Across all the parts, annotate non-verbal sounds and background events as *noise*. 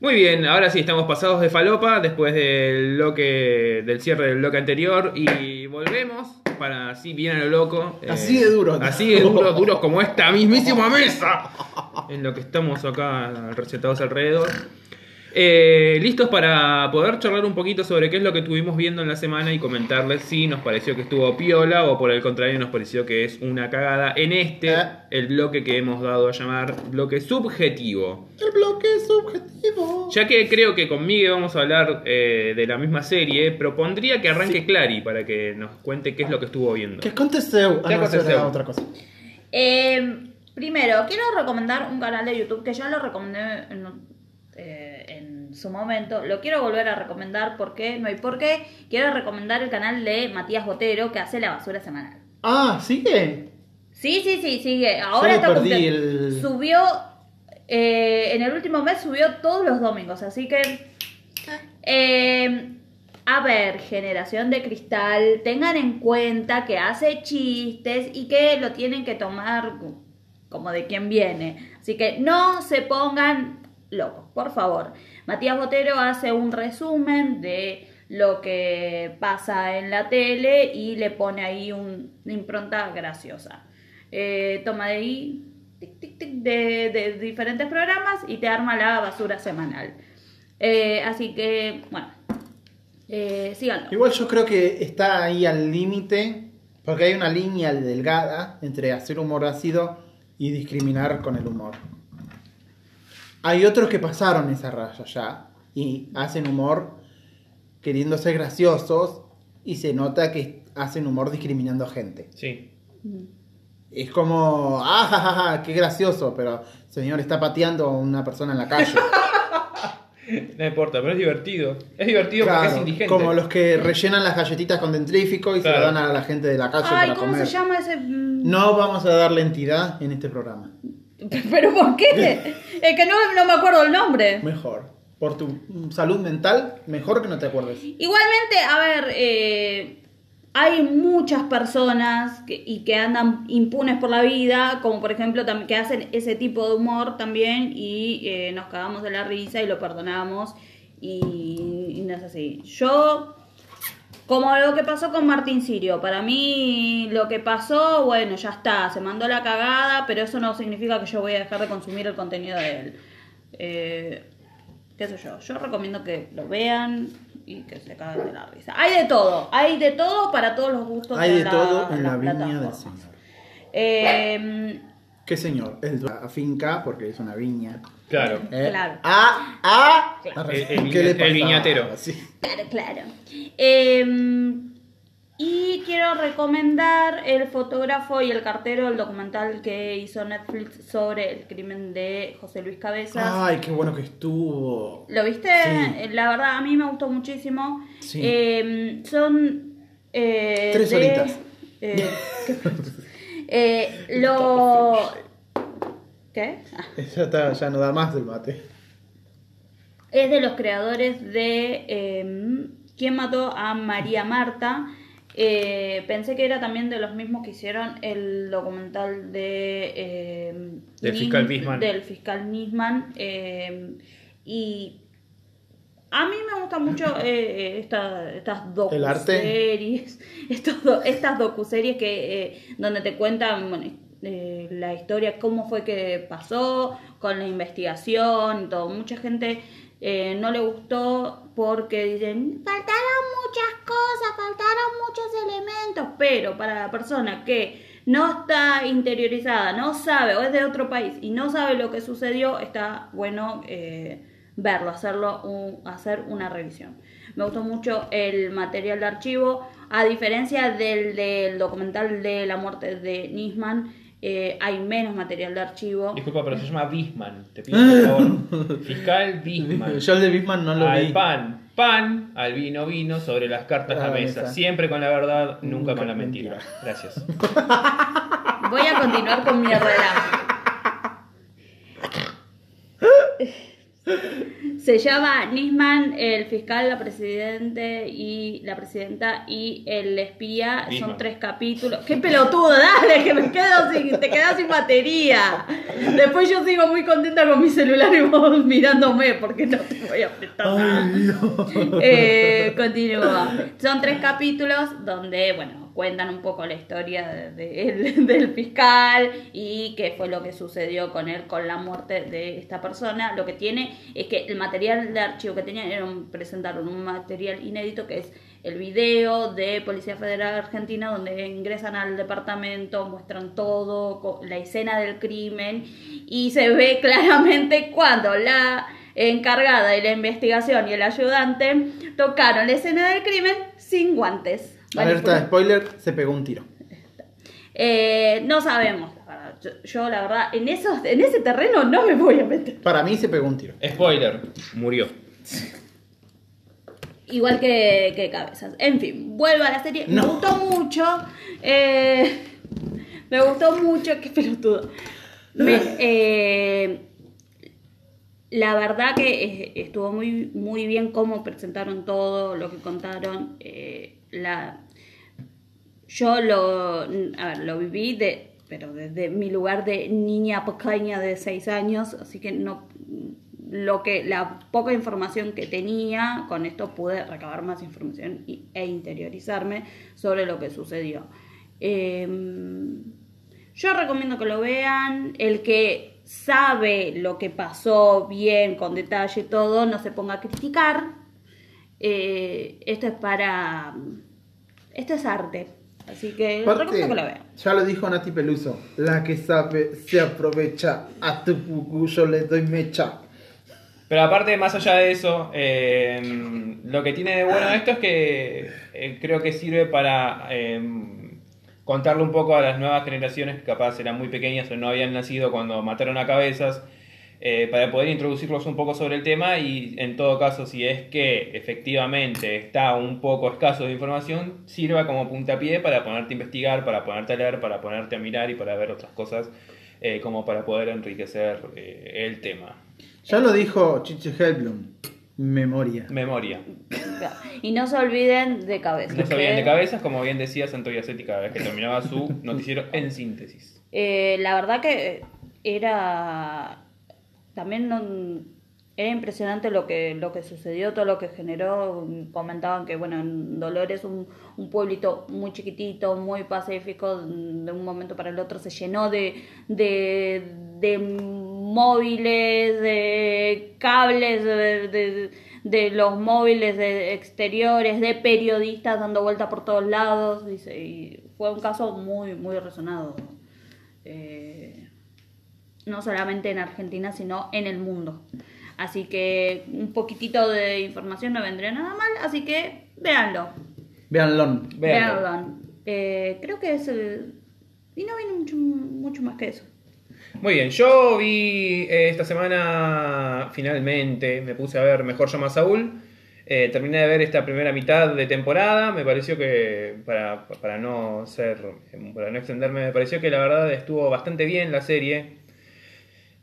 Muy bien, ahora sí estamos pasados de falopa después del bloque del cierre del bloque anterior y volvemos para así bien a lo loco. eh, Así de duro. Así de duros, *laughs* duros como esta mismísima mesa. En lo que estamos acá recetados alrededor. Eh, listos para poder charlar un poquito sobre qué es lo que estuvimos viendo en la semana y comentarles si nos pareció que estuvo piola o por el contrario nos pareció que es una cagada en este, Eh. el bloque que hemos dado a llamar bloque subjetivo. El bloque subjetivo. Ya que creo que con Miguel vamos a hablar eh, de la misma serie, propondría que arranque Clary para que nos cuente qué es lo que estuvo viendo. Que contesteu. Ah, ¿Qué no, otra cosa. Eh, primero, quiero recomendar un canal de YouTube que ya lo recomendé en, eh, en su momento. Lo quiero volver a recomendar porque no hay por qué. Quiero recomendar el canal de Matías Botero que hace la basura semanal. Ah, ¿sigue? Sí, sí, sí, sigue. Ahora está el- Subió, eh, en el último mes subió todos los domingos, así que... eh, a ver, generación de cristal, tengan en cuenta que hace chistes y que lo tienen que tomar como de quien viene. Así que no se pongan locos, por favor. Matías Botero hace un resumen de lo que pasa en la tele y le pone ahí un- una impronta graciosa. Eh, toma de ahí tic, tic, tic, de, de diferentes programas y te arma la basura semanal. Eh, así que, bueno, eh, síganlo. Igual yo creo que está ahí al límite, porque hay una línea delgada entre hacer humor ácido y discriminar con el humor. Hay otros que pasaron esa raya ya y hacen humor queriendo ser graciosos y se nota que hacen humor discriminando a gente. Sí. Es como, ah, ja, ja, ja, qué gracioso, pero señor está pateando a una persona en la calle. *laughs* No importa, pero es divertido. Es divertido porque es indigente. como los que rellenan las galletitas con dentrífico y se lo dan a la gente de la calle Ay, para ¿cómo comer. se llama ese...? No vamos a darle entidad en este programa. *laughs* ¿Pero por qué? Es que no, no me acuerdo el nombre. Mejor. Por tu salud mental, mejor que no te acuerdes. Igualmente, a ver, eh, hay muchas personas que, y que andan impunes por la vida, como por ejemplo que hacen ese tipo de humor también y eh, nos cagamos de la risa y lo perdonamos y, y no es así. Yo, como lo que pasó con Martín Sirio, para mí lo que pasó, bueno, ya está, se mandó la cagada, pero eso no significa que yo voy a dejar de consumir el contenido de él. Eh, qué sé yo, yo recomiendo que lo vean y que se caguen de la risa. Hay de todo, hay de todo para todos los gustos. Hay de la- todo en la viña del. Señor. Eh, ¿Qué señor? El la finca, porque es una viña. Claro. ¿eh? Claro. Ah, ah. Claro. El- el ¿Qué le viña- el viñatero. Sí. claro, claro. Eh, y quiero recomendar el fotógrafo y el cartero del documental que hizo Netflix sobre el crimen de José Luis Cabezas. Ay, qué bueno que estuvo. ¿Lo viste? Sí. La verdad, a mí me gustó muchísimo. Sí. Eh, son. eh, Tres de- horitas. eh, ¿qué? *laughs* Eh, lo. ¿Qué? Ah, *laughs* Ya, está, ya no da más del mate. es de los creadores de. eh, ¿Quién mató a María Marta? Eh, pensé que era también de los mismos que hicieron el documental de eh, Del fiscal Nisman. del fiscal Nisman eh, y a mí me gusta mucho eh, esta- estas ¿El arte? docuseries *laughs* estos do- estas docuseries que eh, donde te cuentan bueno, eh, la historia cómo fue que pasó con la investigación y todo. Mucha gente eh, no le gustó porque dicen faltaron muchas cosas faltaron muchos elementos pero para la persona que no está interiorizada no sabe o es de otro país y no sabe lo que sucedió está bueno eh, verlo hacerlo un- hacer una revisión. Me gustó mucho el material de archivo a diferencia del, del documental de la muerte de Nisman eh, hay menos material de archivo Disculpa, pero se llama Bisman. Te pido por favor. *laughs* Fiscal Bisman. Yo el de Bisman no lo al vi. pan, pan, al vino, vino, sobre las cartas A la la mesa. mesa. Siempre con la verdad, nunca, Nunca con la mentira. Gracias. Voy a continuar con mi relato. *laughs* Se llama Nisman, el fiscal, la presidente y la presidenta y el espía. Nisman. Son tres capítulos. ¡Qué pelotudo! Dale, que me quedo sin, te quedas sin batería. Después yo sigo muy contenta con mi celular y vos mirándome porque no te voy a nada. Eh, continúa. Son tres capítulos donde, bueno, cuentan un poco la historia de- de- *laughs* del fiscal y qué fue lo que sucedió con él con la muerte de esta persona. Lo que tiene es que el material de archivo que tenían era presentaron un material inédito que es el video de Policía Federal Argentina donde ingresan al departamento, muestran todo, la escena del crimen y se ve *laughs* claramente cuando la encargada de la investigación y el ayudante tocaron la escena del crimen sin guantes. Alerta de spoiler, se pegó un tiro. Eh, no sabemos, la verdad. Yo, yo, la verdad, en, esos, en ese terreno no me voy a meter. Para mí se pegó un tiro. Spoiler, murió. Igual que, que Cabezas. En fin, vuelvo a la serie. Me gustó mucho. eh, me gustó mucho. Qué pelotudo. Me- eh, la verdad que estuvo muy, muy bien cómo presentaron todo, lo que contaron. eh, la, yo lo, lo viví de, pero desde mi lugar de niña pequeña de 6 años, así que no lo que la poca información que tenía, con esto pude recabar más información e interiorizarme sobre lo que sucedió. Em, yo recomiendo que lo vean. El que sabe lo que pasó bien, con detalle todo, no se ponga a criticar. Eh, esto es para. Esto es arte. Así que Aparte, recomiendo que lo vean. ya lo dijo Nati Peluso, la que sabe se aprovecha, a tu pucu yo le doy mecha. Pero aparte, más allá de eso, eh, lo que tiene de bueno esto es que eh, creo que sirve para eh, contarle un poco a las nuevas generaciones que capaz eran muy pequeñas o no habían nacido cuando mataron a cabezas, eh, para poder introducirlos un poco sobre el tema y en todo caso, si es que efectivamente está un poco escaso de información, sirva como puntapié para ponerte a investigar, para ponerte a leer, para ponerte a mirar y para ver otras cosas eh, como para poder enriquecer eh, el tema. Ya lo dijo Chiche Helblum, memoria. Memoria. Y no se olviden de cabeza. No se olviden de cabezas, como bien decía Santoya Setti cada vez que terminaba su noticiero en síntesis. Eh, la verdad que era también no- era impresionante lo que lo que sucedió, todo lo que generó. Comentaban que bueno, en Dolores un, un pueblito muy chiquitito, muy pacífico, de un momento para el otro se llenó de de, de móviles, de cables, de, de- de los móviles de exteriores, de periodistas dando vuelta por todos lados. Dice, y fue un caso muy muy resonado. Eh, no solamente en Argentina, sino en el mundo. Así que un poquitito de información no vendría nada mal, así que véanlo. Véanlo. Véanlo. Véanlo. Eh, creo que es el... Y no viene mucho, mucho más que eso. Muy bien, yo vi eh, esta semana, finalmente, me puse a ver Mejor llama a Saúl. Eh, terminé de ver esta primera mitad de temporada. Me pareció que, para, para no ser, para no extenderme, me pareció que la verdad estuvo bastante bien la serie.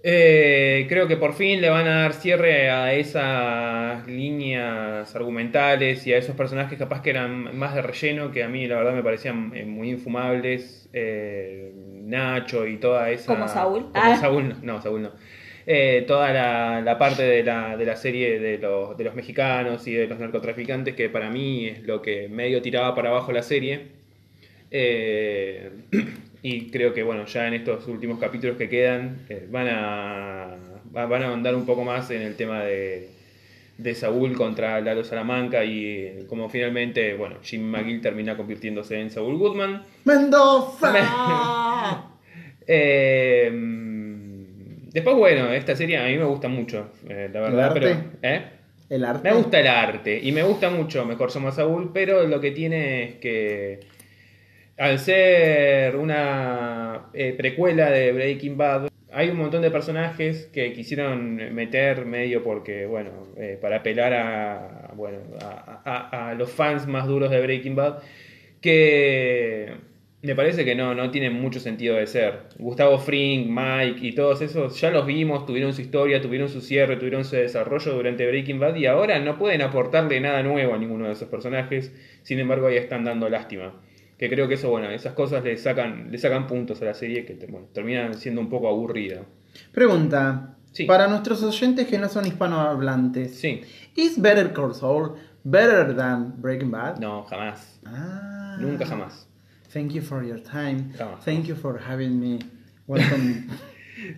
Eh, creo que por fin le van a dar cierre a esas líneas argumentales y a esos personajes capaz que eran más de relleno, que a mí la verdad me parecían eh, muy infumables. Eh, Nacho y toda esa... ¿Como Saúl? Como Ah. Saúl, no, no, Saúl no. Eh, toda la, la parte de la, de la serie de los, de los mexicanos y de los narcotraficantes, que para mí es lo que medio tiraba para abajo la serie. Eh, *clears throat* y creo que bueno, ya en estos últimos capítulos que quedan eh, van a va- van a andar un poco más en el tema de, de Saúl contra Lalo Salamanca y eh, como finalmente, bueno, Jim McGill termina convirtiéndose en Saúl Goodman. ¡Mendoza! *laughs* Eh, después, bueno, esta serie a mí me gusta mucho, eh, la verdad, arte? pero... ¿eh? El arte. Me gusta el arte y me gusta mucho Mejor Somos Saúl, pero lo que tiene es que al ser una eh, precuela de Breaking Bad, hay un montón de personajes que quisieron meter medio porque, bueno, eh, para apelar a, bueno, a, los fans más duros de Breaking Bad, que Me parece que no, no tienen mucho sentido de ser. Gustavo Fring, Mike y todos esos ya los vimos, tuvieron su historia, tuvieron su cierre, tuvieron su desarrollo durante Breaking Bad y ahora no pueden aportarle nada nuevo a ninguno de esos personajes. Sin embargo, ahí están dando lástima. Que creo que eso, bueno, esas cosas le sacan, le sacan puntos a la serie que bueno, terminan siendo un poco aburrida. Pregunta. Sí. Para nuestros oyentes que no son hispanohablantes. Sí, ¿Is Better Call Saul better than Breaking Bad? no, jamás. Ah. Nunca jamás. Thank you for your time. Jamás. Thank you for having me. Welcome. *laughs*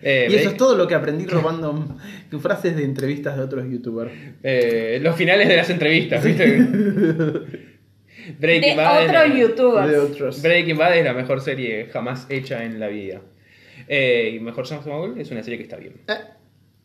Eh, y eso Break- es todo lo que aprendí robando tus *laughs* frases de entrevistas de otros youtubers. eh, los finales de las entrevistas, ¿viste? *laughs* Breaking De Bad la- youtubers. De otros. Breaking Bad es la mejor serie jamás hecha en la vida. Eh, y mejor Saul es una serie que está bien. Eh,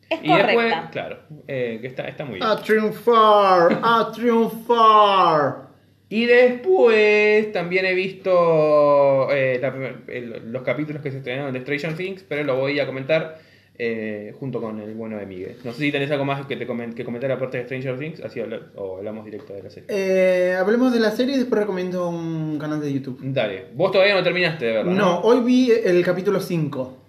Es Y después, correcta. claro, eh, que está, está muy bien. a triunfar, a triunfar. Y después también he visto eh, la el- los capítulos que se estrenaron de Stranger Things, pero lo voy a comentar eh, junto con el bueno de Miguel. No sé si tenés algo más que, te que comentar aparte de Stranger Things, así o hablamos directo de la serie. Eh, hablemos de la serie y después recomiendo un canal de YouTube. Dale, vos todavía no terminaste de verla. No, hoy vi el capítulo 5.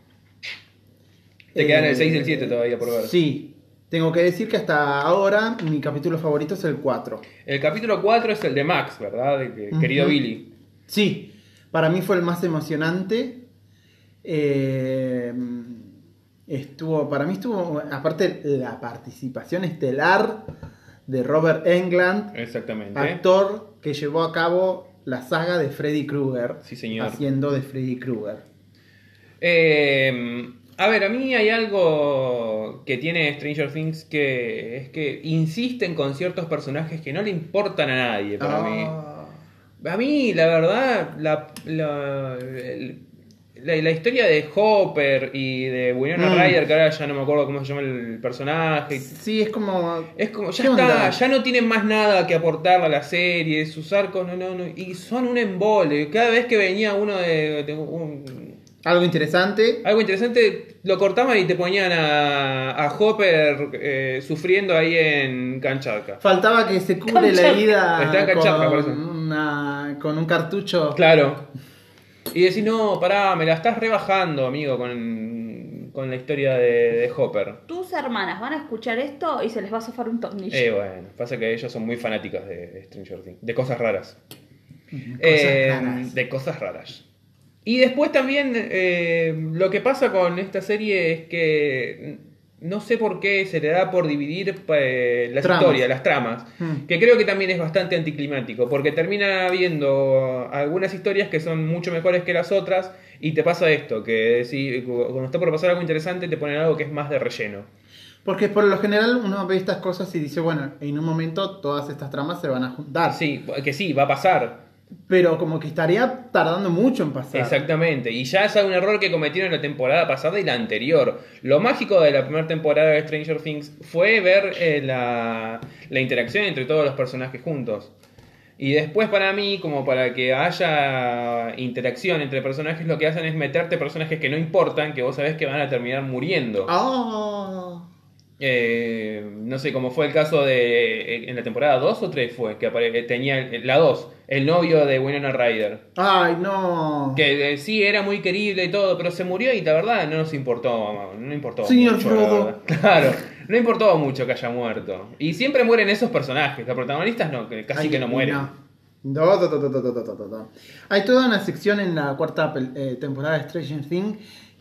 Te quedan el Eh, 6 y el 7 todavía por ver. Sí. Tengo que decir que hasta ahora mi capítulo favorito es el 4. El capítulo 4 es el de Max, ¿verdad? De que- Querido. Billy. Sí, para mí fue el más emocionante. Eh, estuvo, para mí estuvo, aparte la participación estelar de Robert Englund, Exactamente. actor que llevó a cabo la saga de Freddy Krueger, Sí, señor. haciendo de Freddy Krueger. Eh, a ver, a mí hay algo que tiene Stranger Things que es que insisten con ciertos personajes que no le importan a nadie para mí. Ah. A mí, la verdad, la, la, el- la- la historia de Hopper y de Winona Mm. Ryder, que ahora ya no me acuerdo cómo se llama el personaje. Sí, es como... Es como, ya ¿Qué está, onda? ya no tienen más nada que aportar a la serie, sus arcos, no, no, no, y son un embole. Cada vez que venía uno de, de un, Algo interesante. algo interesante, lo cortaban y te ponían a, a Hopper eh, sufriendo ahí en Cancharca. Faltaba que se cure la herida Está en Cancharca, por eso. con, una- con un cartucho. Claro. Y decís, no, pará, me la estás rebajando, amigo, con, con la historia de, de Hopper. Tus hermanas van a escuchar esto y se les va a zafar un tornillo. Eh, bueno, pasa que ellos son muy fanáticas de Stranger Things, de cosas raras. Cosas Eh, raras. De cosas raras. Y después también eh, lo que pasa con esta serie es que no sé por qué se le da por dividir eh, las Tramas. historias, las tramas, Hmm. que creo que también es bastante anticlimático, porque termina habiendo algunas historias que son mucho mejores que las otras y te pasa esto, que si, cuando está por pasar algo interesante te ponen algo que es más de relleno. Porque por lo general uno ve estas cosas y dice, bueno, en un momento todas estas tramas se van a juntar. Sí, que sí, va a pasar, Pero como que estaría tardando mucho en pasar. Exactamente, y ya es un error que cometieron la temporada pasada y la anterior. Lo mágico de la primera temporada de Stranger Things fue ver eh, la, la interacción entre todos los personajes juntos. Y después para mí, como para que haya interacción entre personajes, lo que hacen es meterte personajes que no importan, que vos sabés que van a terminar muriendo. Ah. Eh, no sé, como fue el caso de. En la temporada 2 o 3 fue, que eh, tenía. La 2, el novio de Winona Ryder. ¡Ay, no! Que eh, sí, era muy querible y todo, pero se murió y la verdad no nos importó, no importó. Señor mucho, *laughs* Claro, no importó mucho que haya muerto. Y siempre mueren esos personajes, los protagonistas no, casi que no mueren. No. Hay toda una sección en la cuarta eh, temporada de Stranger Things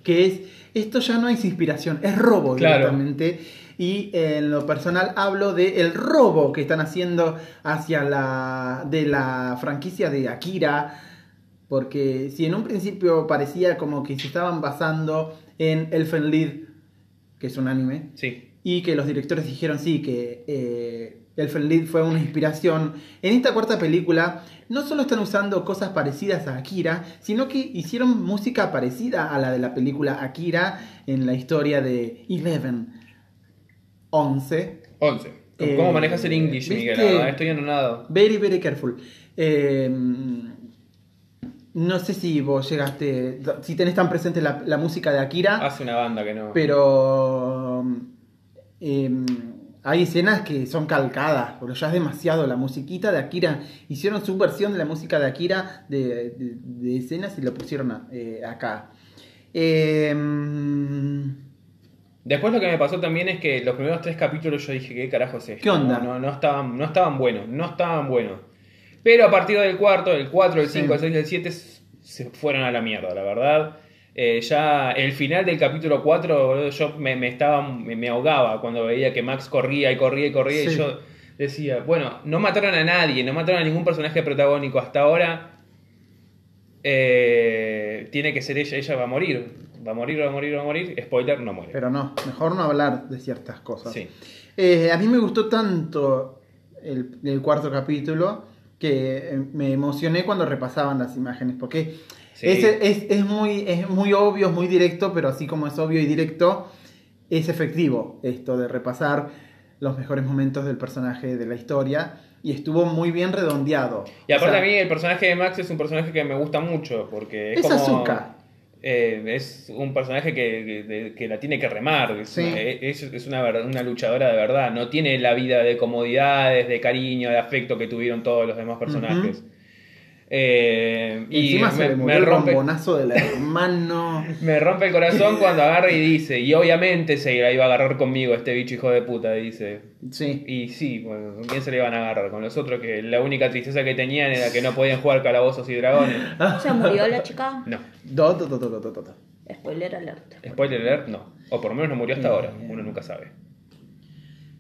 que es esto ya no es inspiración, es robo directamente. Y en lo personal hablo de el robo que están haciendo hacia la de la franquicia de Akira. Porque si en un principio parecía como que se estaban basando en Elfen Lied, que es un anime, Sí, y que los directores dijeron sí, que eh, Elfen Lied fue una inspiración. En esta cuarta película no solo están usando cosas parecidas a Akira, sino que hicieron música parecida a la de la película Akira en la historia de Eleven. 11. 11. ¿Cómo, Eh, cómo manejas el English, ¿viste? Miguel? Verdad, Estoy anonado. Very, very careful. Eh, no sé si vos llegaste, si tenés tan presente la, la música de Akira. Hace una banda que no. Pero eh, hay escenas que son calcadas, pero ya es demasiado. La musiquita de Akira, hicieron su versión de la música de Akira de, de- de escenas y la pusieron a- eh, acá. Eh, Después lo que me pasó también es que los primeros tres capítulos yo dije, ¿qué carajo es esto? ¿Qué onda? No, no, no estaban, no estaban buenos, no estaban buenos. Pero a partir del cuarto, el 4, el 5, Sí. el 6 y el 7 se fueron a la mierda, la verdad. Eh, ya el final del capítulo 4, boludo, yo me, me estaba, me, me ahogaba cuando veía que Max corría y corría y corría y yo decía, bueno, no mataron a nadie, no mataron a ningún personaje protagónico hasta ahora. Eh, tiene que ser ella, ella va a morir. Va a morir, va a morir, va a morir. Spoiler, no muere. pero no, mejor no hablar de ciertas cosas. Sí. Eh, a mí me gustó tanto el, el cuarto capítulo que eh, me emocioné cuando repasaban las imágenes, porque Sí. es, es- es muy, es muy obvio, es muy directo, pero así como es obvio y directo, es efectivo esto de repasar los mejores momentos del personaje de la historia y estuvo muy bien redondeado. Y aparte O sea, a mí el personaje de Max es un personaje que me gusta mucho porque es, Es como... eh, es un personaje que, que- la tiene que remar, es, Sí. una, es, es una, luchadora de verdad, no tiene la vida de comodidades, de cariño, de afecto que tuvieron todos los demás personajes. Eh, y encima se me, le me el rompe, bombonazo del hermano. *laughs* me rompe el corazón cuando agarra y dice, y obviamente se la iba a agarrar conmigo este bicho hijo de puta, dice. Sí. Y sí, bueno, ¿con quién se le iban a agarrar? Con los otros que la única tristeza que tenían era que no podían jugar calabozos y dragones. ¿Se murió la chica? No. Do, do, do, do, do, do, do. Spoiler alert. Spoiler alert, no. O por lo menos no murió hasta ahora. Uno nunca sabe.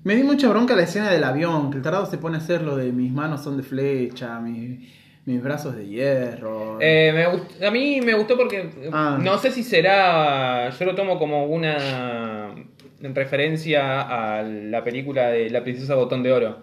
Me di mucha bronca la escena del avión, que el tarado se pone a hacer lo de mis manos son de flecha, mis, mis brazos de hierro. Eh, me gust- a mí me gustó porque Ah. no sé si será. Yo lo tomo como una referencia a la película de La Princesa Botón de Oro.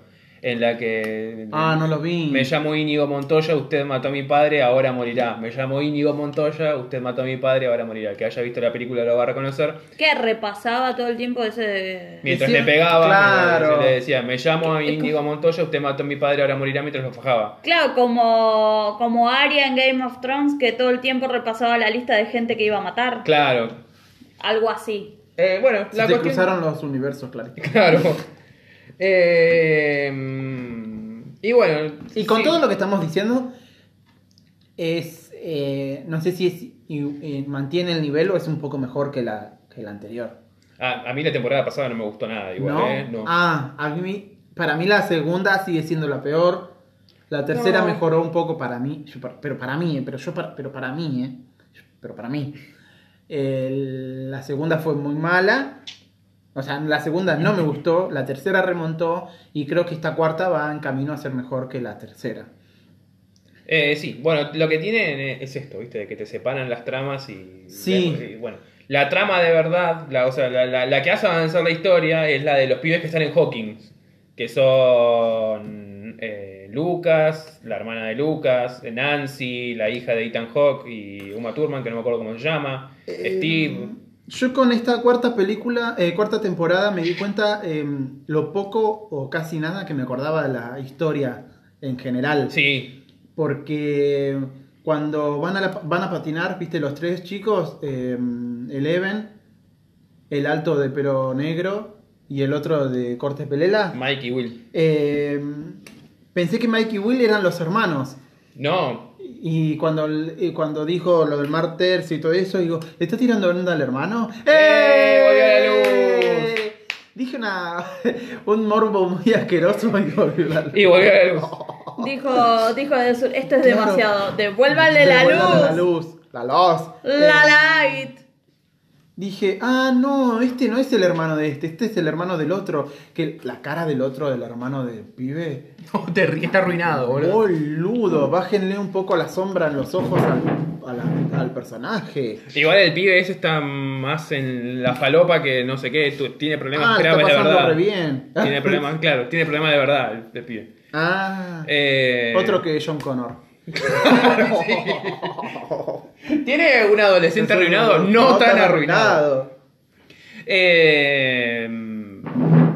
En la que. ah, no lo vi. Me llamo Íñigo Montoya, usted mató a mi padre, ahora morirá. Me llamo Íñigo Montoya, usted mató a mi padre, ahora morirá. El que haya visto la película lo va a reconocer. Que repasaba todo el tiempo ese. Mientras Decía- le pegaba, claro. se le decía, me llamo Íñigo Montoya, usted mató a mi padre, ahora morirá mientras lo fajaba. Claro, como, como Arya en Game of Thrones, que todo el tiempo repasaba la lista de gente que iba a matar. Claro. Algo así. Eh, bueno, Se la cuestión... cruzaron los universos, claro. *laughs* Claro. Eh, y bueno... Y con sí. todo lo que estamos diciendo, es. eh, no sé si es, y- mantiene el nivel o es un poco mejor que la, que la anterior. Ah, a mí la temporada pasada no me gustó nada igual, ¿No? ¿eh? No. Ah, a mí, para mí la segunda sigue siendo la peor. La tercera No. mejoró un poco para mí, yo pero para mí, eh, pero yo par- pero para mí, eh, pero para mí. El- la segunda fue muy mala. O sea, la segunda no me gustó, la tercera remontó y creo que esta cuarta va en camino a ser mejor que la tercera. Eh, sí, bueno, lo que tienen es esto, ¿viste? De que te separan las tramas y... Sí. y, bueno, la trama de verdad, la, o sea, la, la- la que hace avanzar la historia es la de los pibes que están en Hawkins, que son eh, Lucas, la hermana de Lucas, Nancy, la hija de Ethan Hawke y Uma Thurman, que no me acuerdo cómo se llama, Eh, Steve... Yo con esta cuarta película, eh, cuarta temporada, me di cuenta eh, lo poco o casi nada que me acordaba de la historia en general. Sí, Porque cuando van a, la- van a patinar, viste, los tres chicos, eh, Eleven, el alto de pelo negro y el otro de corte pelela, Mike y Will. eh, pensé que Mike y Will eran los hermanos. No, Y cuando, y cuando dijo lo del mar tercio y todo eso, digo, ¿le está tirando onda al hermano? ¡Eh! ¡Volvió la luz! Dije una, *laughs* un morbo muy asqueroso y volvió la luz. y volvió a la luz. *laughs* Dijo, dijo esto es Claro. demasiado. Devuélvanle la Devuélvale la luz. luz. La luz. La Eh, light. Dije, ah, no, este no es el hermano de este, este es el hermano del otro. Que la cara del otro, del hermano del pibe. No, te ríes, está arruinado, Boludo, bájenle un poco la sombra en los ojos al, a la- al personaje. Igual el pibe ese está más en la falopa que no sé qué, tiene problemas Ah, está graves de pasando verdad. re bien. Tiene *laughs* problemas, claro, tiene problemas de verdad el, el pibe. Ah, Eh, otro que John Connor. *laughs* ¿Tiene un adolescente arruinado? No, tan arruinado. Eh,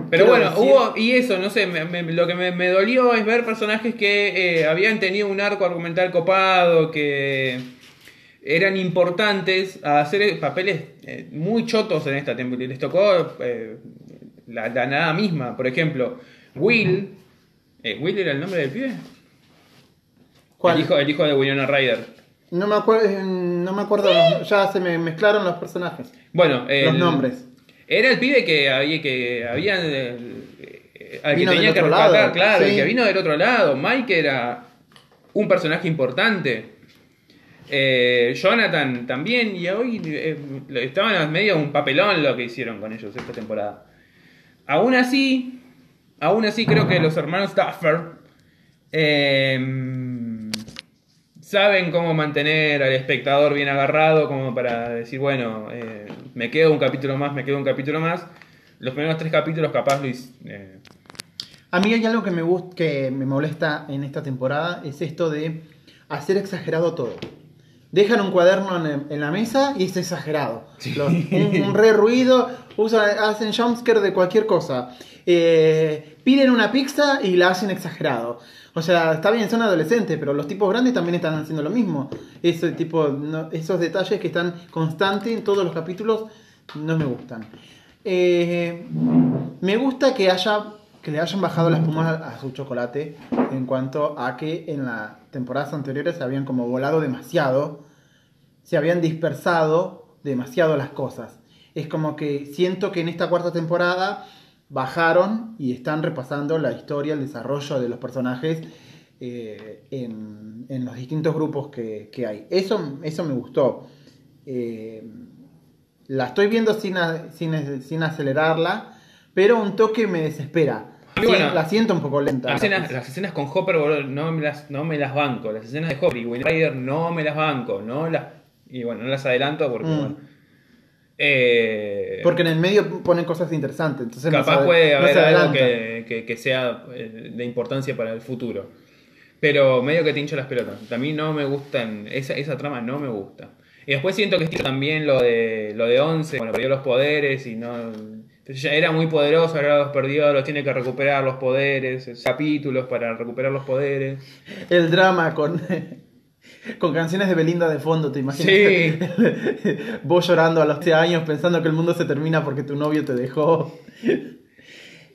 pero Quiero bueno, decir- hubo, y eso, no sé, me- me- lo que me, me dolió es ver personajes que eh, habían tenido un arco argumental copado, que eran importantes a hacer papeles eh, muy chotos en esta temporada. Les tocó eh, la, la nada misma. Por ejemplo, Will. ¿Will era el nombre del pibe? ¿Cuál? El hijo, el hijo de Winona Ryder. No me acuerdo, no me acuerdo, los- ya se me mezclaron los personajes. Bueno, Los el- nombres. Era el pibe que había que había eh, al que tenía que rescatar, lado, claro, el que vino del otro lado. Mike era un personaje importante. Eh, Jonathan también, y hoy eh, estaban a medio de un papelón lo que hicieron con ellos esta temporada. Aún así, aún así creo que los hermanos Duffer eh, saben cómo mantener al espectador bien agarrado, como para decir, bueno, eh, me quedo un capítulo más, me quedo un capítulo más. Los primeros tres capítulos capaz Luis... eh, A mí hay algo que me gusta, que me molesta en esta temporada, es esto de hacer exagerado todo. Dejan un cuaderno en, en la mesa y es exagerado. Los- un, un re ruido, usan, hacen jumpscare de cualquier cosa. Eh, piden una pizza y la hacen exagerado. O sea, está bien, son adolescentes, pero los tipos grandes también están haciendo lo mismo. Ese tipo, esos detalles que están constantes en todos los capítulos no me gustan. Eh, me gusta que haya que le hayan bajado las a, a su chocolate en cuanto a que en las temporadas anteriores se habían como volado demasiado, se habían dispersado demasiado las cosas. Es como que siento que en esta cuarta temporada bajaron y están repasando la historia, el desarrollo de los personajes eh, en, en los distintos grupos que, que hay. Eso, eso me gustó. Eh, la estoy viendo sin, a- sin, sin acelerarla, pero un toque me desespera. Bueno, la siento un poco lenta. Las escenas, las escenas con Hopper, no me las, no me las banco. Las escenas de Hopper y Ryder no me las banco. No las, y bueno, no las adelanto porque, Mm. bueno. Eh, Porque en el medio ponen cosas interesantes. Entonces no capaz se- puede no haber se algo que, que- que sea eh, de importancia para el futuro. Pero medio que te hincho las pelotas. A mí no me gustan, esa, esa trama no me gusta. Y después siento que también lo de lo de 11, bueno, perdió los poderes y no... ya era muy poderoso, ahora los perdió, los tiene que recuperar los poderes, capítulos para recuperar los poderes. El drama con, *laughs* con canciones de Belinda de fondo, ¿te imaginas? Sí. *laughs* Vos llorando a los 10 años pensando que el mundo se termina porque tu novio te dejó. *laughs*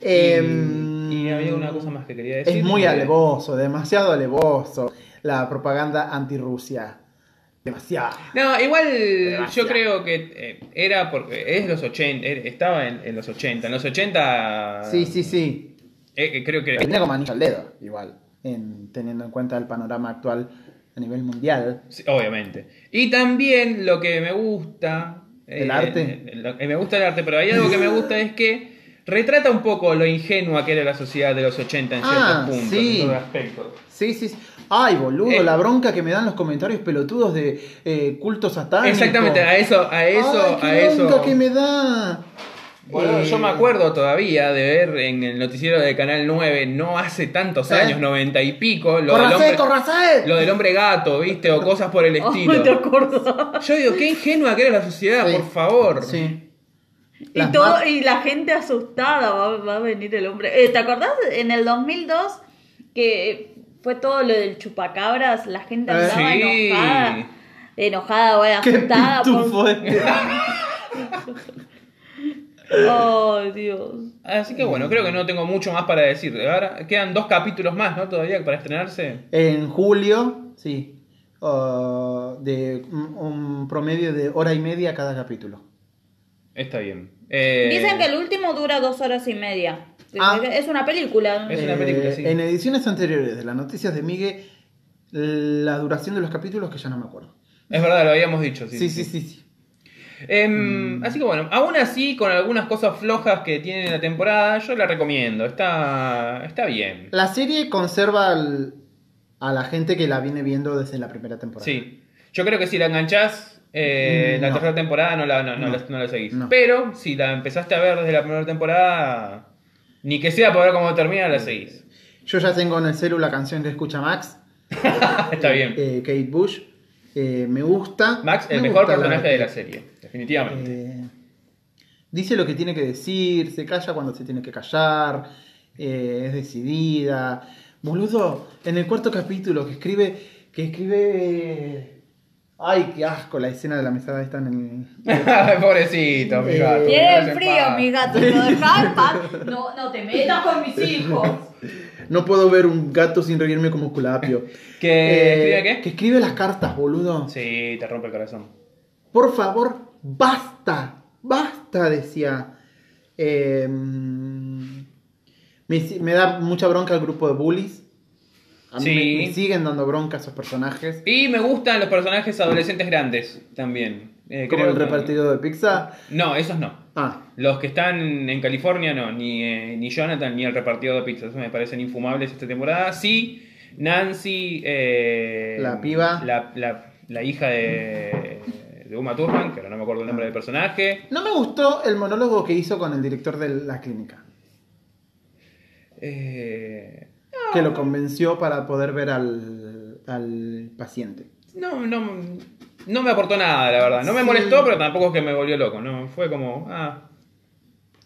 Em, y había una cosa más que quería decir. Es muy alevoso, demasiado alevoso. La propaganda anti-Rusia. Demasiado. No, igual yo Demasiado. creo que eh, era porque es los 80, eh, estaba en, en los 80. En los 80 Sí, sí, sí. eh, eh, creo que Viene como anillo al dedo, igual. En, teniendo en cuenta el panorama actual a nivel mundial. Sí, obviamente. Y también lo que me gusta. ¿El arte? eh, que me gusta el arte, pero hay algo que me gusta es que retrata un poco lo ingenua que era la sociedad de los 80 en ciertos Ah, puntos, sí. en ciertos aspectos. Sí, sí, sí. Ay, boludo, Eh. la bronca que me dan los comentarios pelotudos de eh, culto satánico. Exactamente, a eso, a eso, Ay, qué a eso. bronca que me da. Eh, yo me acuerdo todavía de ver en el noticiero de Canal 9, no hace tantos ¿Eh? años, 90 y pico, lo del, ¡Corracé, hombre, lo del hombre gato, ¿viste? O cosas por el *laughs* Ay, te estilo. acuerdo. Yo digo, qué ingenua que era la sociedad, Sí. por favor. Sí. Y, todo, y la gente asustada, va, va a venir el hombre. Eh, ¿Te acordás en el 2002 que fue todo lo del chupacabras? La gente Eh, andaba sí. enojada. Enojada, o ¡Qué asustada. Por... *laughs* *laughs* Ay, Dios. Así que bueno, creo que no tengo mucho más para decir. Ahora quedan dos capítulos más, ¿no? Todavía para estrenarse. En julio, sí. uh, de un, promedio de hora y media cada capítulo. Está bien. Eh, Dicen que el último dura dos horas y media. Ah. Es una película. Es una película, Eh, sí. En ediciones anteriores de las noticias de Miguel, la duración de los capítulos que ya no me acuerdo. Es verdad, lo habíamos dicho. Sí, Sí, sí, sí, sí. Em, Así que bueno, aún así, con algunas cosas flojas que tiene la temporada, yo la recomiendo. Está, está bien. La serie conserva al- a la gente que la viene viendo desde la primera temporada. Sí. Yo creo que si la enganchás, eh, Mm, la tercera temporada no la, no, no la, no la seguís. Pero si la empezaste a ver desde la primera temporada, ni que sea para ver cómo termina, la seguís. Yo ya tengo en el celu la canción que escucha Max, *laughs* está bien. eh, Kate Bush. Eh, me gusta. Max, el Me mejor personaje la- de la serie, definitivamente. Eh, dice lo que tiene que decir, se calla cuando se tiene que callar, eh, es decidida. Boludo, en el cuarto capítulo que escribe, que escribe Ay, qué asco la escena de la mesada esta en el... *laughs* Pobrecito, mi Eh, gato. Tienen frío, mi gato. No, no te metas con mis hijos. No puedo ver un gato sin reírme como Esculapio. *laughs* ¿Que Eh, escribe qué? Que escribe las cartas, boludo. Sí, te rompe el corazón. Por favor, basta, basta, decía. Eh, me, me da mucha bronca el grupo de bullies. A mí Sí. me, me siguen dando bronca esos personajes. Y me gustan los personajes adolescentes grandes también. Eh, Como el que- repartido de pizza. No, esos no. Ah, Los que están en California no, ni, eh, ni Jonathan ni el repartido de pizza. Esos me parecen infumables esta temporada. Sí, Nancy. eh, La piba. La, la- la hija de, de Uma Thurman, que ahora no me acuerdo el nombre del personaje. no me gustó el monólogo que hizo con el director de la clínica. Eh, Que lo convenció para poder ver al, al paciente. no, no, no me aportó nada, la verdad. No me Sí. molestó, pero tampoco es que me volvió loco. No, fue como, ah,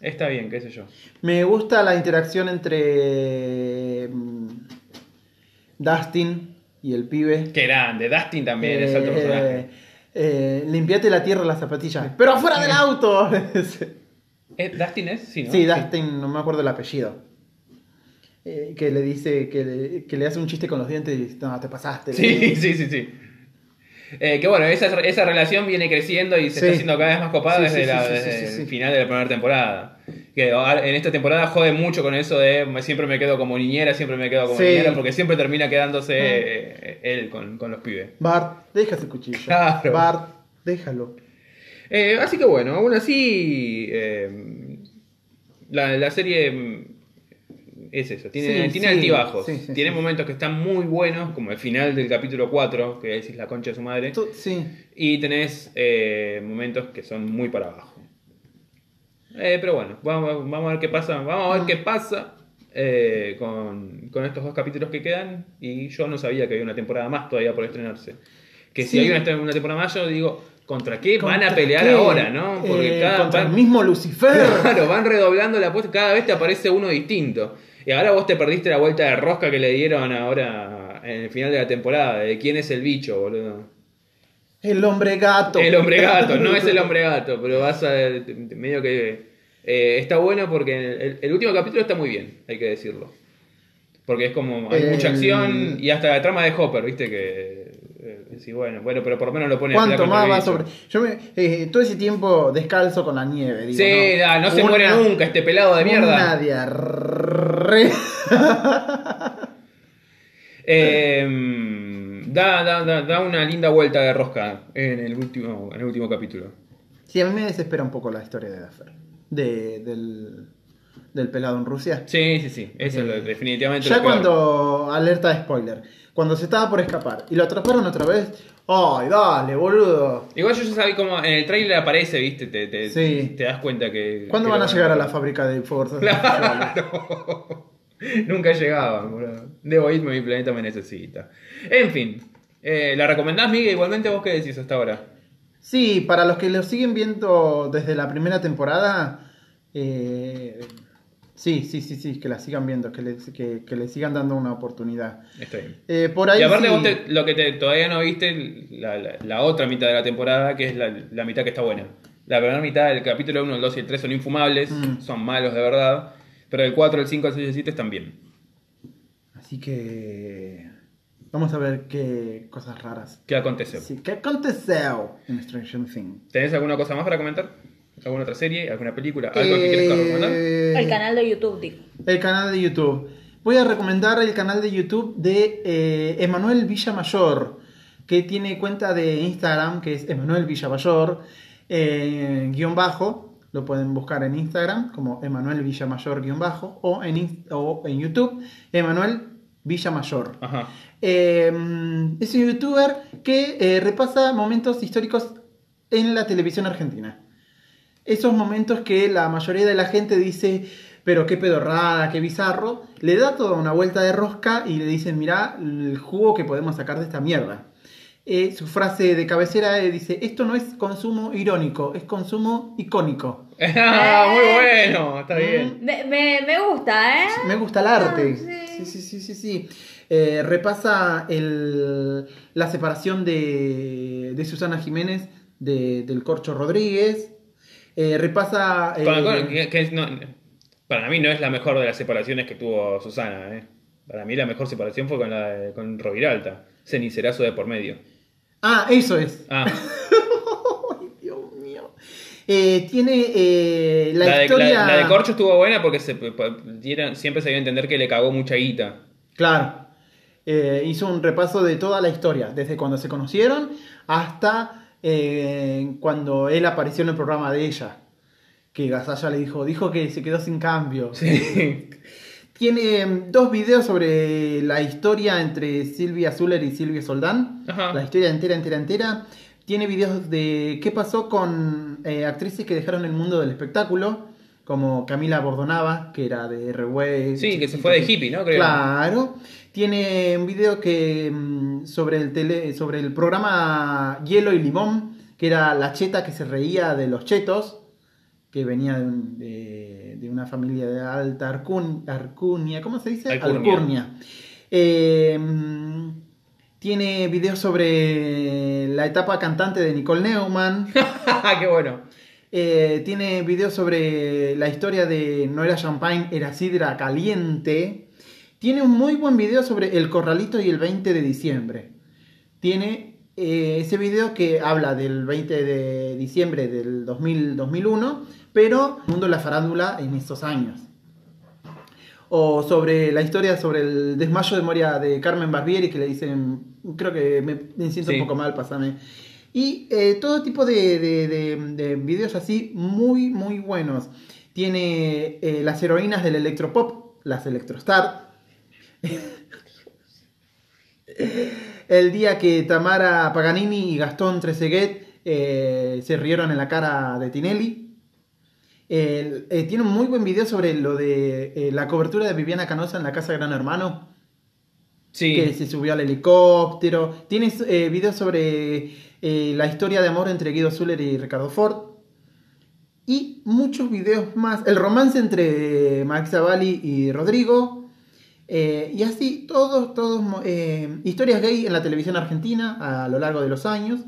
está bien, qué sé yo. Me gusta la interacción entre mm, Dustin y el pibe. Qué grande. Dustin también es alto Eh, personaje. eh, limpiate la tierra las zapatillas. ¡Pero afuera del auto! *laughs* ¿Eh, ¿Dustin es? Sí, ¿no? sí, Dustin, no me acuerdo el apellido. Eh, que le dice, que le, que le hace un chiste con los dientes y dice, no, te pasaste. Sí, *laughs* sí, sí, sí. Eh, que bueno, esa, esa relación viene creciendo y se Sí. está haciendo cada vez más copada Sí, desde, sí, la- el final de la primera temporada. Que en esta temporada jode mucho con eso de siempre me quedo como niñera, siempre me quedo como niñera, porque siempre termina quedándose eh, él con, con los pibes. Bart, deja ese cuchillo. Claro. Bart, déjalo. Eh, así que bueno, aún así, la, la serie es eso, tiene, Sí, tiene sí, altibajos, sí, tiene momentos que están muy buenos, como el final del capítulo 4, que decís la concha de su madre, Tú- y tenés eh, momentos que son muy para abajo. Eh, pero bueno, vamos, vamos a ver qué pasa, vamos a ver qué pasa eh, con, con estos dos capítulos que quedan, y yo no sabía que había una temporada más todavía por estrenarse. Que si hay una, una temporada más, yo digo, ¿contra qué van ¿Contra a pelear qué? ahora, no? Porque Eh, cada contra van- el mismo Lucifer. *laughs* Claro, van redoblando la apuesta, cada vez te aparece uno distinto. Y ahora vos te perdiste la vuelta de rosca que le dieron ahora en el final de la temporada, de quién es el bicho, boludo. El hombre gato. El hombre gato, no es el *laughs* hombre gato, pero vas a medio que eh, está bueno porque el, el último capítulo está muy bien, hay que decirlo. Porque es como hay El- mucha acción y hasta la trama de Hopper, ¿viste? Que eh, decís, bueno, bueno, pero por lo menos lo pone a ¿Cuánto el más va sobre.? Yo me, eh, todo ese tiempo descalzo con la nieve. Digo, Sí, ah, no se Una- muere nunca este pelado de mierda. Una diarrea. *laughs* Eh, da, da, da, da una linda vuelta de rosca en el último, en el último capítulo. Sí, a mí me desespera un poco la historia de Duffer. De, del, del pelado en Rusia. Sí, sí, sí. Eso es lo- definitivamente Ya lo cuando. Alerta de spoiler. Cuando se estaba por escapar y lo atraparon otra vez. ¡Ay, dale, boludo! Igual yo ya sabía como en el trailer aparece, viste, te, te, Sí. te das cuenta que... ¿Cuándo que van a llegar a la fábrica de sexuales? *laughs* Claro. *laughs* Nunca llegaban, boludo. Debo irme, mi planeta me necesita. En fin. Eh, ¿La recomendás, Miguel? Igualmente vos qué decís hasta ahora. Sí, para los que lo siguen viendo desde la primera temporada, eh, sí, sí, sí, sí, que la sigan viendo, que le, que, que le sigan dando una oportunidad. Está bien. Eh, por ahí y aparte sí- vos te- lo que te, todavía no viste, la, la- la otra mitad de la temporada, que es la, la mitad que está buena. La primera mitad, el capítulo 1, el 2 y el 3 son infumables, Mm. son malos de verdad, pero el 4, el 5, el 6 y el 7 están bien. Así que vamos a ver qué cosas raras. ¿Qué acontece? Sí, ¿Qué aconteció en Stranger Things? ¿Tenés alguna cosa más para comentar? ¿Alguna otra serie? ¿Alguna película? ¿Algo que recomendar? Eh, El canal de YouTube, digo. El canal de YouTube. Voy a recomendar el canal de YouTube de eh, Emanuel Villamayor, que tiene cuenta de Instagram, que es Emanuel Villamayor, eh, guion bajo. Lo pueden buscar en Instagram como Emanuel Villamayor, guion bajo, o en, o en YouTube, Emanuel Villamayor. Ajá. Eh, es un youtuber que eh, repasa momentos históricos en la televisión argentina. Esos momentos que la mayoría de la gente dice, pero qué pedorrada, qué bizarro, le da toda una vuelta de rosca y le dicen, mirá el jugo que podemos sacar de esta mierda. Eh, su frase de cabecera eh, dice, esto no es consumo irónico, es consumo icónico. *laughs* Ah, muy bueno, está bien. Me, me, me gusta, ¿eh? Me gusta el arte. Ah, sí. sí, sí, sí, sí. sí. Eh, repasa el- la separación de, de Susana Jiménez de- del Corcho Rodríguez. Eh, repasa. eh, Con- con- que- que es- no, para mí no es la mejor de las separaciones que tuvo Susana. ¿eh? Para mí la mejor separación fue con la de- con Roviralta. Cenicerazo de por medio. Ah, eso es. Ah, *laughs* Ay, Dios mío. Eh, tiene la, de, historia. la- la de Corcho estuvo buena porque se, dieron- siempre se dio a entender que le cagó mucha guita. Claro. Hizo un repaso de toda la historia, desde cuando se conocieron hasta eh, cuando él apareció en el programa de ella. Que Gasalla le dijo, dijo que se quedó sin cambio. Sí. *laughs* Tiene mm, dos videos sobre la historia entre Silvia Zuller y Silvia Soldán. Ajá. La historia entera, entera, entera. Tiene videos de qué pasó con eh, actrices que dejaron el mundo del espectáculo, como Camila Bordonava, que era de R-Way. Sí, que se fue de hippie, ¿no? Creo. Claro. Tiene un video que mm, sobre el tele, sobre el programa Hielo y Limón, que era la cheta que se reía de los chetos, que venía de, un- de- de una familia de alta Arcun- Arcunia, ¿cómo se dice? Alcurnia. Eh, tiene videos sobre la etapa cantante de Nicole Neumann. *laughs* Qué bueno. Eh, tiene videos sobre la historia de no era champagne, era sidra caliente. Tiene un muy buen video sobre el corralito y el 20 de diciembre. Tiene eh, ese video que habla del 20 de diciembre del 2000, 2001, pero el mundo de la farándula en estos años. O sobre la historia sobre el desmayo de Moria de Carmen Barbieri, que le dicen, creo que me, me siento Sí. un poco mal, pásame. Y eh, todo tipo de, de- de- de videos así muy, muy buenos. Tiene eh, las heroínas del electropop, las Electrostar. El día que Tamara Paganini y Gastón Trezeguet eh, se rieron en la cara de Tinelli. El- eh, tiene un muy buen video sobre lo de eh, la cobertura de Viviana Canosa en la casa de Gran Hermano Sí. que se subió al helicóptero. Tienes eh, videos sobre la historia de amor entre Guido Zuller y Ricardo Ford. Y muchos videos más. El romance entre Max Zavalli y Rodrigo. Eh, y así, todos, todos, eh, historias gay en la televisión argentina a lo largo de los años.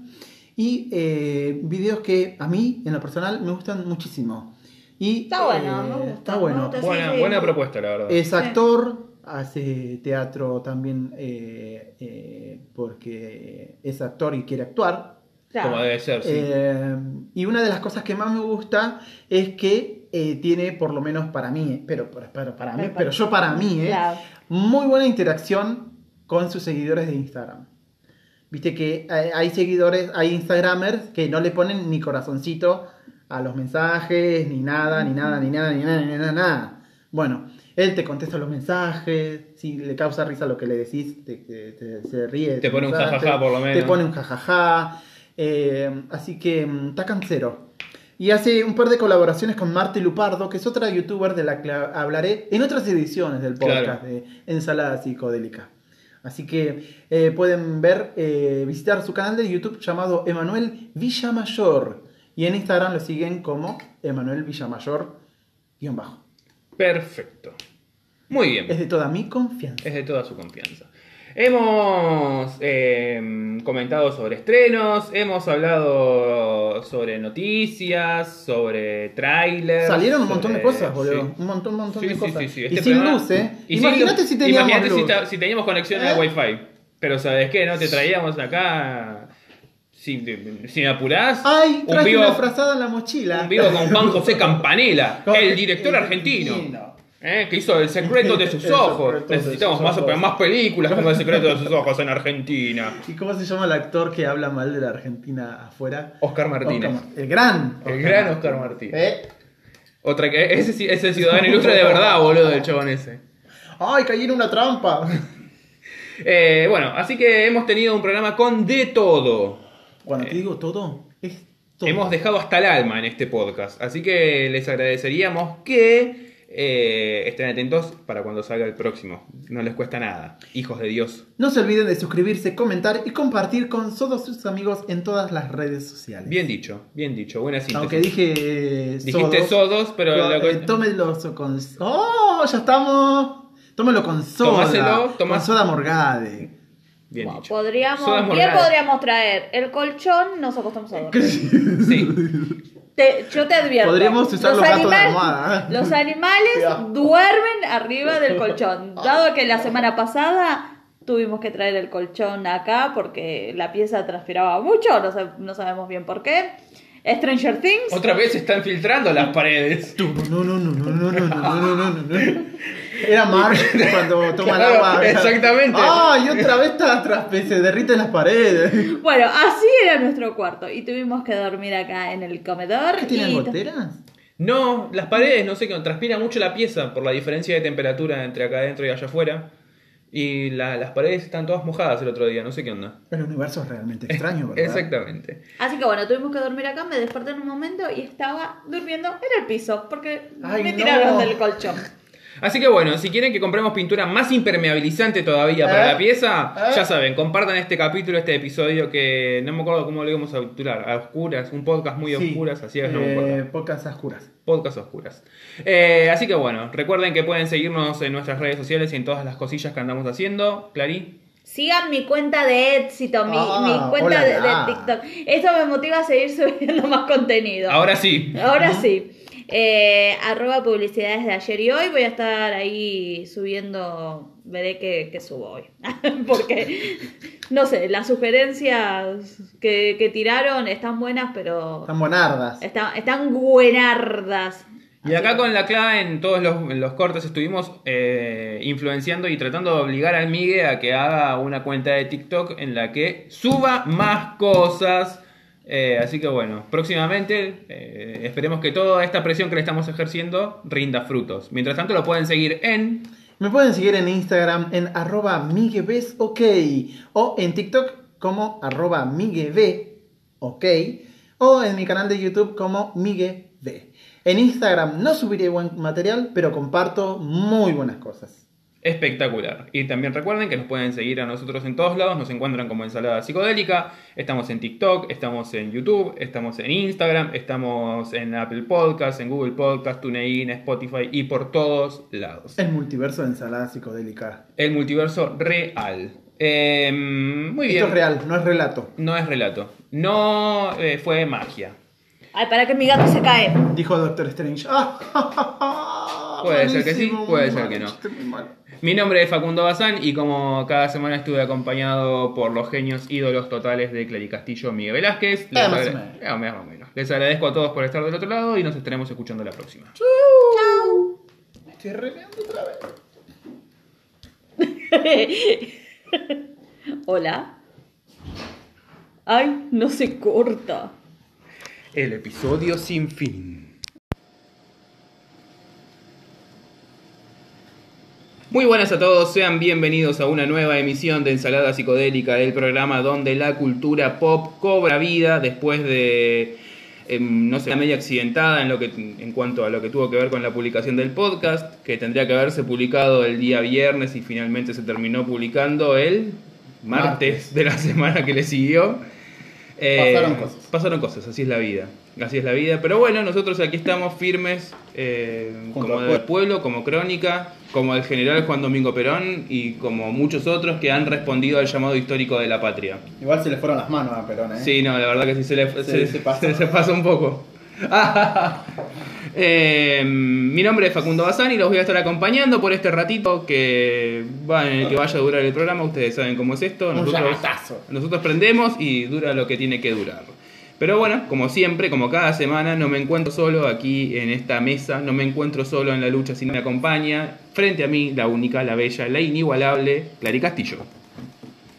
Y eh, videos que a mí, en lo personal, me gustan muchísimo. Y, Está bueno, eh, me gusta, Está me bueno. gusta. buena, buena propuesta, la verdad. Es actor, hace teatro también eh, eh, porque es actor y quiere actuar. Claro. Como debe ser, sí. Eh, y una de las cosas que más me gusta es que eh, tiene, por lo menos para mí, eh, pero, pero, pero para mí, Pero yo para mí, eh, Claro. muy buena interacción con sus seguidores de Instagram. Viste que hay, seguidores, hay Instagramers que no le ponen ni corazoncito a los mensajes, ni nada, ni nada, ni nada, ni nada, ni nada, nada. Bueno, él te contesta los mensajes, si le causa risa lo que le decís, te, te- te- se ríe. Te tu pone un jajaja, por lo menos. Te pone un jajaja. eh, así que mm, está cancero. Y hace un par de colaboraciones con Marti Lupardo, que es otra youtuber de la que hablaré en otras ediciones del podcast Claro. de Ensalada Psicodélica. Así que eh, pueden ver, eh, visitar su canal de YouTube llamado Emanuel Villamayor. Y en Instagram lo siguen como Emanuel Villamayor guion bajo. Perfecto. Muy bien. Es de toda mi confianza. Es de toda su confianza. Hemos eh, comentado sobre estrenos, hemos hablado sobre noticias, sobre trailers. Salieron un montón de cosas, boludo. sí. Un montón, un montón Sí, de sí, cosas. sí, sí. Y Este sin programa- luz, ¿eh? Imagínate si teníamos Imagínate si, ta- si teníamos conexión a ¿Eh? Wi-Fi. Pero ¿sabes qué? No te traíamos acá sin, sin apurás. ¡Ay! un vivo, una frazada en la mochila. un vivo con Juan José Campanella, *laughs* el director argentino. ¿Eh? Que hizo El secreto de *laughs* sus ojos. Necesitamos más, ojos. más películas como El *laughs* secreto de sus ojos en Argentina. ¿Y cómo se llama el actor que habla mal de la Argentina afuera? Oscar Martínez. Oscar el gran. El gran Oscar Martínez. ¿Eh? Otra que ese, ese ciudadano ilustre de verdad, boludo, del chabón ese. ¡Ay, caí en una trampa! *laughs* Eh, bueno, así que hemos tenido un programa con de todo. Cuando te digo todo, es todo. Hemos dejado hasta el alma en este podcast. Así que les agradeceríamos que eh, estén atentos para cuando salga el próximo. No les cuesta nada. Hijos de Dios. No se olviden de suscribirse, comentar y compartir con todos sus amigos en todas las redes sociales. Bien dicho, bien dicho. Buena síntesis. Aunque dije. eh, Dijiste sodos, sodos, pero que- eh, tómenlos con. ¡Oh! ¡Ya estamos! Tómalo con soda. Tomáselo, tomás- Con soda morgade. Bien dicho. podríamos, morgadas. podríamos traer el colchón, nos acostamos a dormir. Sí. *laughs* Te- yo te advierto. Podríamos usar los gatos de almohada, ¿eh? Los animales duermen arriba del *laughs* colchón. Dado que la semana pasada tuvimos que traer el colchón acá porque la pieza transpiraba mucho, no, sab- no sabemos bien por qué. Stranger Things. Otra vez se están filtrando las paredes. No, no, no, no, no, no, no, no, no, no, no. Era Marge cuando toma Claro, el agua. exactamente. ¡Ah! Y otra vez está se derriten las paredes. Bueno, así era nuestro cuarto y tuvimos que dormir acá en el comedor. ¿Qué tienen y- goteras? No, las paredes, no sé qué, transpira mucho la pieza por la diferencia de temperatura entre acá adentro y allá afuera. Y la- las paredes están todas mojadas el otro día, no sé qué onda. El universo es realmente extraño, *laughs* ¿verdad? Exactamente. Así que bueno, tuvimos que dormir acá, me desperté en un momento y estaba durmiendo en el piso porque Ay, me no. tiraron del colchón. Así que bueno, si quieren que compremos pintura más impermeabilizante todavía para ¿Eh? la pieza, ¿Eh? ya saben, compartan este capítulo, este episodio que no me acuerdo cómo lo íbamos a titular, a oscuras, un podcast muy Sí, oscuras, así es, no me acuerdo. eh, Pocas oscuras. Podcast oscuras. Eh, así que bueno, recuerden que pueden seguirnos en nuestras redes sociales y en todas las cosillas que andamos haciendo. Clary. Sigan mi cuenta de éxito, mi, Ah, mi cuenta de. TikTok. Esto me motiva a seguir subiendo *laughs* más contenido. Ahora sí. Ahora sí. Eh, arroba publicidades de ayer y hoy. Voy a estar ahí subiendo. Veré qué, qué subo hoy. *laughs* Porque, no sé, las sugerencias que, que tiraron están buenas, pero Están buenardas. están, están buenardas. Y acá con la clave en todos los, en los cortes estuvimos eh, influenciando y tratando de obligar al Migue a que haga una cuenta de TikTok en la que suba más cosas. Eh, así que bueno, próximamente eh, esperemos que toda esta presión que le estamos ejerciendo rinda frutos. Mientras tanto lo pueden seguir en... Me pueden seguir en Instagram en arroba miguebesok o en TikTok como arroba miguebe, ok, o en mi canal de YouTube como miguebe. En Instagram no subiré buen material, pero comparto muy buenas cosas. Espectacular. Y también recuerden que nos pueden seguir a nosotros en todos lados. Nos encuentran como Ensalada Psicodélica. Estamos en TikTok, estamos en YouTube, estamos en Instagram, estamos en Apple Podcasts, en Google Podcasts, TuneIn, Spotify y por todos lados. El multiverso de ensalada psicodélica. El multiverso real. Eh, muy bien. Esto es real, no es relato. No es relato. No eh, fue magia. Ay, para que mi gato se cae. Dijo Doctor Strange. *laughs* Puede ser que sí, puede muy ser mal, que no. Mi nombre es Facundo Bazán y como cada semana estuve acompañado por los genios ídolos totales de Clary Castillo, Miguel Velázquez. Les, Eh, más o agra- menos. Eh, más o menos. Les agradezco a todos por estar del otro lado y nos estaremos escuchando la próxima. Me estoy remeando otra vez. *laughs* Hola. Ay, no se corta. El episodio sin fin. Muy buenas a todos, sean bienvenidos a una nueva emisión de Ensalada Psicodélica, el programa donde la cultura pop cobra vida después de, em, no sé, una media accidentada en, lo que, en cuanto a lo que tuvo que ver con la publicación del podcast, que tendría que haberse publicado el día viernes y finalmente se terminó publicando el martes, Martes. de la semana que le siguió. Eh, Pasaron cosas. Pasaron cosas, así es la vida. Así es la vida. Pero bueno, nosotros aquí estamos firmes, eh, como del pueblo, como crónica, como el general Juan Domingo Perón y como muchos otros que han respondido al llamado histórico de la patria. Igual se le fueron las manos a Perón, ¿eh? Sí, no, la verdad que sí se le se, Se- se pasa. *laughs* se- se pasa un poco. *laughs* Eh, mi nombre es Facundo Bazán y los voy a estar acompañando por este ratito que va en el que vaya a durar el programa. Ustedes saben cómo es esto. Un Nosotros, llamatazo. nosotros prendemos y dura lo que tiene que durar. Pero bueno, como siempre, como cada semana, no me encuentro solo aquí en esta mesa, no me encuentro solo en la lucha, sino me acompaña frente a mí la única, la bella, la inigualable Clary Castillo.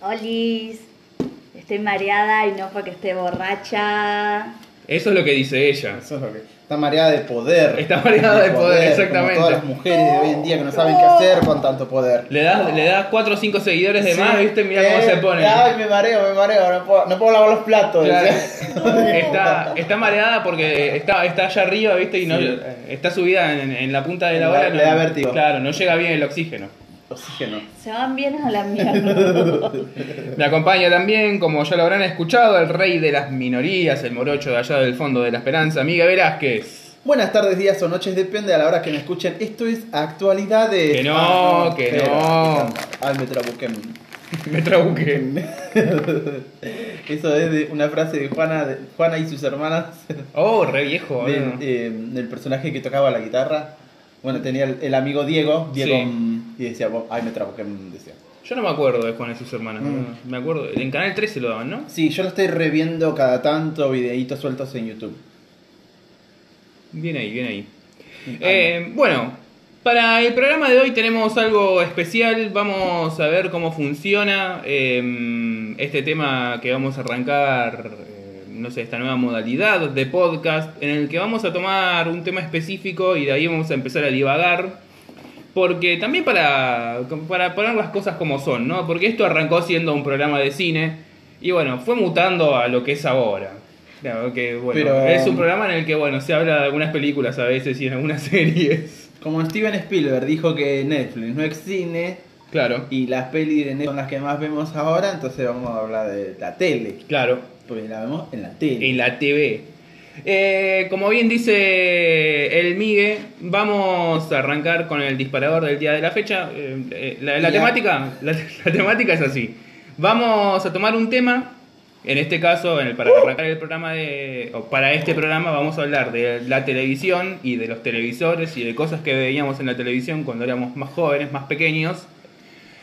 Olis. Estoy mareada y no porque esté borracha. Eso es lo que dice ella. Eso es lo que. Está mareada de poder. Está mareada de poder, exactamente. Como todas las mujeres de hoy en día que no saben qué hacer con tanto poder. Le das, le das 4 o 5 seguidores de más. ¿viste? Mira cómo Eh, se pone. Ay, me mareo, me mareo. No puedo, no puedo lavar los platos. Claro. *laughs* Está, está mareada porque está, está allá arriba, ¿viste? Y no, Sí. eh, está subida en, en la punta de la Le ola. da- no- le da vértigo. Claro, no llega bien el oxígeno. Oxígeno. Se van bien a la mierda. *laughs* Me acompaña también, como ya lo habrán escuchado, el rey de las minorías, el morocho de allá del fondo de la esperanza, Miguel Velázquez. Buenas tardes, días o noches, depende a la hora que me escuchen. Esto es Actualidades. Que no, Ah, que espera, no. espera. Ay, me trabuqué. *laughs* Me trabuqué. *laughs* Eso es de una frase de Juana, de Juana y sus hermanas, Oh, re viejo. del, eh, del personaje que tocaba la guitarra. Bueno, tenía el, el amigo Diego, Diego, Sí. Y decía, "Bo- ay, me trabuqué, mm", decía. Yo no me acuerdo de Juan y sus hermanas. Mm. Me acuerdo. En Canal 13 lo daban, ¿no? Sí, yo lo estoy reviendo cada tanto, videitos sueltos en YouTube. Bien ahí, bien ahí. Eh, bueno, para el programa de hoy tenemos algo especial. Vamos a ver cómo funciona eh, este tema que vamos a arrancar, eh, no sé, esta nueva modalidad de podcast en el que vamos a tomar un tema específico y de ahí vamos a empezar a divagar. Porque también para, para poner las cosas como son, ¿no? Porque esto arrancó siendo un programa de cine y bueno, fue mutando a lo que es ahora. Claro, que bueno, Pero- es un programa en el que bueno, se habla de algunas películas a veces y en algunas *laughs* series. Como Steven Spielberg dijo que Netflix no es cine Claro, y las pelis de Netflix son las que más vemos ahora, entonces vamos a hablar de la tele. claro, Porque la vemos en la tele. en la TV. Eh, como bien dice el Migue, vamos a arrancar con el disparador del día de la fecha. Eh, eh, la, temática, la, *laughs* la temática es así. Vamos a tomar un tema. En este caso, en el- para arrancar el programa de, o para este programa vamos a hablar de la televisión y de los televisores y de cosas que veíamos en la televisión cuando éramos más jóvenes, más pequeños.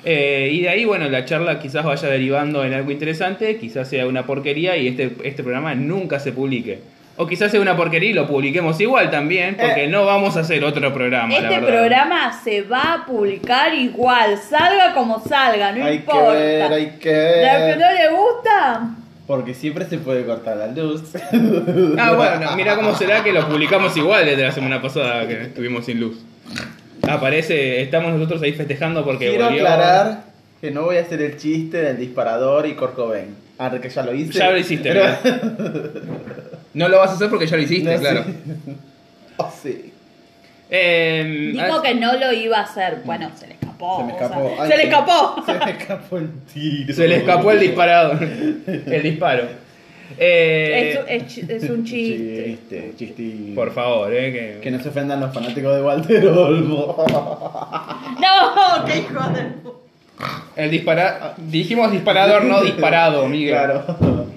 Eh, y de ahí, bueno, la charla quizás vaya derivando en algo interesante, quizás sea una porquería y este, este programa nunca se publique. O quizás sea una porquería y lo publiquemos igual también, porque Eh. no vamos a hacer otro programa. la Este verdad. programa se va a publicar igual, salga como salga, no hay importa. que ver, hay que ¿La que ver. no le gusta? Porque siempre se puede cortar la luz. Ah, bueno, mira cómo será que lo publicamos igual desde la semana pasada que estuvimos sin luz. Aparece, estamos nosotros ahí festejando porque Quiero volvió- aclarar que no voy a hacer el chiste del disparador y Cobain. Ah, que ya lo hice. Ya lo hiciste, Pero- *laughs* No lo vas a hacer porque ya lo hiciste, No, claro. sí. *laughs* Oh, sí. Eh, Dijo que no lo iba a hacer. Bueno, se le escapó. Se me o sea, escapó. Ay, se le escapó. Se me escapó el tiro. Se le escapó el disparador. *laughs* El disparo. Eh, Es, es chi- es un chiste. Chiste, chiste. por favor, eh, que, Que no se ofendan los fanáticos de Walter Olmo. *laughs* No, qué hijo de el dispara dijimos disparador, no disparado, Miguel. Claro.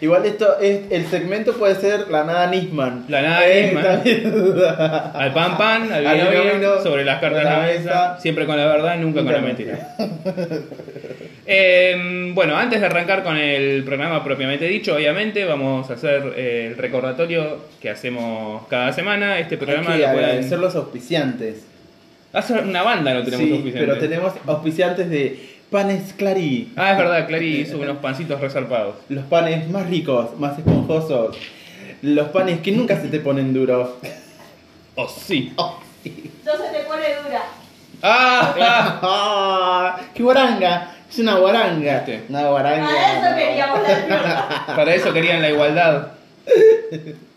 Igual esto es el segmento puede ser la nada Nisman. La nada Eh, Nisman. *laughs* Al pan pan, al vino vino, vino, vino, sobre las cartas de la la mesa, mesa. siempre con la verdad, nunca con la mentira. Eh, bueno, antes de arrancar con el programa propiamente dicho, obviamente vamos a hacer eh, el recordatorio que hacemos cada semana. Este programa Hay que lo pueden- agradecer los auspiciantes. Hace una banda no tenemos sí, auspiciantes. pero tenemos auspiciantes de Panes Clarí. Ah, es verdad, Clary hizo unos pancitos resarpados. Los panes más ricos, más esponjosos. Los panes que nunca se te ponen duros. Oh, sí. Entonces te pone dura. Ah, ah. *laughs* ¡Ah! ¡Qué guaranga! Es una guaranga. Viste. Una guaranga. A eso queríamos la *laughs* Para eso querían la igualdad. *laughs*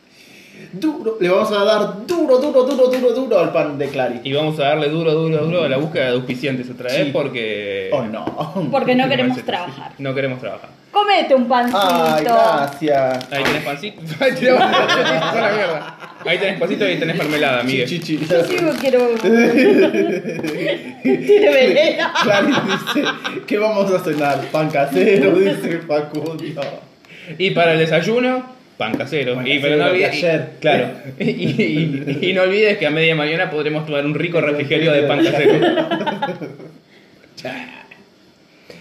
Duro. Le vamos a dar duro, duro, duro, duro, duro al pan de Clary. Y vamos a darle duro, duro, duro a la búsqueda de auspiciantes otra vez Sí. porque... Oh no. Porque no *laughs* queremos trabajar. No queremos trabajar. Comete un pancito. Ay, gracias. Ahí tenés pancito. *laughs* Ahí tenés pancito. Ahí tenés pancito y ahí tenés mermelada, Miguel. Chichi. Yo sí quiero. *laughs* Tiene veneno. Clary dice, ¿qué vamos a cenar? Pan casero, dice Facundo. Y para el desayuno, pan casero. Pan y, casero pero no de olvides, y- claro. *laughs* Y no olvides que a media mañana podremos tomar un rico refrigerio de pan casero. *laughs*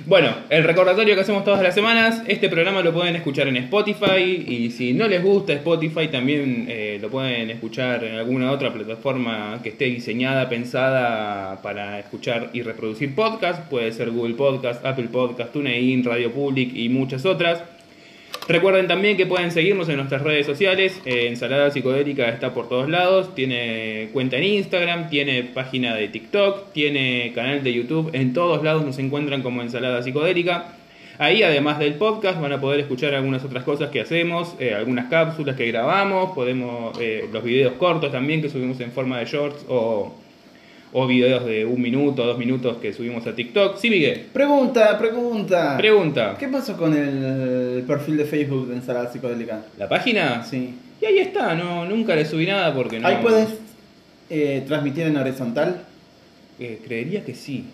Bueno, el recordatorio que hacemos todas las semanas, este programa lo pueden escuchar en Spotify y si no les gusta Spotify también eh, lo pueden escuchar en alguna otra plataforma que esté diseñada, pensada para escuchar y reproducir podcast, puede ser Google Podcast, Apple Podcast, TuneIn, Radio Public y muchas otras. Recuerden también que pueden seguirnos en nuestras redes sociales. eh, Ensalada Psicodélica está por todos lados. Tiene cuenta en Instagram, tiene página de TikTok, tiene canal de YouTube. En todos lados nos encuentran como Ensalada Psicodélica. Ahí, además del podcast, van a poder escuchar algunas otras cosas que hacemos, eh, algunas cápsulas que grabamos, podemos eh, los videos cortos también que subimos en forma de shorts o, o videos de un minuto, dos minutos que subimos a TikTok. Sí, Miguel. Pregunta, pregunta. Pregunta. ¿Qué pasó con el perfil de Facebook de Ensalada Psicodélica? ¿La página? Sí. Y ahí está, no, nunca le subí nada porque no. Ahí puedes eh, transmitir en horizontal. Eh, creería que sí.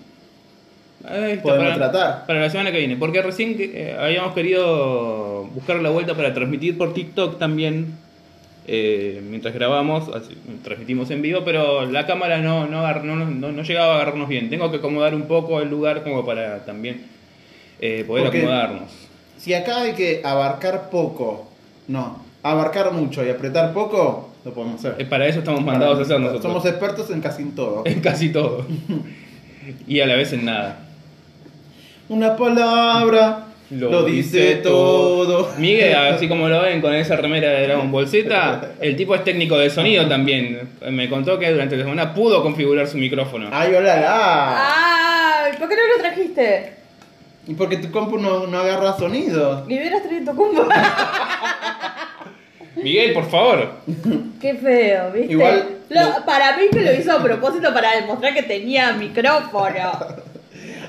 Está, Podemos para, tratar. para la semana que viene. Porque recién eh, habíamos querido buscar la vuelta para transmitir por TikTok también. Eh, mientras grabamos, así, transmitimos en vivo, pero la cámara no, no, no, no- no llegaba a agarrarnos bien. Tengo que acomodar un poco el lugar como para también eh, poder Porque- acomodarnos. Si acá hay que abarcar poco, no, abarcar mucho y apretar poco, lo podemos hacer. Eh, para eso estamos mandados a hacer nosotros. Somos expertos en casi todo. *laughs* En casi todo. *laughs* y a la vez en nada. Una palabra lo, dice todo. Miguel, *laughs* así como lo ven con esa remera de Dragon Ball Z, el tipo es técnico de sonido también. Me contó que durante la semana pudo configurar su micrófono. ¡Ay, hola, la! ¡Ay! ¿Por qué no lo trajiste? Y porque tu compu no, no agarra sonido. Y hubieras traído tu combo. *laughs* Miguel, por favor. *laughs* Qué feo, ¿viste? Igual- Lo- para mí que lo hizo a propósito para demostrar que tenía micrófono.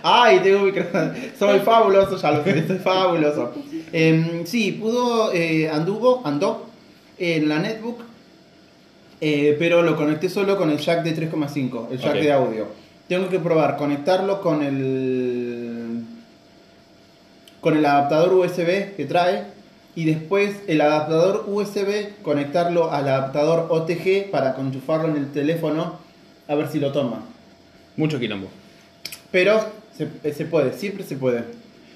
¡Ay, tengo micrófono! Soy fabuloso, ya lo sé, soy fabuloso. Em, sí, pudo, eh, anduvo, andó en la netbook, eh, pero lo conecté solo con el jack de 3,5, el jack de audio. Tengo que probar conectarlo con el con el adaptador USB que trae y después el adaptador USB conectarlo al adaptador OTG para enchufarlo en el teléfono a ver si lo toma. Mucho quilombo. Pero se, se puede, siempre se puede.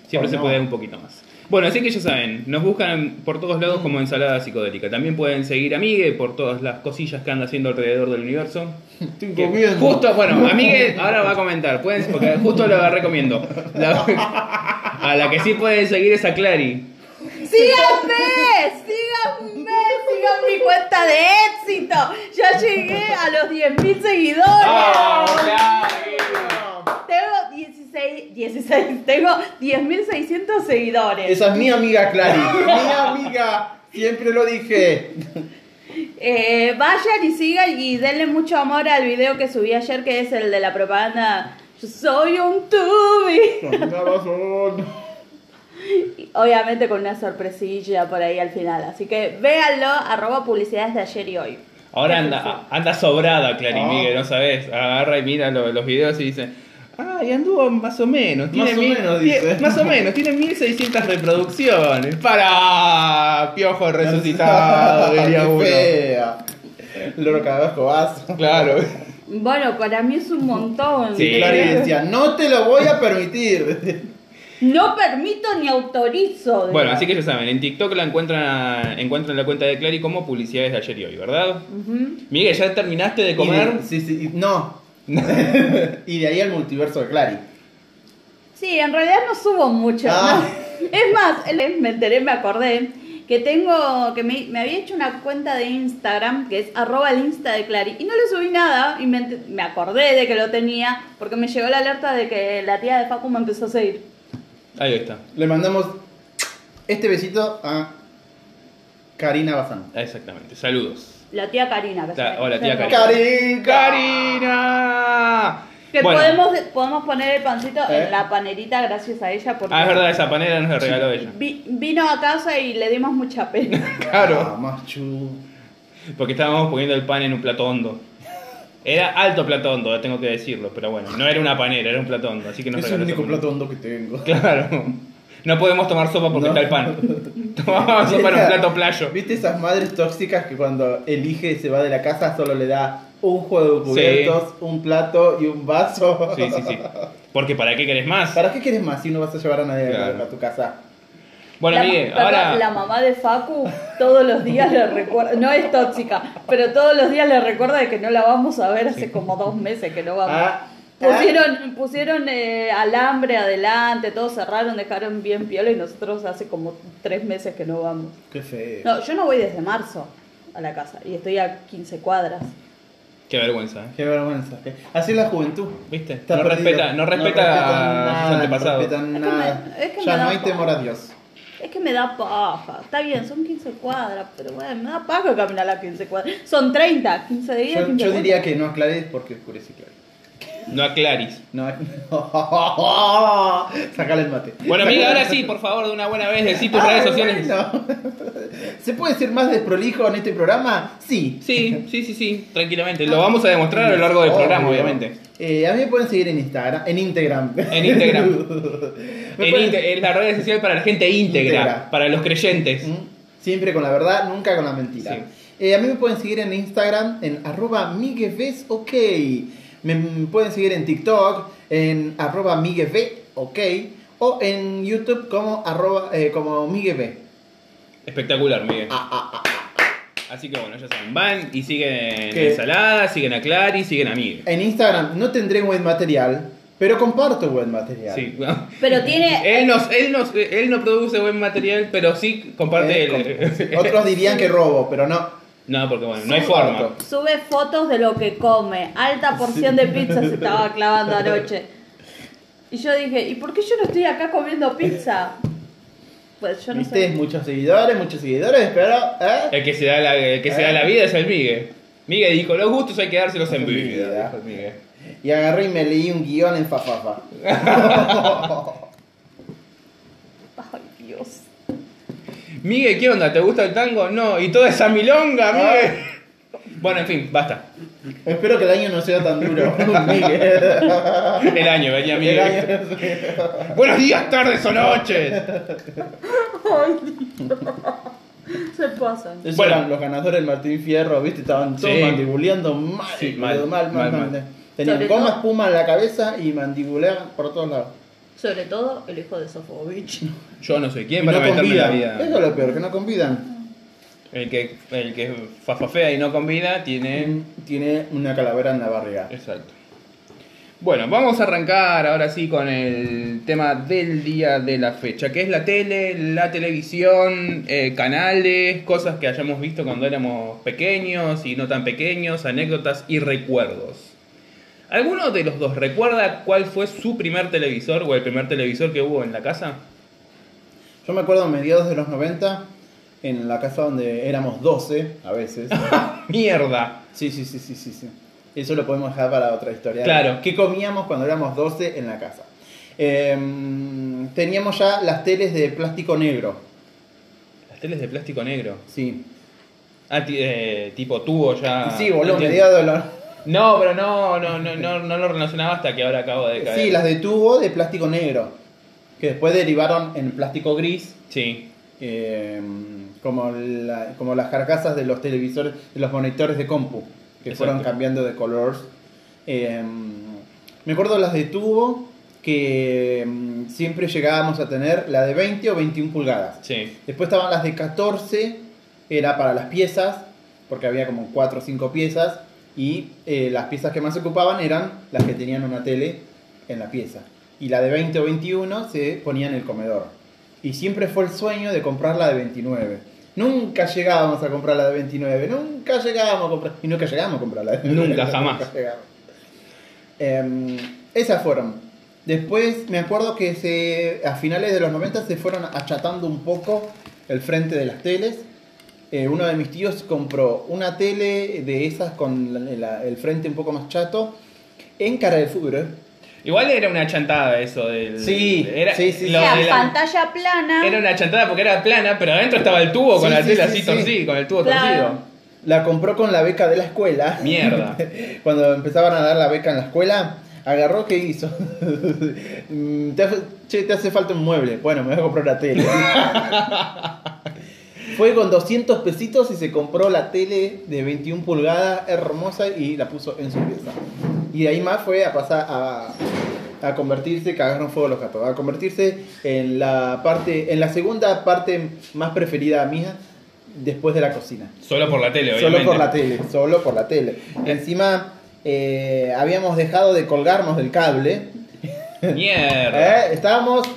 Siempre ¿O se no? puede un poquito más. Bueno, así que ya saben, nos buscan por todos lados como ensalada psicodélica. También pueden seguir a Miguel por todas las cosillas que anda haciendo alrededor del universo. Estoy Que comiendo. Justo, bueno, a Miguel *laughs* ahora va a comentar, pueden, porque justo lo recomiendo. La- *laughs* a la que sí pueden seguir es a Clary. ¡Síganme! ¡Síganme! ¡Sigan mi cuenta de éxito! Ya llegué a los 10.000 seguidores. ¡Ah, Tengo 16, 16, tengo 10.600 seguidores. Esa es mi amiga Clary. mi amiga. Siempre lo dije. Eh, vayan y sigan y denle mucho amor al video que subí ayer, que es el de la propaganda. Yo soy un tubi. Obviamente con una sorpresilla por ahí al final. Así que véanlo, arroba publicidades de ayer y hoy. Ahora anda, anda sobrada Clary Ah. Miguel, ¿no sabes? Agarra y mira lo- los videos y dice, ah, y anduvo más o menos. Tiene Más o mil- menos, tiene- dice. Más o menos, tiene 1600 reproducciones. Para Piojo resucitado, *laughs* diría Qué uno. fea. Loro cada vez vas. Claro. Bueno, para mí es un montón. Sí. Y Clary decía, no te lo voy a permitir. No permito ni autorizo. Bueno, así que ya saben, en TikTok la encuentran, encuentran la cuenta de Clary como publicidades de ayer y hoy, ¿verdad? Ujú. Miguel, ¿ya terminaste de comer? Y de- sí, sí, y- no. *laughs* y de ahí al multiverso de Clary. Sí, en realidad no subo mucho. Ah. ¿no? *laughs* Es más, me enteré, me acordé que tengo, que me, me había hecho una cuenta de Instagram que es arroba el insta de Clary y no le subí nada y me, me acordé de que lo tenía porque me llegó la alerta de que la tía de Facu me empezó a seguir. Ahí está. Le mandamos este besito a Karina Bazán. Exactamente. Saludos. La tía Karina. que La- hola, se tía llama. Karina. ¡Karina! Que Bueno. podemos, podemos poner el pancito ¿Eh? en la panerita gracias a ella porque Ah, es verdad, esa panera nos la regaló ella. vi- vino a casa y le dimos mucha pena. *laughs* Ah, Claro. machu. Porque estábamos poniendo el pan en un plato hondo. Era alto plato hondo, tengo que decirlo, pero bueno, no era una panera, era un plato hondo, así que nos Es el único plato hondo que tengo. Claro. No podemos tomar sopa porque No. está el pan. *laughs* Tomamos sopa en un plato playo. ¿Viste esas madres tóxicas que cuando elige y se va de la casa solo le da un juego de cubiertos, un plato y un vaso? Sí, sí, sí. Porque ¿para qué querés más? ¿Para qué quieres más si no vas a llevar a nadie Claro. a tu casa? Bueno, la, Miguel, perdón, ahora... la mamá de Facu todos los días le recuerda, no es tóxica, pero todos los días le recuerda de que no la vamos a ver hace como dos meses que no vamos. Ah, Pusieron, pusieron eh, alambre adelante, todos cerraron, dejaron bien piola y nosotros hace como tres meses que no vamos. Qué feo. No, yo no voy desde marzo a la casa y estoy a 15 cuadras. Qué vergüenza, ¿eh? Qué vergüenza. qué- Así es la juventud. ¿Viste? Está no, respeta, no respeta a nada, sus antepasados. No respetan que nada. me- es que ya no hay temor a Dios. Es que me da paja. Está bien, son 15 cuadras, pero bueno, me da paja caminar las 15 cuadras. Son 30, 15 días. Yo, 15 yo diría que no aclares porque oscurece claro. No aclarís. No, Sacale *laughs* el mate. Bueno, amiga, ahora sí, por favor, de una buena vez, decí tus redes sociales. No. ¿Se puede ser más desprolijo en este programa? Sí. Sí, sí, sí, sí, tranquilamente. Lo vamos a demostrar a lo largo del programa, obviamente. Eh, a mí me pueden seguir en Instagram, en Instagram. En Instagram. *laughs* En la red social para la gente íntegra, para los creyentes. ¿Mm? Siempre con la verdad, nunca con la mentira. Sí. Eh, a mí me pueden seguir en Instagram en arroba migueves, ok. Me pueden seguir en TikTok en arroba migueve, ok. O en YouTube como arroba eh, como migueve. Espectacular, Miguel. Ah, ah, ah. Así que bueno, ya saben, van y siguen ¿Qué? Ensalada, siguen a Clary, siguen a Miguel. En Instagram no tendré buen material, pero comparto buen material. Sí. Pero tiene. *laughs* Él, nos, él, nos, él no produce buen material, pero sí comparte Eh, el- *laughs* Otros dirían que robo, pero no. No, porque bueno, no hay forma. Sube fotos de lo que come. Alta porción de pizza se estaba clavando anoche. Y yo dije, ¿y por qué yo no estoy acá comiendo pizza? Pues yo no Viste, sé. muchos seguidores, muchos seguidores, pero. ¿eh? El que se da la, el que se da la vida es el Miguel. Miguel dijo, los gustos hay que dárselos en vida. vida. dijo el Miguel. Y agarré y me leí un guion en Fafafa. *laughs* *laughs* Ay, Dios. Miguel, ¿qué onda? ¿Te gusta el tango? No. ¿Y toda esa milonga, Miguel? Bueno, en fin, basta. Espero que el año no sea tan duro. *laughs* *laughs* Miguel. El año, venía El Miguel. Buenos días, tardes o noches. Ay, Dios. Se pasan. Esos Bueno. eran los ganadores del Martín Fierro, ¿viste? Estaban todos Sí. mandibuleando mal, Sí, mal, mal, mal, mal, mal, mal. Tenían Sobre goma todo- espuma en la cabeza y mandibuleaban por todos lados. Sobre todo el hijo de Sofovich. Yo no soy quién para no meterme en la convidan. vida. Eso es lo peor, que no convidan. El que, el que fafafea y no combina tiene. Tiene una calavera en la barriga. Exacto. Bueno, vamos a arrancar ahora sí con el tema del día de la fecha, que es la tele, la televisión, eh, canales, cosas que hayamos visto cuando éramos pequeños y no tan pequeños, anécdotas y recuerdos. ¿Alguno de los dos recuerda cuál fue su primer televisor o el primer televisor que hubo en la casa? Yo me acuerdo a mediados de los 90, en la casa donde éramos 12 a veces. *laughs* ¡Mierda! Sí, sí, sí, sí, sí, sí. Eso lo podemos dejar para otra historia. Claro. ¿Qué comíamos cuando éramos 12 en la casa? Eh, teníamos ya las teles de plástico negro. Las teles de plástico negro. Sí. Ah, eh, tipo tubo ya. sí, boludo, mediados de los... No, pero no, no, no, no, no lo relacionaba hasta que ahora acabo de caer. Sí, las de tubo de plástico negro. Que después derivaron en plástico gris. Sí. eh, como, la- como las carcasas de los televisores, de los monitores de compu. Que Exacto. fueron cambiando de colores. Eh, me acuerdo las de tubo que mm, siempre llegábamos a tener la de 20 o 21 pulgadas. Sí. Después estaban las de 14, era para las piezas, porque había como 4 o 5 piezas, y eh, las piezas que más se ocupaban eran las que tenían una tele en la pieza. Y la de 20 o 21 se ponía en el comedor. Y siempre fue el sueño de comprar la de 29. Nunca llegábamos a comprar la de 29, nunca llegábamos a comprar. Y nunca llegábamos a comprar la de 29. Nunca, jamás. Nunca. Em, esas fueron. Después me acuerdo que se, a finales de los 90 se fueron achatando un poco el frente de las teles. Eh, uno de mis tíos compró una tele de esas con la- la- el frente un poco más chato en cara de fútbol. Igual era una chantada eso del. Sí, era, sí, sí, lo Era de la- pantalla plana. Era una chantada porque era plana, pero adentro estaba el tubo con Sí, la sí, tela sí, así sí. torcida, con el tubo Claro. torcido. La compró con la beca de la escuela. Mierda. *laughs* Cuando empezaban a dar la beca en la escuela, agarró, ¿qué hizo? *laughs* Mm, te, hace, che, te hace falta un mueble. Bueno, me voy a comprar la tele. *laughs* Fue con 200 pesitos y se compró la tele de 21 pulgadas, hermosa, y la puso en su pieza. Y de ahí más fue a pasar a, a convertirse, cagaron fuego los gatos, a convertirse en la parte, en la segunda parte más preferida mía después de la cocina. Solo por la tele, obviamente. Solo por la tele, solo por la tele. Encima eh, habíamos dejado de colgarnos del cable. Mierda. *laughs* ¿eh? Estábamos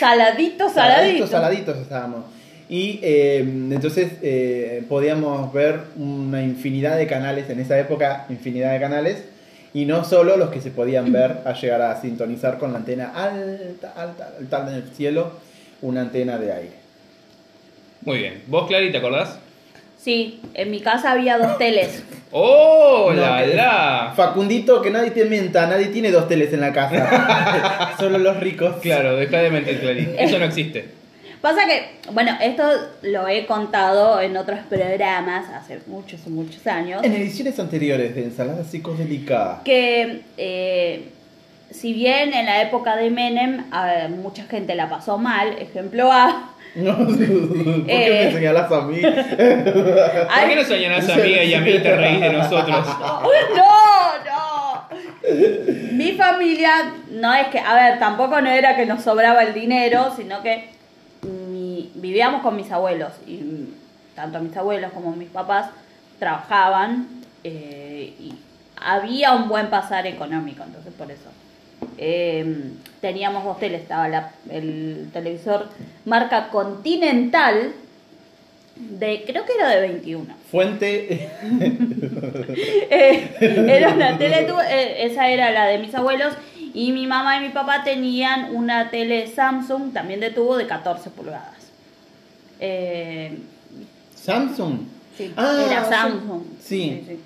Saladito, saladito. saladitos, saladitos estábamos. Y eh, entonces eh, podíamos ver una infinidad de canales en esa época, infinidad de canales. Y no solo los que se podían *clears throat* ver a llegar a sintonizar con la antena alta, alta, alta en el cielo, una antena de aire. Muy bien. ¿Vos, Clary, te acordás? Sí, en mi casa había dos teles. *laughs* ¡Oh, la la! Facundito, que nadie te mienta, nadie tiene dos teles en la casa. *laughs* *laughs* Solo los ricos. Claro, deja de mentir, Clary. Eso no existe. Pasa que, bueno, esto lo he contado en otros programas hace muchos, muchos años. En ediciones anteriores de Ensalada Psicodélica. que eh, si bien en la época de Menem a mucha gente la pasó mal, ejemplo A, *laughs* No, ¿Por qué Eh. me señalas a mí? *laughs* ¿Por qué no señalás a amiga y a mí te reís de nosotros? *laughs* no, no. Mi familia no es que, a ver, tampoco no era que nos sobraba el dinero, sino que vivíamos con mis abuelos y tanto mis abuelos como mis papás trabajaban eh, y había un buen pasar económico, entonces por eso. Eh, teníamos dos teles, estaba la- el televisor marca Continental de, creo que era de 21. Fuente. *laughs* Eh, era una tele, eh, esa era la de mis abuelos y mi mamá y mi papá tenían una tele Samsung también de tubo de 14 pulgadas. Eh, Samsung. sí, Ah, era sí. Samsung. Sí.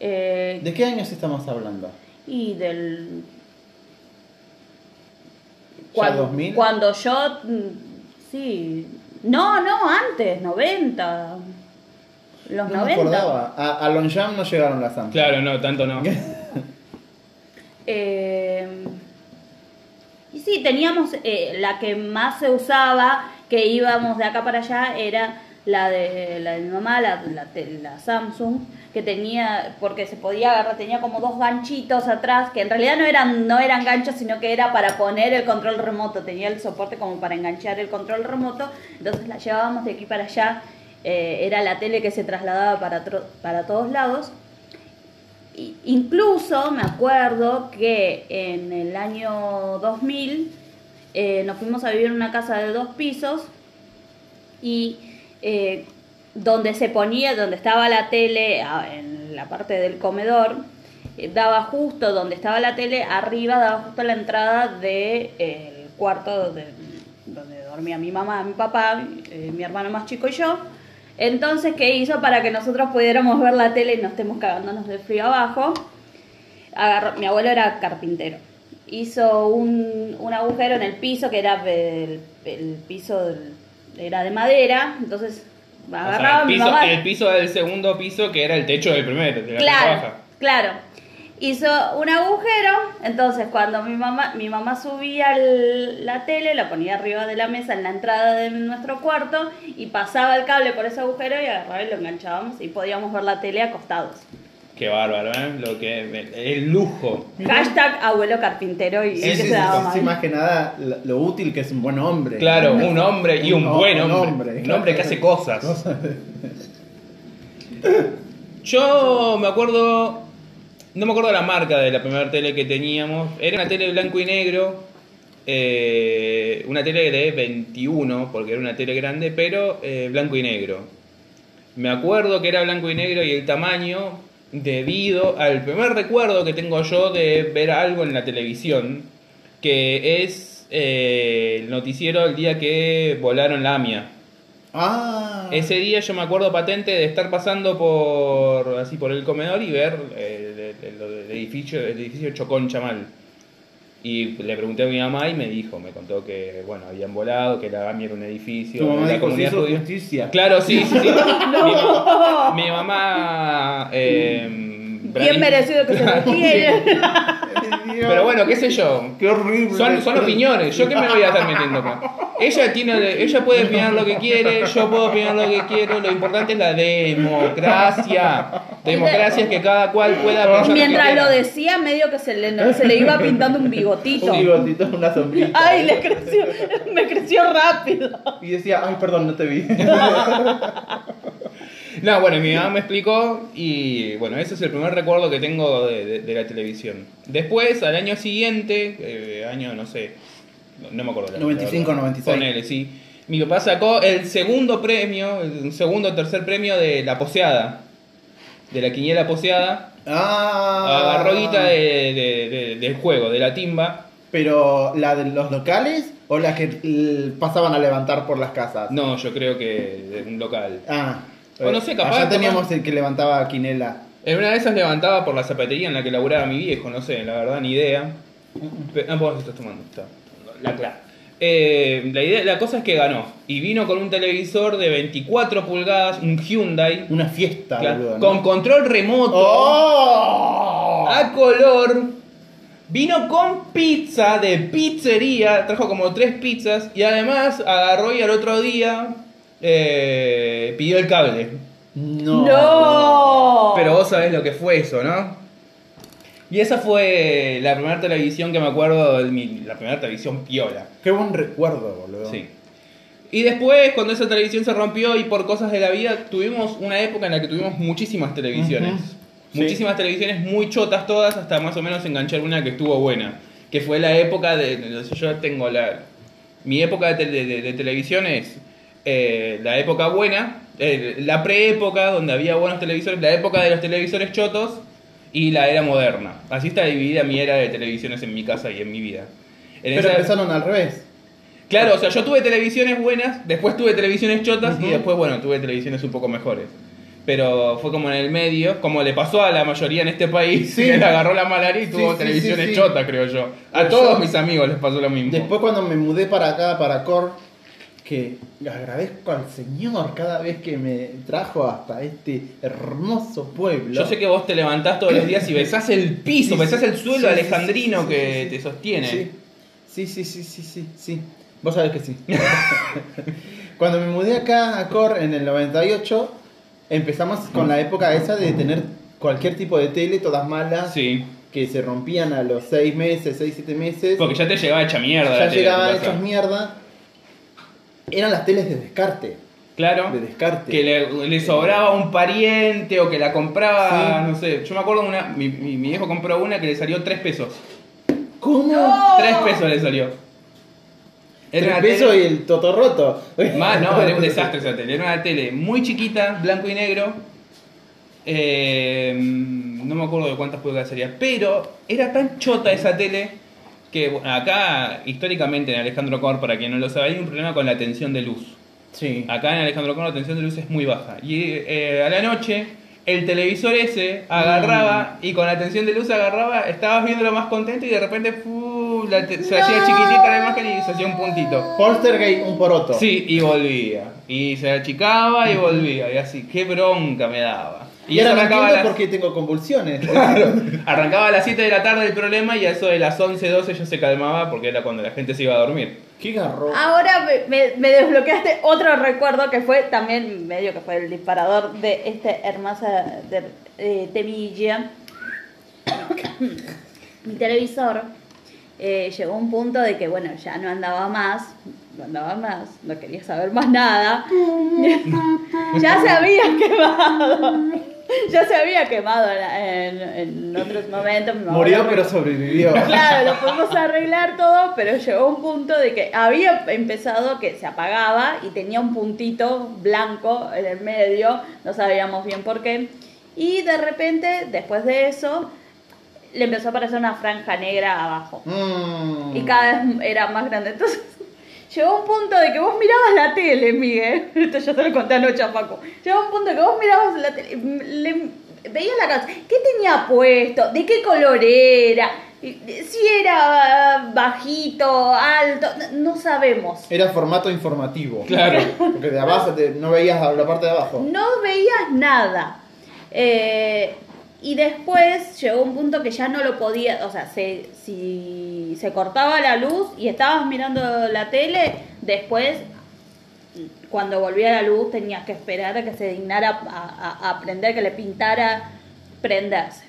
Eh, ¿De qué años estamos hablando? y del... ¿Ya Cuando, 2000? cuando yo... mm, Sí. No, no, antes, 90. Los No 90. me acordaba. A, a Longchamp no llegaron las Samsung. Claro, no, tanto no. *laughs* Eh, y sí, teníamos eh, la que más se usaba, que íbamos de acá para allá, era la de, la de mi mamá, la, la, Samsung, que tenía, porque se podía agarrar, tenía como dos ganchitos atrás, que en realidad no eran, no eran ganchos, sino que era para poner el control remoto, tenía el soporte como para enganchar el control remoto, entonces la llevábamos de aquí para allá, eh, era la tele que se trasladaba para, para todos lados. Incluso me acuerdo que en el año 2000 eh, nos fuimos a vivir en una casa de dos pisos y eh, donde se ponía, donde estaba la tele, en la parte del comedor, eh, daba justo donde estaba la tele, arriba daba justo la entrada del de, eh, cuarto de- donde dormía mi mamá, mi papá, mi hermano más chico y yo. Entonces, ¿qué hizo para que nosotros pudiéramos ver la tele y no estemos cagándonos de frío abajo? Mi abuelo era carpintero. Hizo un, un agujero en el piso, que era el, el piso del- era de madera. Entonces, O sea, agarraba el, mi piso, mamá. el piso del segundo piso que era el techo del primero, de la Claro, baja. claro. Hizo un agujero, entonces cuando mi mamá, mi mamá subía el- la tele, la ponía arriba de la mesa en la entrada de nuestro cuarto y pasaba el cable por ese agujero y agarraba y lo enganchábamos y podíamos ver la tele acostados. Qué bárbaro, ¿eh? Lo que, el lujo. Hashtag abuelo carpintero y Sí, que sí, se sí, daba más que nada lo, útil que es un buen hombre. Claro, *laughs* un hombre y un, Un buen un hombre. hombre, un hombre que hace cosas. *laughs* Yo me acuerdo, no me acuerdo la marca de la primera tele que teníamos. Era una tele blanco y negro, eh, una tele de 21, porque era una tele grande, pero eh, blanco y negro. Me acuerdo que era blanco y negro y el tamaño debido al primer recuerdo que tengo yo de ver algo en la televisión, que es eh, el noticiero el día que volaron la AMIA. Ah. Ese día yo me acuerdo patente de estar pasando por así por el comedor y ver eh, el, el- el edificio, el edificio Chocón Chamal. Y le pregunté a mi mamá y me dijo, me contó que bueno, habían volado, que la AMI era un edificio Tu mamá de la dijo, comunidad "Se hizo judía". justicia. Claro, sí, sí, sí. *laughs* Mi, mi mamá eh, Bien Brani- merecido que se *laughs* retire. Pero bueno, qué sé yo. Qué horrible. Son, son opiniones, yo qué me voy a estar metiendo acá. Ella tiene, ella puede opinar lo que quiere, yo puedo opinar lo que quiero, lo importante es la democracia. *laughs* Democracia es que cada cual pueda pensar lo que Mientras quiera. lo decía, medio que se le, se le iba pintando un bigotito. Un bigotito, una sombrita. Ay, le creció, *laughs* me creció rápido. Y decía, ay, perdón, no te vi. *laughs* No, bueno, mi mamá me explicó y bueno, ese es el primer recuerdo que tengo de, de- de la televisión. Después, al año siguiente, eh, año no sé, no, me acuerdo. la- 95, la verdad. 96. Ponele, sí. Mi papá sacó el segundo premio, el segundo o tercer premio de la poseada, de la quiniela poseada. Ah. Agarró guita de, de- de- del juego, de la timba. Pero, ¿la de los locales o la que pasaban a levantar por las casas? No, yo creo que de un local. Ah. O no sé, capaz, Allá teníamos el que levantaba Quinela. En una de esas levantaba por la zapatería en la que laburaba mi viejo, no sé, la verdad, ni idea. Ah, vos estás tomando, está. La clara. eh, la, idea, la cosa es que ganó. Y vino con un televisor de 24 pulgadas, un Hyundai, Una fiesta, claro, boludo. ¿no? con control remoto, ¡Oh! a color. Vino con pizza de pizzería, trajo como tres pizzas y además agarró y al otro día eh, pidió el cable. No. ¡No! Pero vos sabés lo que fue eso, ¿no? Y esa fue la primera televisión que me acuerdo, de mi- la primera televisión piola. Qué buen recuerdo, boludo. Sí. Y después, cuando esa televisión se rompió y por cosas de la vida, tuvimos una época en la que tuvimos muchísimas televisiones. Ujú. Sí. Muchísimas televisiones muy chotas todas, hasta más o menos enganchar una que estuvo buena. Que fue la época de... Yo tengo la... Mi época de, de- de- de televisión es eh, la época buena, eh, la preépoca donde había buenos televisores, la época de los televisores chotos y la era moderna. Así está dividida mi era de televisiones en mi casa y en mi vida. En Pero esa- empezaron al revés. Claro, o sea, yo tuve televisiones buenas, después tuve televisiones chotas y Ujú. después, bueno, tuve televisiones un poco mejores. Pero fue como en el medio, como le pasó a la mayoría en este país, Sí. *laughs* que le agarró la malaria y tuvo sí, televisiones sí. chotas, creo yo. A Pero todos yo- mis amigos les pasó lo mismo. Después cuando me mudé para acá, para Cor, que agradezco al Señor cada vez que me trajo hasta este hermoso pueblo. Yo sé que vos te levantás todos los días y besás el piso, Sí, besás el suelo sí, alejandrino sí, que te sostiene. Sí. sí, sí, sí, sí, sí. Vos sabés que sí. *laughs* Cuando me mudé acá a Cor en el 98, empezamos con la época esa de tener cualquier tipo de tele, todas malas, Sí, que se rompían a los 6 meses, 6, 7 meses. porque ya te llegaba hecha mierda. ya la tele a tu llegaban casa. hechas mierda. Eran las teles de descarte. Claro. De descarte. que le, le sobraba un pariente o que la compraba, Sí. no sé. Yo me acuerdo una, mi, mi, mi viejo compró una que le salió 3 pesos. ¿Cómo? No. 3 pesos le salió. El una peso tele- y el totorroto. *laughs* Más, no, era un *laughs* desastre esa tele. Era una tele muy chiquita, blanco y negro. Eh, no me acuerdo de cuántas pulgadas sería, pero era tan chota esa tele que bueno, acá, históricamente en Alejandro Cor, para quien no lo sabe, hay un problema con la tensión de luz. Sí. Acá en Alejandro Cor la tensión de luz es muy baja. Y eh, a la noche, el televisor ese agarraba y con la tensión de luz agarraba, estabas viéndolo más contento y de repente fu, la te- se hacía chiquitita la imagen y se hacía un puntito. Poltergeist, un poroto. Sí, y volvía. Y se achicaba y volvía. Y así, qué bronca me daba. Y, ahora eso no arrancaba, a entiendo las, por qué tengo convulsiones. *laughs* arrancaba a las 7 de la tarde el problema y a eso de las 11, 12 ya se calmaba porque era cuando la gente se iba a dormir. Qué garro. Ahora me, me- me desbloqueaste otro recuerdo que fue también medio que fue el disparador de este hermosa de, eh, temilla. *coughs* Mi televisor eh, llegó a un punto de que, bueno, ya no andaba más, no andaba más, no quería saber más nada. *laughs* ya se había quemado. *laughs* Ya se había quemado en, en otros momentos. mamá Murió pero sobrevivió. *laughs* Claro, lo podemos arreglar todo, pero llegó un punto de que había empezado que se apagaba y tenía un puntito blanco en el medio, no sabíamos bien por qué. Y de repente, después de eso, le empezó a aparecer una franja negra abajo. Mm. Y cada vez era más grande. Entonces, llegó un punto de que vos mirabas la tele, Miguel. *laughs* Esto yo te lo conté anoche a Paco. Llegó un punto de que vos mirabas la tele, le- veías la casa. ¿Qué tenía puesto? ¿De qué color era? Si era bajito, alto, no, no sabemos. Era formato informativo. Claro. Porque de abajo te- no veías la parte de abajo. No veías nada. Eh, y después llegó un punto que ya no lo podía, o sea, se, si se cortaba la luz y estabas mirando la tele, después, cuando volvía la luz, tenías que esperar a que se dignara a, a- a prender, que le pintara prenderse.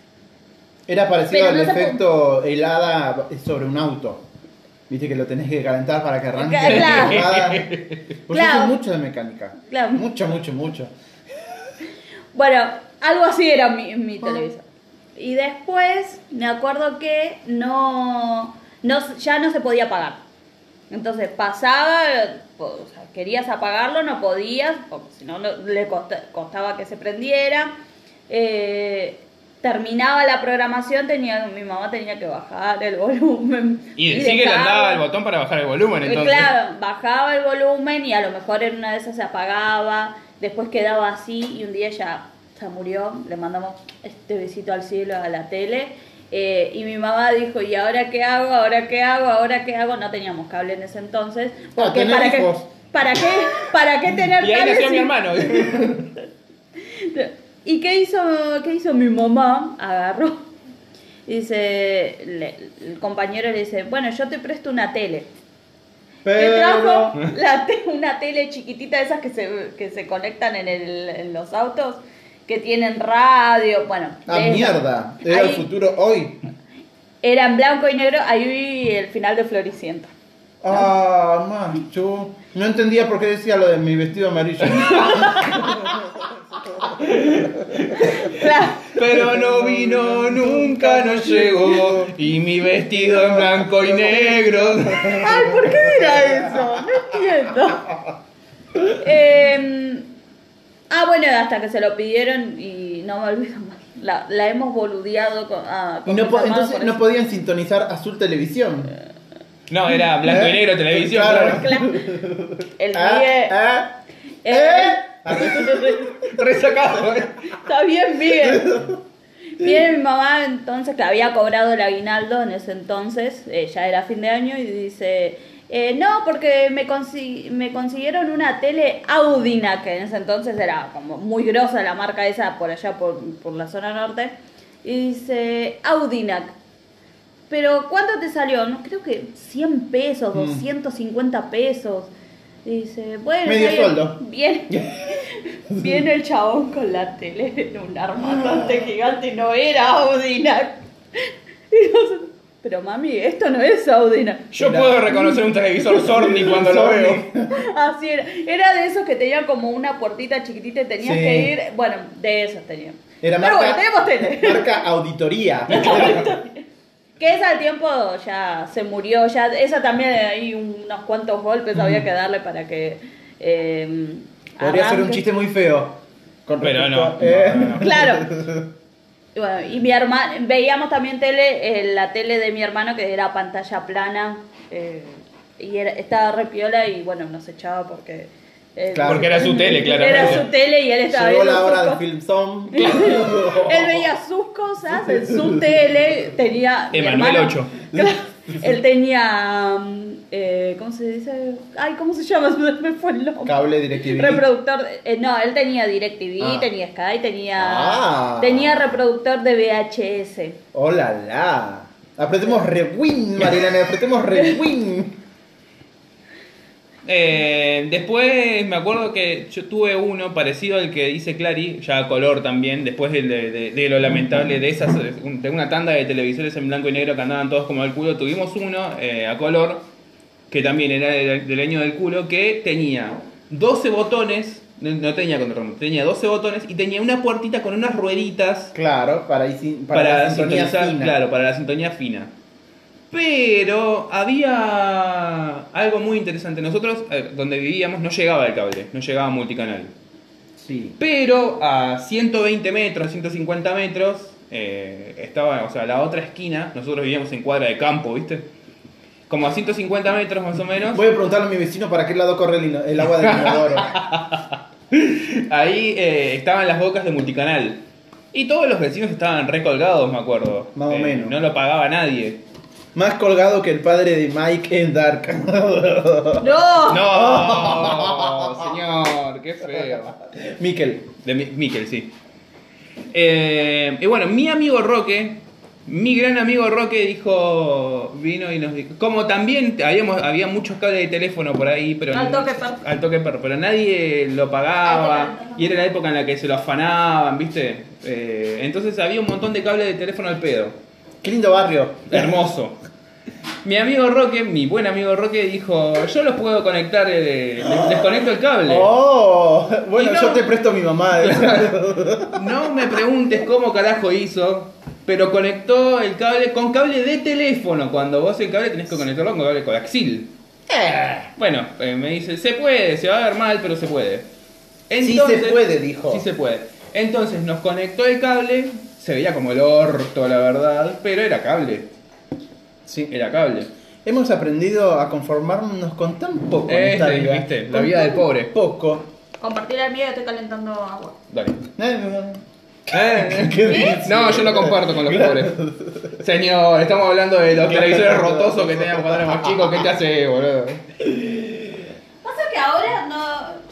Era parecido Pero al no efecto helada sobre un auto. Viste que lo tenés que calentar para que arranque. Claro. *laughs* yo Claro. mucho de mecánica. Claro. Mucho, mucho, mucho. Bueno, algo así era mi, mi televisor. Y después me acuerdo que no, no ya no se podía apagar. Entonces pasaba, o sea, querías apagarlo, no podías, porque si no le costa- costaba que se prendiera. Eh, terminaba la programación, tenía, mi mamá tenía que bajar el *laughs* volumen. Y sí que le andaba el botón para bajar el volumen, eh, entonces. Claro, bajaba el volumen y a lo mejor en una de esas se apagaba, después quedaba así y un día ya murió, le mandamos este besito al cielo a la tele. Eh, y mi mamá dijo, ¿y ahora qué hago? ¿Ahora qué hago? ¿Ahora qué hago? No teníamos cable en ese entonces. Ah, Porque para qué, para qué, para qué tener Y ahí cable nació mi hermano. *laughs* ¿Y qué hizo, qué hizo mi mamá? Agarró. y Dice, le- el compañero le dice, bueno, yo te presto una tele. Que trajo Pero. *laughs* la te- una tele chiquitita de esas que se, que se conectan en, el- en los autos, que tienen radio, bueno. Ah, de mierda. Era el futuro hoy. Era en blanco y negro, ahí vi el final de Floricienta. Ah, macho. No entendía por qué decía lo de mi vestido amarillo. Claro. *laughs* Pero no vino, nunca nos llegó. Y mi vestido en blanco y negro. Ay, ¿por qué dirá eso? No entiendo. Eh, ah, bueno, hasta que se lo pidieron y no me olvido más. La, la hemos boludeado con, ah, Y no po- entonces no eso. podían sintonizar Azul Televisión. No, era blanco y ¿Eh? negro televisión. Claro. claro. El Ah, Miguel. ah, eh, *laughs* Resacado. ¿eh? Está bien, Miguel. Viene mi mamá entonces que había cobrado el aguinaldo en ese entonces, eh, ya era fin de año, y dice, eh, no, porque me, consi- me consiguieron una tele Audina, que en ese entonces era como muy grosa la marca esa por allá por, por la zona norte, y dice, Audinac. Pero ¿cuánto te salió? No, creo que 100 pesos, Mm. 250 pesos. Y dice, bueno, Medio está bien. sueldo. Viene, *laughs* viene el chabón con la tele en un armatoste gigante y no era Audinac. *laughs* Y pero mami, esto no es Audinac. Yo Era- puedo reconocer un televisor *laughs* Sony cuando lo veo. *laughs* Así era. Era de esos que tenían como una puertita chiquitita y tenías Sí. que ir. Bueno, de esos tenían. Era Pero marca, bueno, tenemos tele. *laughs* marca auditoría. Que esa al tiempo ya se murió, ya esa también hay unos cuantos golpes había que darle para que eh, Podría ser un chiste muy feo. Con Pero respecto no, a- no, no. Claro. Y, bueno, y mi hermano, veíamos también tele, eh, la tele de mi hermano que era pantalla plana eh, y era, estaba re piola y bueno, nos echaba porque... eh, Claro. Porque era su tele, *laughs* claramente. Era su tele y él estaba Llegó viendo la hora del cosas. film song. *laughs* Él veía sus cosas en su tele, tenía... Emanuel hermano- 8. Claro, *laughs* él tenía... mm, eh, ¿Cómo se dice? Ay, ¿cómo se llama? *laughs* Me fue el nombre. Cable DirecTV. Reproductor, eh, no, él tenía DirecTV, Ah. tenía Sky, tenía Ah. tenía reproductor de VHS. Hola, la. Apretemos rewind, Marilena, apretemos rewind. *laughs* Eh, después me acuerdo que yo tuve uno parecido al que dice Clary, ya a color también, después de, de- de- de lo lamentable de esas, de una tanda de televisores en blanco y negro que andaban todos como el culo, tuvimos uno eh, a color, que también era del, del año del culo, que tenía 12 botones, no, no tenía control tenía 12 botones y tenía una puertita con unas rueditas Claro, para, para, para, la sintonía sintonizar, fina. claro, para la sintonía fina. Pero había algo muy interesante. Nosotros, donde vivíamos, no llegaba el cable, no llegaba multicanal. Sí. Pero a 120 metros, 150 metros, eh, estaba, o sea, la otra esquina, nosotros vivíamos en cuadra de campo, ¿viste? Como a 150 metros más o menos. Voy a preguntarle a mi vecino para qué lado corre el agua del inodoro. *laughs* Ahí eh, estaban las bocas de multicanal. Y todos los vecinos estaban recolgados, me acuerdo. Más o Eh, menos. No lo pagaba nadie. Más colgado que el padre de Mike en Dark. *laughs* ¡No! No, *laughs* señor, qué feo. Mikel. De Mi- Miquel, sí. Eh, y bueno, mi amigo Roque, mi gran amigo Roque dijo, vino y nos dijo, como también habíamos, había muchos cables de teléfono por ahí, pero Al toque perro. al toque perro, pero nadie lo pagaba y era la época en la que se lo afanaban, ¿viste? Eh, entonces había un montón de cables de teléfono al pedo. Qué lindo barrio. Hermoso. Mi amigo Roque, mi buen amigo Roque, dijo, yo los puedo conectar, eh, les desconecto el cable. Oh, bueno, no- yo te presto mi mamá. *laughs* No me preguntes cómo carajo hizo, pero conectó el cable con cable de teléfono. Cuando vos el cable tenés que conectarlo con cable coaxil. Eh, Bueno, eh, me dice, se puede, se va a ver mal, pero se puede. Sí se puede, dijo. Sí se puede. Entonces nos conectó el cable, se veía como el orto, la verdad, pero era cable. Sí. Era cable. Hemos aprendido a conformarnos con tan poco en Este, esta vida. viste, la Con vida del tan pobre. Poco. Compartir el mío, estoy calentando agua. Dale. Eh, *laughs* Eh, ¿Qué dices? No, yo lo comparto con los pobres. Señor, estamos hablando de los televisores rotosos que teníamos cuando éramos chicos. ¿Qué te hace, boludo? Pasa que ahora no.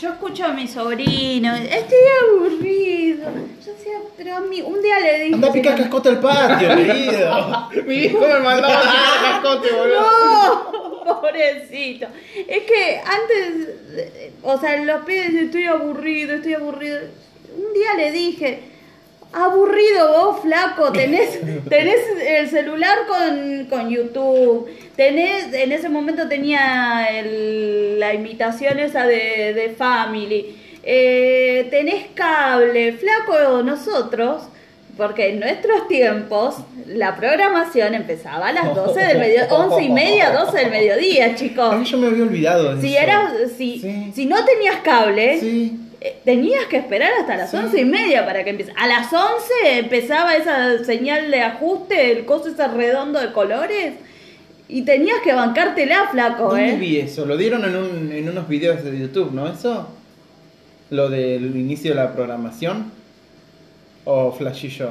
Yo escucho a mi sobrino, estoy aburrido. Yo decía, pero a mí, un día le dije. Anda a picar cascote al patio, *laughs* querido. Mi hijo me mandaba a picar *laughs* cascote, boludo. No, pobrecito. Es que antes, eh, o sea, los pibes dicen, estoy aburrido, estoy aburrido. Un día le dije, aburrido vos, flaco, tenés, *laughs* tenés el celular con, con YouTube, tenés, en ese momento tenía el- la imitación esa de, de Family, eh, tenés cable, flaco, nosotros. Porque en nuestros tiempos la programación empezaba a las 12 *laughs* del mediodía, 11 y media, 12 del mediodía, A chicos. mí yo me había olvidado de Si eso. eras, si, Sí. si no tenías cable, Sí. Eh, tenías que esperar hasta las Sí. once y media para que empiece. A las 11 empezaba esa señal de ajuste, el coso ese redondo de colores, y tenías que bancártela, flaco, ¿Dónde ¿eh? vi eso? Lo dieron en, un, en unos videos de YouTube, ¿no? ¿Eso? Lo del inicio de la programación. ¿O flashillo?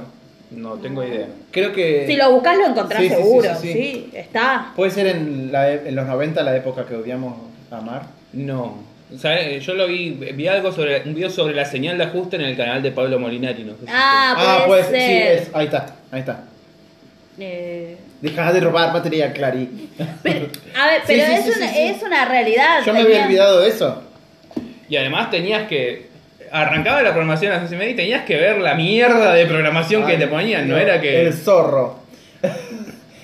No tengo idea. Creo que... Si lo buscas lo encontrás Sí, sí, sí, seguro, sí, sí, sí. está. Puede ser en, la, e- en los 90, la época que odiamos amar. No. ¿Sabes? Yo lo vi, vi algo sobre un video sobre la señal de ajuste en el canal de Pablo Molinari, no sé si Ah, puede pues ser. sí, es, ahí está, ahí está. Eh, Deja de robar batería, Clary. pero- a ver, *laughs* pero sí, es, sí, una, sí, sí. es una realidad. Yo me había olvidado de eso. Y además tenías que. Arrancaba la programación a las 11 y media y tenías que ver la mierda de programación que te ponían, no era que. El zorro.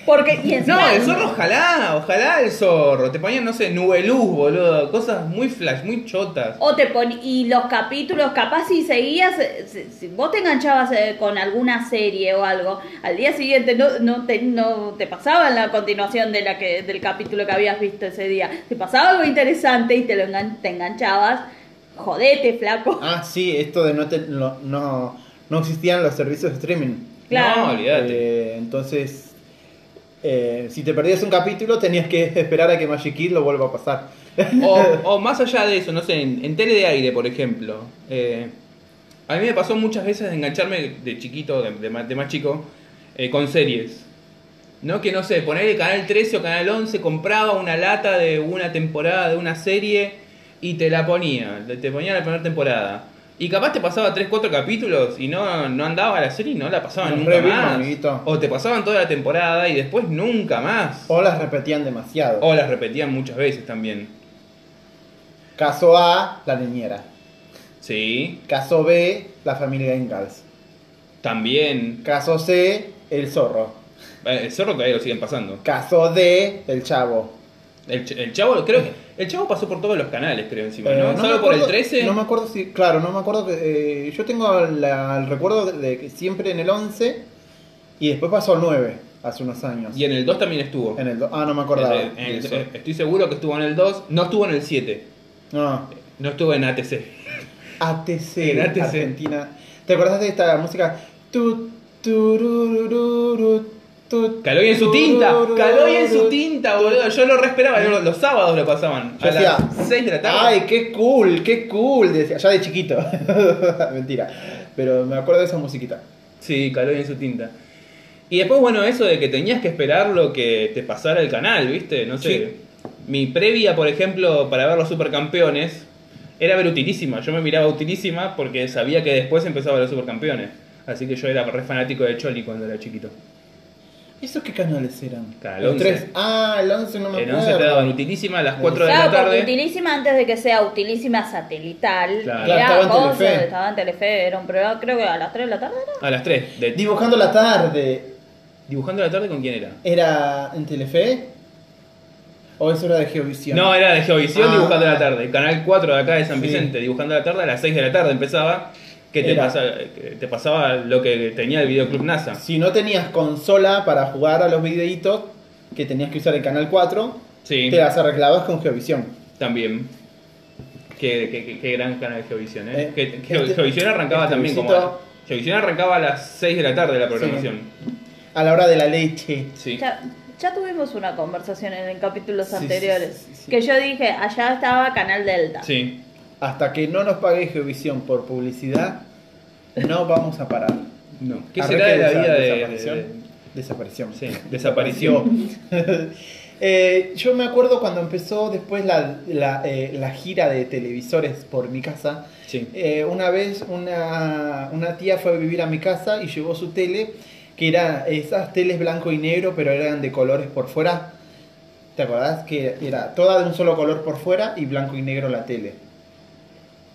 Porque, y No, el zorro ojalá, ojalá el zorro. Te ponían, no sé, nubeluz, boludo. Cosas muy flash, muy chotas. O te pon y los capítulos, capaz si seguías, eh, si, si vos te enganchabas eh, con alguna serie o algo, al día siguiente no, no, te, no te pasaba la continuación de la que, del capítulo que habías visto ese día. Te pasaba algo interesante y te lo engan- te enganchabas, jodete, flaco. Ah, sí, esto de no, te- no, no, no existían los servicios de streaming. Claro. No, olvídate. Eh, entonces, eh, si te perdías un capítulo, tenías que *laughs* esperar a que Magic Kid lo vuelva a pasar. O, *laughs* o más allá de eso, no sé, en, en tele de aire, por ejemplo. eh, a mí me pasó muchas veces de engancharme de chiquito, de, de más, de más chico, eh, con series. ¿No? Que no sé, poner el canal 13 o canal 11, compraba una lata de una temporada de una serie y te la ponía. Te ponía la primera temporada. Y capaz te pasaba 3, 4 capítulos y no, no andaba la serie y no la pasaban Nos nunca revimos, más. amiguito. O te pasaban toda la temporada y después nunca más. O las repetían demasiado. O las repetían muchas veces también. Caso A, la niñera. Sí, Caso B, la familia Ingalls. también. Caso C, el zorro. Eh, El zorro todavía lo siguen pasando. Caso D, el chavo. El, ch- el chavo, creo que. El chavo pasó por todos los canales, creo, encima, Eh, ¿no? Salvo por el acuerdo- 13. No me acuerdo si. Claro, no me acuerdo que. eh, yo tengo la- el recuerdo de, que siempre en el 11 y después pasó al 9 hace unos años. Y en el 2 también estuvo. En el do- ah, no me acordaba. En el- en el- eh, estoy seguro que estuvo en el 2. No estuvo en el 7. No. No estuvo en ATC. ATC, En ATC. Argentina. ¿Te acordás de esta música? Tu, tu, Caloy en su tinta. Caloy en su tinta, boludo. Yo lo re esperaba. yo los, los sábados lo pasaban. Yo a decía, las 6 de la tarde. Ay, qué cool, qué cool. Decía, ya de chiquito. *laughs* Mentira. Pero me acuerdo de esa musiquita. Sí, Caloy en su tinta. Y después, bueno, eso de que tenías que esperar lo que te pasara el canal, ¿viste? No sé. Sí. Mi previa, por ejemplo, para ver los supercampeones, era ver Utilísima. Yo me miraba Utilísima porque sabía que después empezaba los supercampeones. Así que yo era re fanático de Choli cuando era chiquito. ¿Esos qué canales eran? Claro, el el 11. 3. Ah, el 11 no me acuerdo. 11 te daban Utilísima a las 4 de Claro, la tarde. utilísima antes de que sea utilísima satelital. Claro. Era Claro, estaba en Telefe. estaba en Telefe, era un programa, creo que a las 3 de la tarde era. A las 3. De... Dibujando la tarde. ¿Dibujando la tarde con quién era? ¿Era en Telefe? ¿O eso era de Geovisión? No, era de Geovisión Ah. dibujando la tarde. Canal 4 de acá de San Sí. Vicente, dibujando la tarde a las 6 de la tarde empezaba. Que te, Era. que te pasaba lo que tenía el videoclub NASA. Si no tenías consola para jugar a los videitos, que tenías que usar el canal 4, Sí, te las arreglabas con Geovisión. también. Qué, qué- qué- qué gran canal de Geovisión, ¿eh? Eh, que, que este- Geovisión arrancaba este también como. visito- Geovisión arrancaba a las 6 de la tarde la programación. A la hora de la leche. Sí. Ya, ya tuvimos una conversación en, capítulos Sí, sí, anteriores. sí, sí, sí. Que yo dije, allá estaba Canal Delta. Sí. Hasta que no nos pague Geovisión por publicidad, no vamos a parar. No. ¿Qué será de la vida de, desaparición. de- Desaparición. Sí, *laughs* desapareció. *laughs* Eh, yo me acuerdo cuando empezó después la, la, eh, la gira de televisores por mi casa. Sí. Eh, una vez una, una tía fue a vivir a mi casa y llevó su tele, que era esas teles blanco y negro, pero eran de colores por fuera. ¿Te acordás? Que era toda de un solo color por fuera y blanco y negro la tele.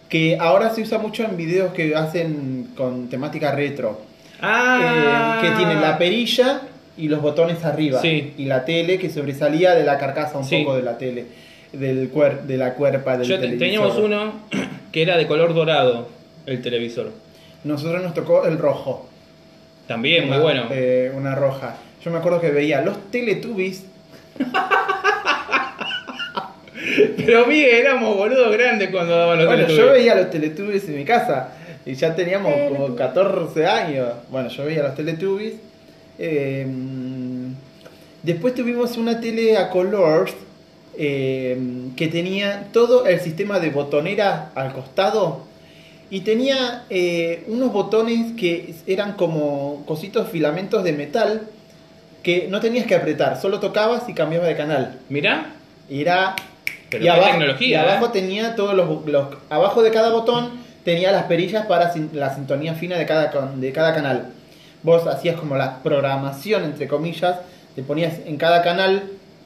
Que ahora se usa mucho en videos que hacen con temática retro. Ah, Eh, que tiene la perilla y los botones arriba. Sí. Y la tele que sobresalía de la carcasa un Sí. poco de la tele. Del cuer de la cuerpa del Yo te- televisor. teníamos uno *clears throat* que era de color dorado, el televisor. Nosotros nos tocó el rojo. También, muy bueno. eh, una roja. Yo me acuerdo que veía los Teletubbies. *laughs* *laughs* Pero Miguel, éramos boludos grandes cuando daban los Bueno, yo Teletubbies. veía los Teletubbies en mi casa. Y ya teníamos como 14 años. Bueno, yo veía los Teletubbies. Eh, después tuvimos una tele a color eh, que tenía todo el sistema de botonera al costado. Y tenía eh, unos botones que eran como cositos filamentos de metal que no tenías que apretar, solo tocabas y cambiabas de canal. Mirá, Y era pero y abajo, tecnología. y abajo ¿eh? tenía todos los, los- abajo de cada botón tenía las perillas para sin- la sintonía fina de cada de cada canal. Vos hacías como la programación entre comillas, te ponías en cada canal,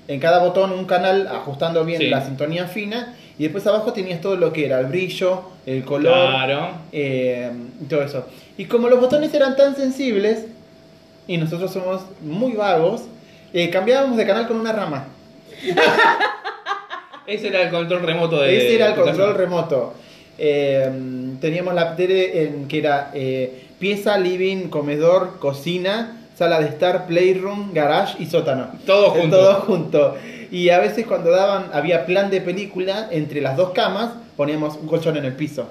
en cada botón un canal ajustando bien Sí. la sintonía fina y después abajo tenías todo lo que era el brillo, el color, Claro. eh, y todo eso. Y como los botones eran tan sensibles y nosotros somos muy vagos, eh, cambiábamos de canal con una rama. *laughs* Ese era el control remoto de. Ese era el control casa. remoto. Eh, teníamos la tele en que era eh, pieza, living, comedor, cocina, sala de estar, playroom, garage y sótano. Todo Eh, junto. Todo junto. Y a veces cuando daban, había plan de película, entre las dos camas poníamos un colchón en el piso.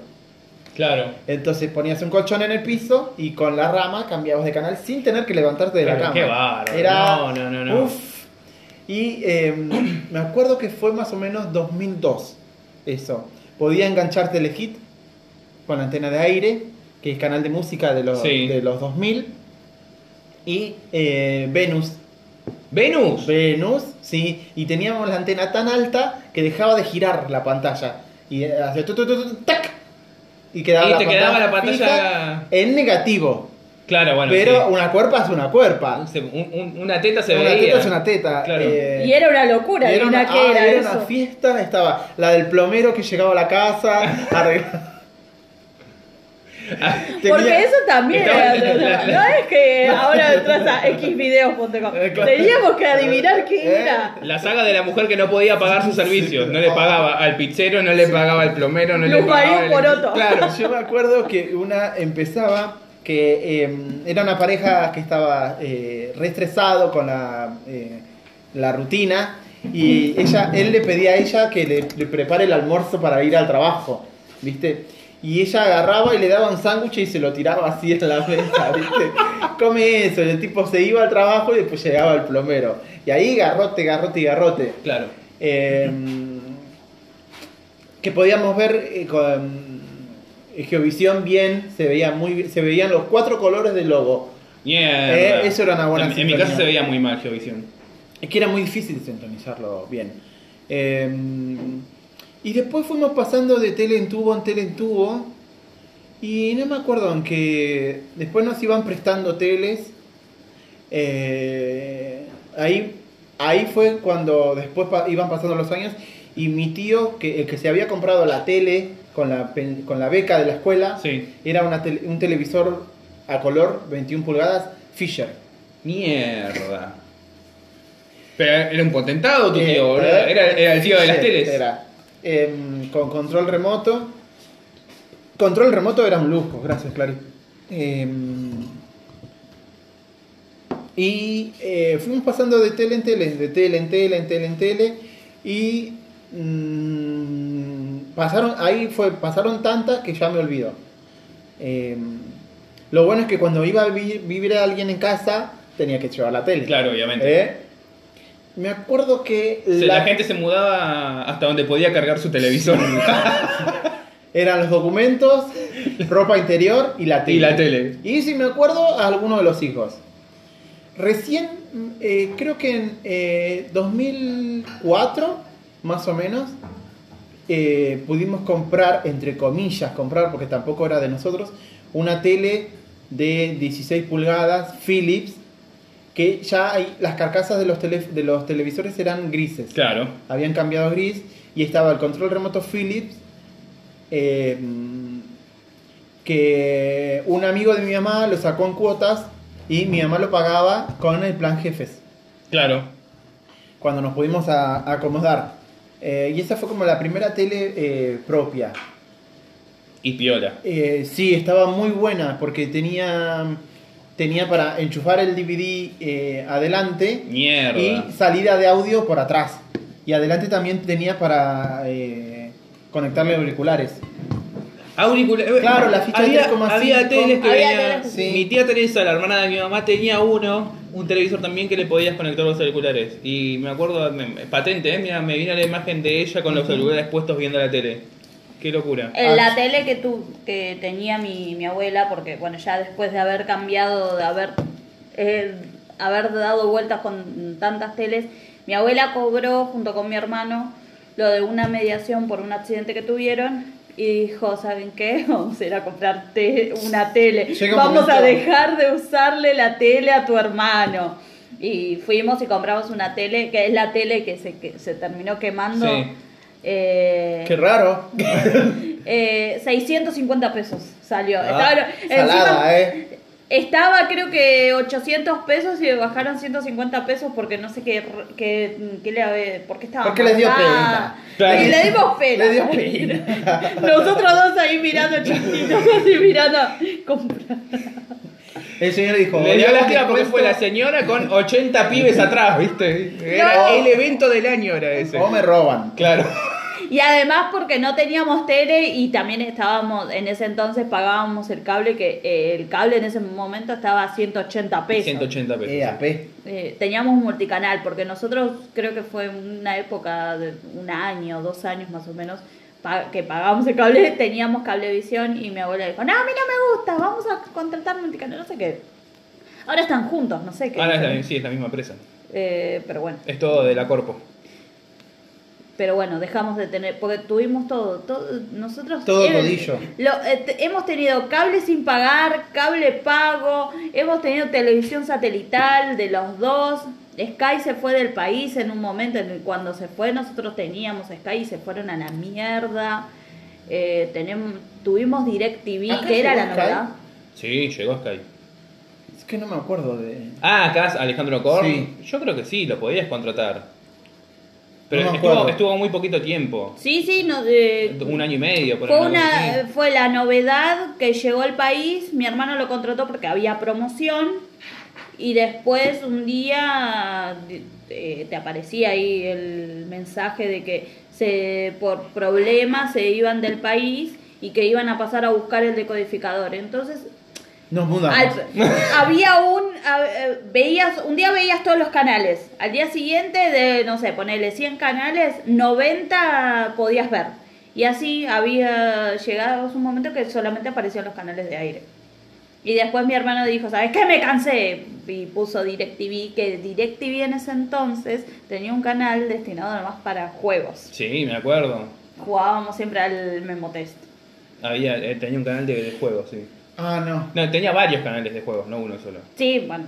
Claro. Entonces ponías un colchón en el piso y con la rama cambiabas de canal sin tener que levantarte de la cama. qué bárbaro. Era, No, no, no, no. uf. Y eh, me acuerdo que fue más o menos 2002 eso. Podía enganchar Telehit con la antena de aire, que es canal de música de los, Sí. de los 2000. Y eh, Venus. Venus. Venus, sí. Y teníamos la antena tan alta que dejaba de girar la pantalla. Y hacía tu, tu, tu, tu, tac. Y quedaba Y la te quedaba la pantalla- en negativo. Claro, bueno. pero sí. una cuerpa es una cuerpa. Se- un- un- una teta se una veía. teta es una teta. Claro. eh, Y era una locura, y era una, ¿qué ah, era, era eso? una fiesta, estaba la del plomero que llegaba a la casa, *laughs* arregla- *laughs* Porque eso también Estaba- era- *laughs* la- la- no es que ahora entras a xvideos.com. Eh. Teníamos que adivinar qué Eh, era. La saga de la mujer que no podía pagar sus servicios. No le pagaba al pizzero, no le pagaba al plomero, no le Luz pagaba. María al- Poroto. Claro, yo me acuerdo que una empezaba que eh, era una pareja que estaba eh, re estresado con la, eh, la rutina y ella, él le pedía a ella que le, le prepare el almuerzo para ir al trabajo, ¿viste? Y ella agarraba y le daba un sándwich y se lo tiraba así en la mesa, ¿viste? *laughs* Come eso, y el tipo se iba al trabajo y después llegaba el plomero. Y ahí garrote, garrote y garrote. Claro. Eh, que podíamos ver eh, con Geovisión bien, se veía muy bien- se veían los cuatro colores del logo. Mierda. Eh, eso era una buena En, en mi casa se veía muy mal Geovisión. Es que era muy difícil sintonizarlo bien. Eh, y después fuimos pasando de tele en tubo en tele en tubo. Y no me acuerdo en que después nos iban prestando teles. Eh, ahí, ahí fue cuando después iban pasando los años. Y mi tío, que, el que se había comprado la tele con la, con la beca de la escuela, Sí. era una tele- un televisor a color 21 pulgadas Fisher. Mierda. Pero era un potentado tu Eh, tío, eh, Era, era el tío de las teles. Era. Em, con control remoto. Control remoto era un lujo, gracias, Clary. Em, y eh, fuimos pasando de tele en tele, de tele en tele, en tele en tele. Y mm, pasaron, ahí fue, pasaron tantas que ya me olvido. Em, lo bueno es que cuando iba a vi- vivir a alguien en casa, tenía que llevar la tele. Claro, obviamente. ¿Eh? Me acuerdo que la... gente se mudaba hasta donde podía cargar su televisor. *laughs* eran los documentos, ropa interior y la tele. Y la tele. Y si me acuerdo, a alguno de los hijos. Recién, eh, creo que en eh, 2004, más o menos, eh, pudimos comprar, entre comillas, comprar, porque tampoco era de nosotros, una tele de 16 pulgadas Philips, que ya hay, las carcasas de los, tele- de los televisores eran grises. Claro. Habían cambiado a gris y estaba el control remoto Philips, eh, que un amigo de mi mamá lo sacó en cuotas y mi mamá lo pagaba con el plan jefes, Claro. cuando nos pudimos a- a acomodar. Eh, y esa fue como la primera tele eh, propia. Y piola. Eh, sí, estaba muy buena porque tenía, tenía para enchufar el DVD adelante Mierda. y salida de audio por atrás. Y adelante también tenía para conectarle auriculares. Auricula- Claro, la ficha había, 3,5. había teles que Había venían- teles, sí. Mi tía Teresa, la hermana de mi mamá, tenía uno, un televisor también que le podías conectar los auriculares. Y me acuerdo, me- patente, ¿eh? Mira, me vino la imagen de ella con los auriculares puestos viendo la tele. Qué locura. En Ah, la tele que tu, que tenía mi, mi abuela, porque bueno, ya después de haber cambiado, de haber, eh, haber dado vueltas con tantas teles, mi abuela cobró junto con mi hermano lo de una mediación por un accidente que tuvieron y dijo, ¿saben qué? *laughs* Vamos a ir a comprar te- una tele. Llega un Vamos a dejar de usarle la tele a tu hermano. Y fuimos y compramos una tele, que es la tele que se, que se terminó quemando. Sí. Eh, Qué raro. *laughs* eh, 650 pesos salió. Ah, estaba, salada, encima- eh. Estaba creo que 800 pesos y le bajaron 150 pesos porque no sé qué, qué, qué le había- por qué estaba Porque les dio pena. Claro. Y le dimos pena. Le dio pena. *laughs* Nosotros dos ahí mirando chiquitos, así mirando. comprar. El señor dijo. Le dio "Hola, lástima porque fue la señora con 80 pibes atrás, ¿viste? Era No. el evento del año, era ese. O me roban. Claro. Y además porque no teníamos tele y también estábamos, en ese entonces pagábamos el cable, que eh, el cable en ese momento estaba a 180 pesos. 180 pesos. EAP. Eh, teníamos un multicanal, porque nosotros creo que fue una época de un año, dos años más o menos, pa- que pagábamos el cable, *laughs* teníamos cablevisión y mi abuela dijo, no, a mí no me gusta, vamos a contratar multicanal, no sé qué. Ahora están juntos, no sé qué. Ahora es la, sí, es la misma empresa. Eh, pero bueno, Es todo de la Corpo. Pero bueno, dejamos de tener, porque tuvimos todo, todo nosotros... Todo rodillo. lo- eh, te- hemos tenido cable sin pagar, cable pago, hemos tenido televisión satelital de los dos. Sky se fue del país en un momento en el cuando se fue nosotros teníamos Sky y se fueron a la mierda. Eh, tenemos, tuvimos DirecTV, ¿Acá que era la Sky? novedad. Sí, llegó Sky. Es que no me acuerdo de. Ah, acá Alejandro Korn. Sí. Yo creo que sí, lo podías contratar. Pero No estuvo, estuvo muy poquito tiempo. Sí, sí, no, eh, Un año y medio. por Fue, ahí, una, fue la novedad que llegó al país, mi hermano lo contrató porque había promoción y después un día eh, te aparecía ahí el mensaje de que se por problemas se iban del país y que iban a pasar a buscar el decodificador. Entonces Nos mudamos. al- había un a- eh, veías un día veías todos los canales. Al día siguiente de no sé ponerle 100 canales 90 podías ver. Y así había llegado un momento que solamente aparecían los canales de aire. Y después mi hermano dijo sabes qué me cansé y puso DirecTV que DirecTV en ese entonces tenía un canal destinado nomás para juegos. Sí, me acuerdo. jugábamos siempre al Memotest Había, eh, tenía un canal de, de juegos, sí. Ah, no. No, tenía varios canales de juegos, no uno solo. sí bueno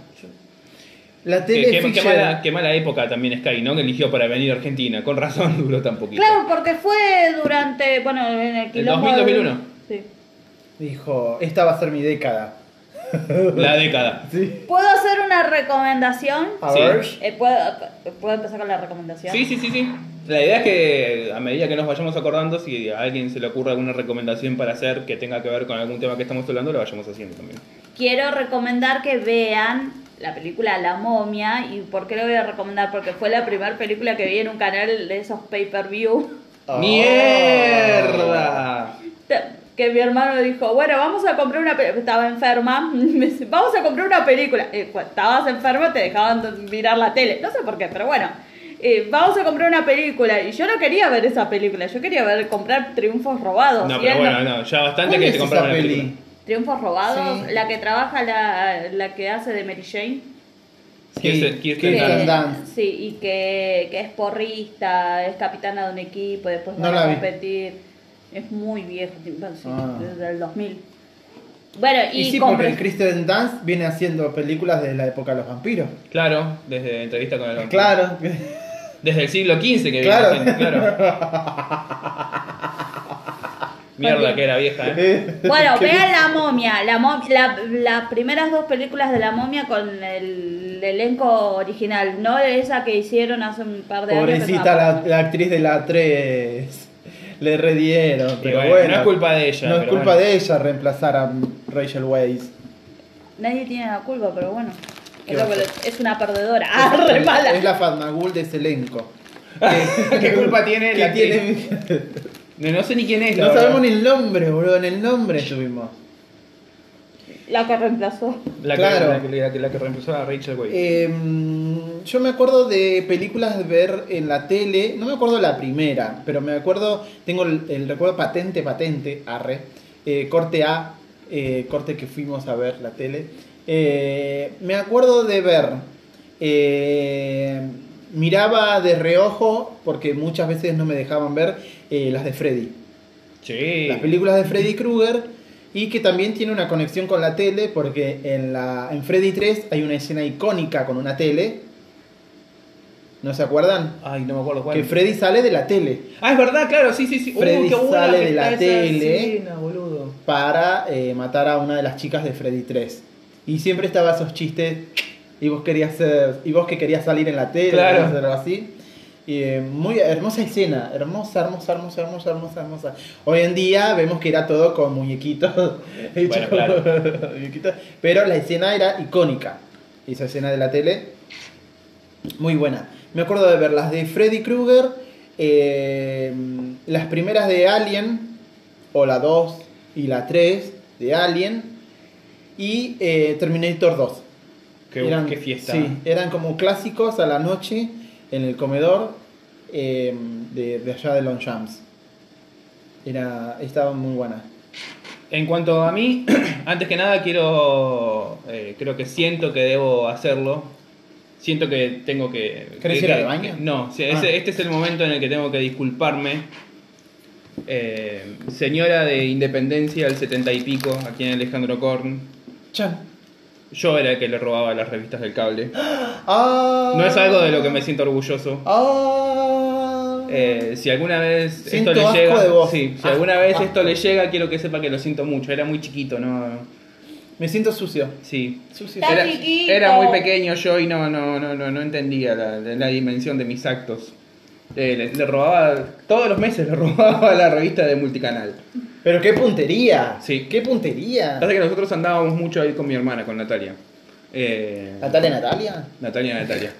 La Qué, tele qué- mala, qué mala época también Sky, ¿no? Que eligió para venir a Argentina. Con razón *laughs* duró tan poquito. Claro, porque fue durante, bueno, en el quilombo 2000, del- 2001. Sí. Dijo, esta va a ser mi década. La década. *laughs* Sí. ¿Puedo hacer una recomendación? A Sí. ver. Eh, ¿puedo, ¿Puedo empezar con la recomendación? Sí, sí, sí, sí. La idea es que a medida que nos vayamos acordando, si a alguien se le ocurre alguna recomendación para hacer que tenga que ver con algún tema que estamos hablando, lo vayamos haciendo también. Quiero recomendar que vean la película La momia. ¿Y por qué lo voy a recomendar? Porque fue la primera película que vi en un canal de esos pay-per-view. Oh. ¡Mierda! Que mi hermano dijo, bueno, vamos a comprar una película. Estaba enferma. *laughs* Me dice, vamos a comprar una película. Eh, cuando estabas enfermo, te dejaban mirar la tele. No sé por qué, pero bueno. Eh, vamos a comprar una película. Y yo no quería ver esa película. Yo quería ver comprar Triunfos Robados. No, pero bueno, no, ya bastante ¿Cuál que te compraron peli? película. Triunfos Robados. Sí. La que trabaja la, la que hace de Mary Jane. Kirsten, Sí. Dunst. Sí, y que, que es porrista, es capitana de un equipo, y después No la a vi. competir. Es muy viejo, sí, Ah. desde el 2000. Bueno, y, Y sí, con porque Kristen Dunst viene haciendo películas de la época de los vampiros. Claro, desde entrevista con el vampiro. Claro. Desde el siglo XV que viene Claro. claro. *laughs* Mierda que era vieja, ¿eh? Bueno, *laughs* vean La Momia, la mom- la- las primeras dos películas de La Momia con el elenco original, no esa que hicieron hace un par de años. Pobrecita la, la actriz de la 3. Le redieron, pero bueno, bueno. no es culpa de ella, No es culpa bueno. de ella reemplazar a Rachel Weisz. Nadie tiene la culpa, pero bueno. ¿Qué Es, es una perdedora. *laughs* Ah, re mala. Es la Fatmagul de ese elenco. ¿Qué *laughs* culpa tiene la tiene- No, no sé ni quién es. No sabemos ni el nombre, boludo. En el nombre estuvimos. La que reemplazó. La, Claro. que, la, que, la que- la que reemplazó a Rachel Weisz. Eh, yo me acuerdo de películas de ver en la tele, no me acuerdo la primera, pero me acuerdo, tengo el, el recuerdo patente, patente, arre, eh, corte A, eh, corte que fuimos a ver la tele. Eh, me acuerdo de ver, eh, miraba de reojo, porque muchas veces no me dejaban ver, eh, las de Freddy sí. las películas de Freddy Krueger y que también tiene una conexión con la tele porque en, la, en Freddy 3 hay una escena icónica con una tele. ¿No se acuerdan? Ay, no me acuerdo cuál. Que Freddy sale de la tele Ah, es verdad, claro, sí, sí, sí. Freddy qué buena sale de la tele. escena, para eh, matar a una de las chicas de Freddy 3. Y siempre estaba esos chistes y vos querías ser, y vos que querías salir en la tele, Claro. querías hacer algo así. Y, eh, muy hermosa escena, hermosa, hermosa, hermosa, hermosa, hermosa, hermosa. Hoy en día vemos que era todo con muñequitos, *laughs* hechos claro. *laughs* muñequitos, pero la escena era icónica. Esa escena de la tele, muy buena. Me acuerdo de ver las de Freddy Krueger, eh, las primeras de Alien, o la 2 y la 3 de Alien, y eh, Terminator 2. Qué, Eran- qué fiesta. Sí, eran como clásicos a la noche en el comedor eh, de, de allá de Longchamps. Era, estaba muy buena. En cuanto a mí, *clears throat* antes que nada quiero, eh, creo que siento que debo hacerlo. Siento que tengo que... ¿Querés que- ir al baño? que- no, sí, Ah. este es el momento en el que tengo que disculparme. Eh, señora de Independencia del setenta y pico, aquí en Alejandro Korn. Chan. Yo era el que le robaba las revistas del cable. *gasps* Ah. No es algo de lo que me siento orgulloso. Ah. Eh, si alguna vez esto le llega, de vos. sí, si Ah, alguna vez ah. esto le llega, quiero que sepa que lo siento mucho. Era muy chiquito, no, Me siento sucio. sí. Sucio. Era, muy pequeño yo y no, no, no, no, no entendía la, la dimensión de mis actos. Eh, le, le robaba, todos los meses le *laughs* robaba la revista de multicanal. Pero qué puntería. Sí. Qué puntería. Pasa que nosotros andábamos mucho ahí con mi hermana, con Natalia. Eh, Natalia, Natalia. Natalia, Natalia.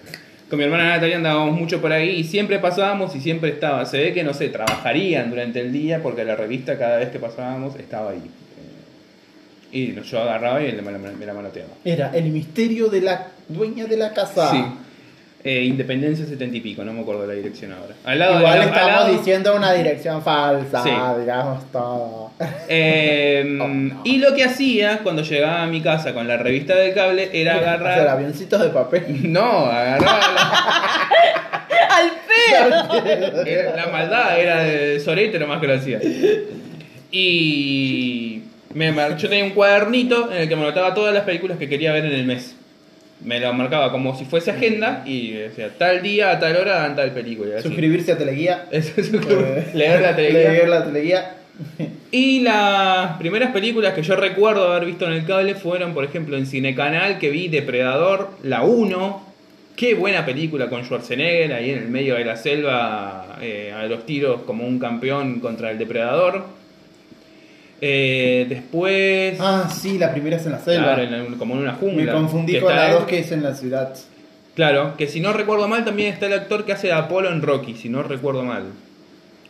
Con mi hermana Natalia andábamos mucho por ahí y siempre pasábamos y siempre estaba. Se ve que, no sé, trabajarían durante el día porque la revista cada vez que pasábamos estaba ahí. Eh, y yo agarraba y me la, me la manoteaba. Era el misterio de la dueña de la casa. Sí. Eh, Independencia 70 y pico, no me acuerdo la dirección ahora. Al lado Igual al- al estamos lado- diciendo una dirección falsa, Sí. digamos todo. *laughs* Eh, Oh, no. Y lo que hacía cuando llegaba a mi casa con la revista del cable era agarrar. avioncitos de papel. *laughs* No, agarraba la, *laughs* ¡Al pedo! era- la maldad, era de Sorete nomás que lo hacía. Y me yo tenía un cuadernito en el que me anotaba todas las películas que quería ver en el mes. Me lo marcaba como si fuese agenda y decía, tal día, a tal hora, dan tal película. así. Suscribirse a Teleguía. *laughs* Eso leer la. Leer la Teleguía. Y las primeras películas que yo recuerdo haber visto en el cable fueron, por ejemplo, en Cinecanal, que vi Depredador, la 1. Qué buena película con Schwarzenegger ahí en el medio de la selva, eh, a los tiros como un campeón contra el Depredador. Eh, después. Ah, sí, la primera es en la selva. claro, en la- como en una Me jungla. confundí que con la. 2 que es en la ciudad. Claro, que si no recuerdo mal también está el actor que hace de Apolo en Rocky, si no recuerdo mal.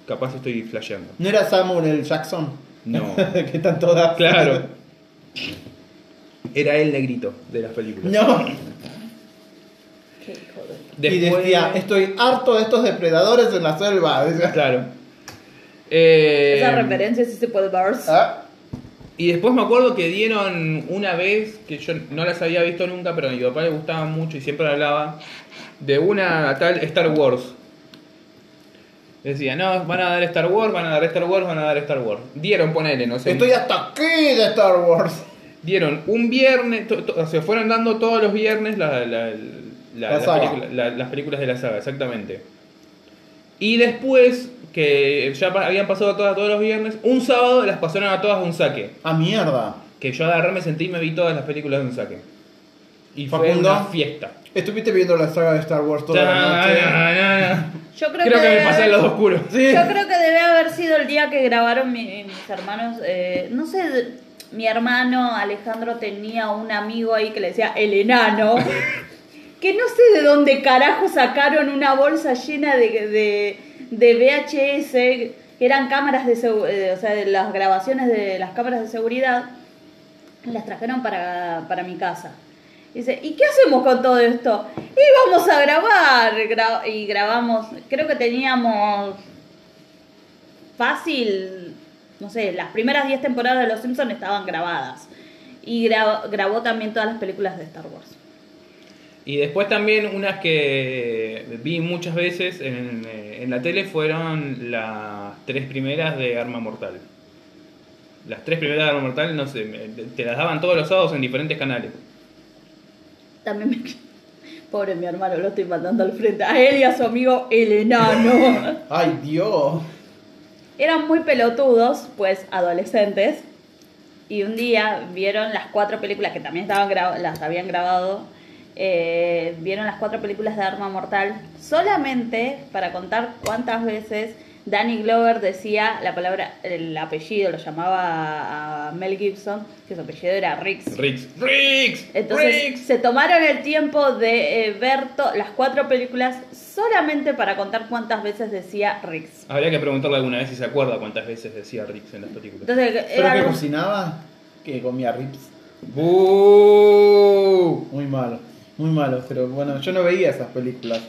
Capaz estoy flasheando. ¿No era Samuel L. Jackson? No. *laughs* que están todas. Claro. *laughs* Era el negrito de las películas. No. Qué hijo de- Y Después- decía, estoy harto de estos depredadores en la selva. Claro. Eh, Esa referencia sí se puede ver. Ah, Y después me acuerdo que dieron una vez, que yo no las había visto nunca, pero a mi papá le gustaba mucho y siempre hablaba, de una tal Star Wars. Decía, no, van a dar Star Wars, van a dar Star Wars, van a dar Star Wars. Dieron, ponele, no sé. Estoy hasta aquí de Star Wars. Dieron un viernes, to- to- se fueron dando todos los viernes la- la- la- La las saga. películas- la- las películas de la saga, exactamente. Y después, que ya habían pasado todas todos los viernes, un sábado las pasaron a todas de un saque. Ah, mierda. Que yo agarré, me sentí y me vi todas las películas de un saque. Y fue Facundo. una fiesta. Estuviste viendo la saga de Star Wars toda la noche. Yo creo, Creo que me debe pasé al haber- lado oscuro. Sí. Yo creo que debe haber sido el día que grabaron mi- mis hermanos. eh, no sé, mi hermano Alejandro tenía un amigo ahí que le decía el enano. *laughs* que no sé de dónde carajo sacaron una bolsa llena de, de, de VHS, que eran cámaras de eh, o sea, de las grabaciones de las cámaras de seguridad. Las trajeron para, para mi casa. Dice, ¿y qué hacemos con todo esto? Y vamos a grabar. Gra- y grabamos, creo que teníamos fácil, no sé, las primeras 10 temporadas de Los Simpsons estaban grabadas. Y gra- grabó también todas las películas de Star Wars. Y después también unas que vi muchas veces en, eh, en la tele fueron las tres primeras de Arma Mortal. Las tres primeras de Arma Mortal, no sé, te las daban todos los sábados en diferentes canales. También me... *laughs* Pobre mi hermano, lo estoy mandando al frente. A él y a su amigo el enano. *laughs* Ay, Dios. Eran muy pelotudos, pues adolescentes. Y un día vieron las cuatro películas que también estaban gra- las habían grabado. Eh, vieron las cuatro películas de Arma Mortal solamente para contar cuántas veces Danny Glover decía la palabra, el apellido, lo llamaba a Mel Gibson, que su apellido era Riggs. Riggs, Riggs, Entonces Riggs. se tomaron el tiempo de eh, ver to- las cuatro películas solamente para contar cuántas veces decía Riggs. Habría que preguntarle alguna vez si se acuerda cuántas veces decía Riggs en las películas. Entonces, ¿Pero era que cocinaba? Que comía rips. ¡Bú! Muy malo. Muy malo. Pero bueno, yo no veía esas películas.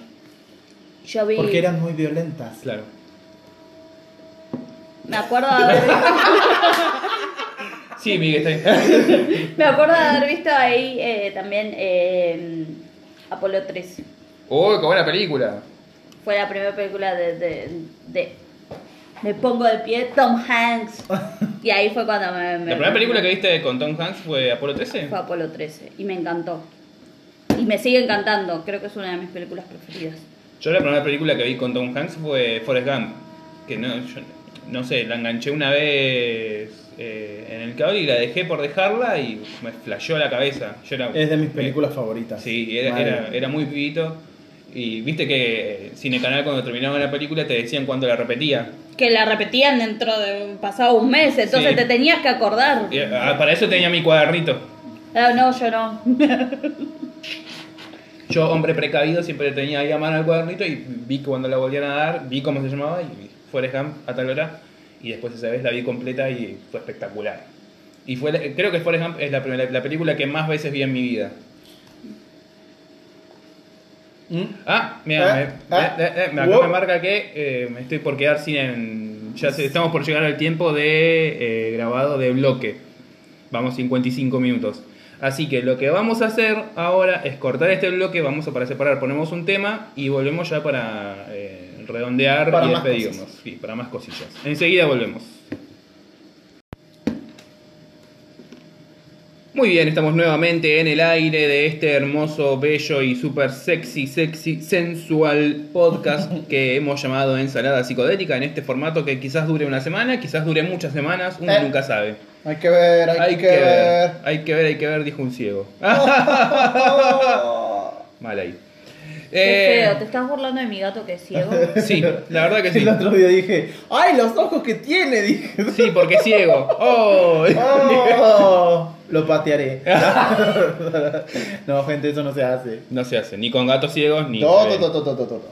yo vi... Porque eran muy violentas. Claro. Me acuerdo de haber, *laughs* Sí, Miguel, está ahí. *laughs* me acuerdo de haber visto ahí eh, también eh, Apolo 13. ¡Oh, qué buena película! Fue la primera película de, de, de Me pongo de pie, Tom Hanks. *laughs* Y ahí fue cuando me... me- ¿La primera película que viste con Tom Hanks fue Apolo 13? Fue Apolo 13 y me encantó. Y me sigue encantando, creo que es una de mis películas preferidas. Yo la primera película que vi con Tom Hanks fue Forrest Gump. Que no, yo, no sé, la enganché una vez eh, en el cable y la dejé por dejarla y me flasheó la cabeza. Yo era, Es de mis películas favoritas. Sí, era, era, era muy pibito. Y viste que Cine Canal cuando terminaba la película te decían cuando la repetía. Que la repetían dentro de pasado un mes, entonces Sí. te tenías que acordar. Y, ah, para eso tenía mi cuadernito. Ah, no, yo no. *laughs* Yo, hombre precavido, siempre tenía ahí a mano el cuadernito y vi que cuando la volvían a dar, vi cómo se llamaba y Forrest Gump a tal hora. Y después esa vez la vi completa y fue espectacular. Y fue, la- creo que Forrest Gump es la, primera- la película que más veces vi en mi vida. ¿Mm? Ah, mira, Eh, me, eh, eh, me- acá me marca que eh, me estoy por quedar sin... en- ya estamos por llegar al tiempo de grabado de bloque. Vamos 55 minutos. Así que lo que vamos a hacer ahora es cortar este bloque, vamos a para separar, ponemos un tema y volvemos ya para eh, redondear Para y despedirnos. Sí, para más cosillas. Enseguida volvemos. Muy bien, estamos nuevamente en el aire de este hermoso, bello y súper sexy, sexy, sensual podcast *laughs* que hemos llamado Ensalada Psicodélica en este formato que quizás dure una semana, quizás dure muchas semanas, uno Eh. nunca sabe. Hay que ver, hay, que, ver. hay que ver, hay que ver, dijo un ciego. *laughs* *laughs* Mal ahí. Qué Eh, feo, te estás burlando de mi gato que es ciego. *laughs* Sí, la verdad que sí. El otro día dije, ¡ay, los ojos que tiene! *laughs* Dije. Sí, porque es ciego. Oh. ¡Oh! Lo patearé. *laughs* no, gente, eso no se hace. No se hace, ni con gatos ciegos, ni... Todo, todo, todo, todo, todo.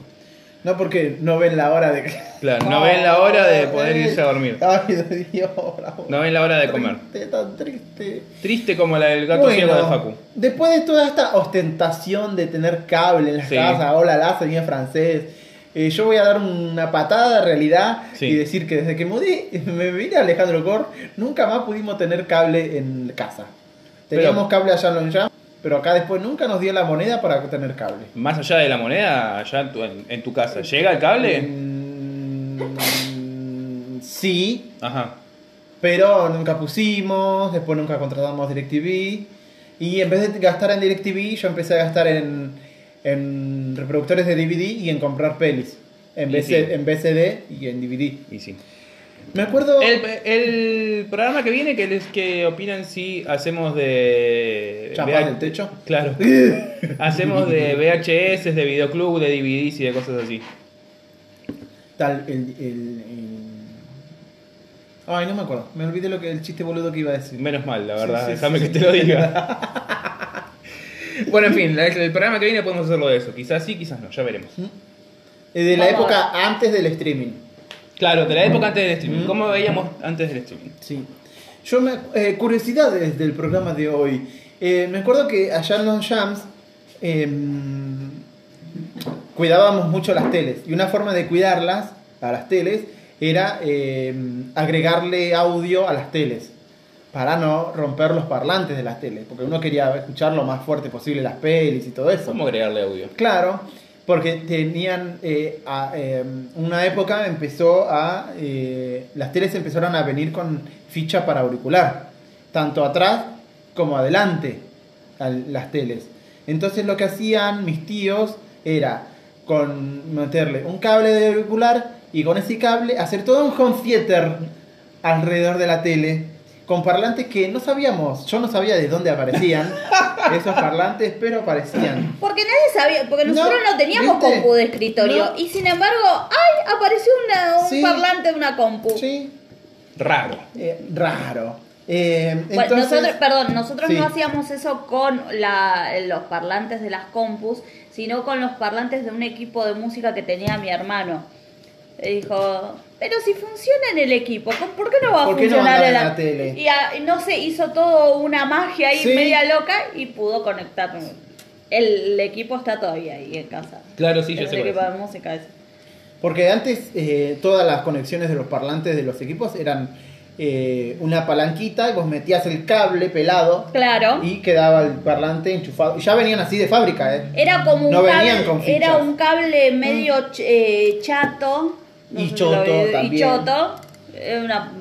No porque no ven la hora de que. Claro, no ven la hora de poder irse a dormir. Ay, Dios, bravo. No ven la hora de comer. Triste, tan triste. Triste como la del gato Bueno, ciego de Facu. Después de toda esta ostentación de tener cable en la Sí. casa, hola, la señora francés, eh, yo voy a dar una patada de realidad Sí. y decir que desde que mudé, *laughs* me vine a Alejandro Cor, nunca más pudimos tener cable en casa. Teníamos cable allá en Longchamp, pero acá después nunca nos dio la moneda para tener cable. Más allá de la moneda, allá en tu, en- en tu casa, ¿llega el cable? Mm, sí, Ajá. pero nunca pusimos, después nunca contratamos DirecTV. Y en vez de gastar en DirecTV, yo empecé a gastar en, en reproductores de DVD y en comprar pelis. En, sí. en BCD y en DVD. Y sí. Me acuerdo. El, el programa que viene, que les que opinan si hacemos de. ¿Chapar VH el techo? Claro. *laughs* hacemos de VHS, de videoclub, de DVDs y de cosas así. Tal, el, el- el- Ay, no me acuerdo. Me olvidé lo que, el chiste boludo que iba a decir. Menos mal, la verdad. Sí, sí, Déjame sí. que te lo diga. *laughs* bueno, en fin, el programa que viene podemos hacerlo de eso. Quizás sí, quizás no, ya veremos. Eh, De la Vamos época antes del streaming. Claro, de la época antes del streaming. Mm. ¿Cómo veíamos antes del streaming? Sí. Yo me. eh, curiosidades del programa de hoy. Eh, me acuerdo que allá en los jams. em, cuidábamos mucho las teles. Y una forma de cuidarlas a las teles era em, agregarle audio a las teles. Para no romper los parlantes de las teles. Porque uno quería escuchar lo más fuerte posible las pelis y todo eso. ¿Cómo agregarle audio? Claro, porque tenían eh, a- eh, una época empezó a eh, las teles empezaron a venir con ficha para auricular, tanto atrás como adelante las teles. Entonces lo que hacían mis tíos era con meterle un cable de auricular y con ese cable hacer todo un home theater alrededor de la tele con parlantes que no sabíamos, yo no sabía de dónde aparecían *laughs* esos parlantes, pero aparecían. Porque nadie sabía, porque No, nosotros no, teníamos ¿viste? compu de escritorio. No. Y sin embargo, ¡ay! Apareció una- un Sí. parlante de una compu. Sí, Raro. eh, raro. Eh, Bueno, entonces, nosotros, perdón, nosotros Sí. no hacíamos eso con la- los parlantes de las compus, sino con los parlantes de un equipo de música que tenía mi hermano. Le dijo, pero si funciona en el equipo, ¿por qué no va a ¿Por qué no funcionar en la, la tele? Y, a- y no sé, hizo todo una magia ahí Sí. media loca y pudo conectar. El, equipo está todavía ahí en casa. Claro, sí, yo sé equipo de música. Porque antes eh, todas las conexiones de los parlantes de los equipos eran eh, una palanquita y vos metías el cable pelado Claro. y quedaba el parlante enchufado. Y ya venían así de fábrica, ¿eh? Era como un No venían cable, con era un cable medio ch- eh, chato. Y sé si choto Y choto. Era una...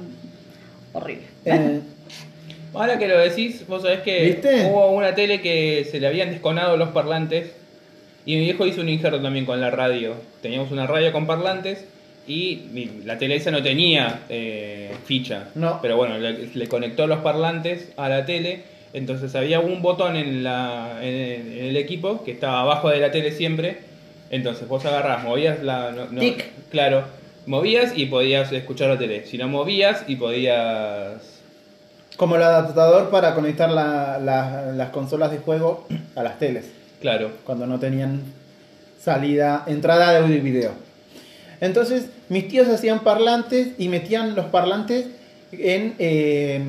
Horrible. Eh, *laughs* Ahora que lo decís, vos sabés que ¿Viste? hubo una tele que se le habían desconado los parlantes y mi viejo hizo un injerto también con la radio. Teníamos una radio con parlantes y la tele esa no tenía eh, ficha. No. Pero bueno, le, le conectó los parlantes a la tele. Entonces había un botón en, la, en, el, en el equipo que estaba abajo de la tele siempre. Entonces vos agarrás, movías la... no- no- Tic. Claro, movías y podías escuchar la tele. Si no movías y podías... como el adaptador para conectar la- la- las consolas de juego a las teles. Claro. cuando no tenían salida, entrada de audio y video. Entonces, mis tíos hacían parlantes y metían los parlantes en eh,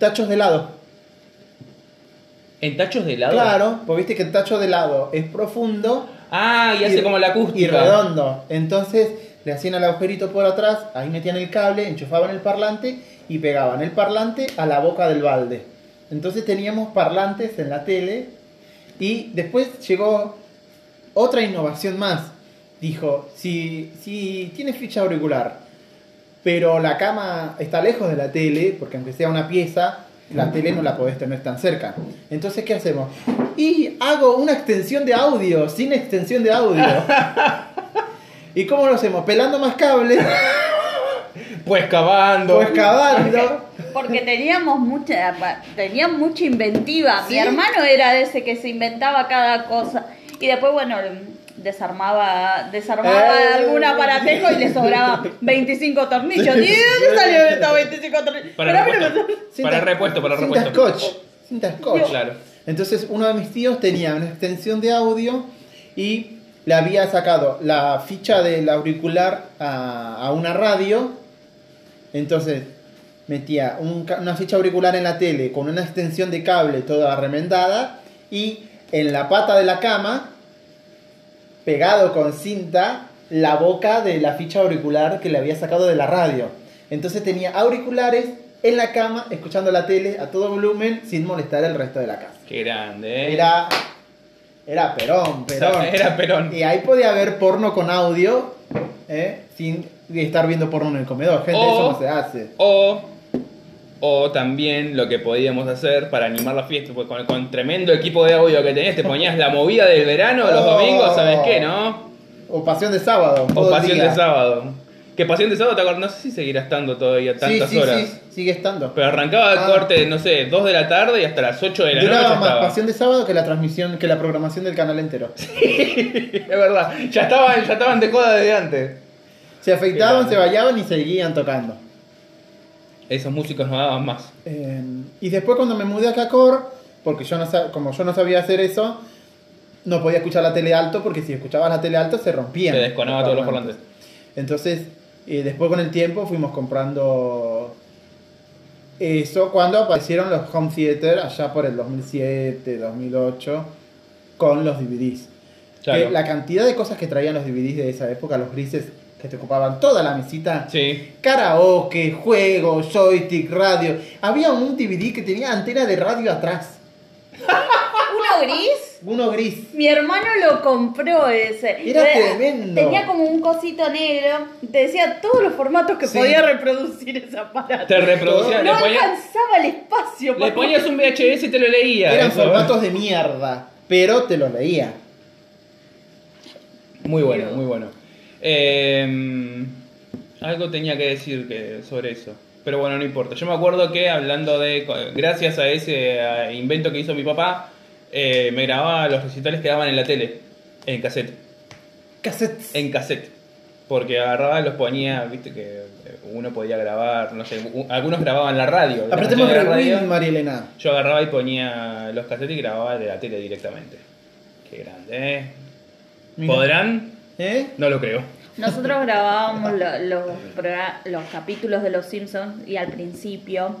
tachos de helado. ¿En tachos de helado? Claro, pues viste que el tacho de helado es profundo Ah, y hace como la acústica. y redondo. Entonces, le hacían el agujerito por atrás, ahí metían el cable, enchufaban el parlante y pegaban el parlante a la boca del balde. Entonces teníamos parlantes en la tele y después llegó otra innovación más. Dijo, si, si tienes ficha auricular, pero la cama está lejos de la tele, porque aunque sea una pieza, la tele no la podés tener tan cerca. Entonces, ¿qué hacemos? Y hago una extensión de audio, sin extensión de audio. *laughs* ¿Y cómo lo hacemos? Pelando más cables, *laughs* Pues cavando. pues cavando. Porque teníamos mucha, tenían mucha inventiva. Sí. Mi hermano era ese que se inventaba cada cosa. Y después, bueno, desarmaba, desarmaba Eh. algún aparatejo y le sobraba 25 tornillos. ¿Y de dónde salió estos 25 tornillos? Para Pero repuesto. me- Para repuesto, para cinta repuesto. scotch. Cinta scotch. Claro. Entonces uno de mis tíos tenía una extensión de audio y le había sacado la ficha del auricular a, a una radio. Entonces metía un una ficha auricular en la tele con una extensión de cable toda remendada y en la pata de la cama, pegado con cinta, la boca de la ficha auricular que le había sacado de la radio. Entonces tenía auriculares en la cama, escuchando la tele a todo volumen, sin molestar el resto de la casa. Qué grande, ¿eh? Era. Era Perón, Perón. Era Perón. Y ahí podía haber porno con audio, ¿eh? sin estar viendo porno en el comedor. Gente, O- eso no se hace. O, o también lo que podíamos hacer para animar la fiesta, pues con, con tremendo equipo de audio que tenías, te ponías la movida del verano los Oh. domingos, ¿sabes qué, no? O pasión de sábado. O Pasión día. de Sábado. Que Pasión de Sábado, te no sé si seguirá estando todavía tantas sí, sí, horas. sí, sigue estando. Pero arrancaba el Ah. corte, no sé, 2 de la tarde y hasta las 8 de la Duraba noche más estaba. pasión de sábado que la transmisión, que la programación del canal entero. *laughs* es verdad, ya estaban, ya estaban de joda desde antes. Se afeitaban, se bañaban y seguían tocando. Esos músicos no daban más. Eh, y después cuando me mudé a Cacor, porque yo no como yo no sabía hacer eso, no podía escuchar la tele alto porque si escuchabas la tele alto se rompían. Se desconaba todos los parlantes. Entonces, eh, después con el tiempo fuimos comprando eso cuando aparecieron los home theater allá por el 2007, 2008 con los DVDs. Claro. La cantidad de cosas que traían los DVDs de esa época, los grises que te ocupaban toda la mesita. Sí. Karaoke, juegos, joystick, radio. Había un DVD que tenía antena de radio atrás. *laughs* ¿Uno gris? Uno gris. Mi hermano lo compró ese. Era Eh, tremendo. Tenía como un cosito negro. Te decía todos los formatos que Sí. podía reproducir ese aparato. Te reproducía, no le, ponías, alcanzaba el espacio. le ponías un VHS y te lo leía. Eran eso. formatos de mierda, pero te los leía. Muy bueno, muy bueno. Eh, algo tenía que decir que, sobre eso. Pero bueno, no importa. Yo me acuerdo que hablando de. Gracias a ese eh, invento que hizo mi papá, eh, me grababa los recitales que daban en la tele, en cassette. Cassettes. En cassette. Porque agarraba y los ponía, viste que eh, uno podía grabar, no sé, u- algunos grababan la radio. la Apretemos canción de la rewind, radio. María Elena. Yo agarraba y ponía los cassettes y grababa de la tele directamente. Qué grande, ¿eh? Mira. ¿Podrán? ¿Eh? No lo creo. Nosotros grabábamos lo- los, progra- los capítulos de Los Simpsons y al principio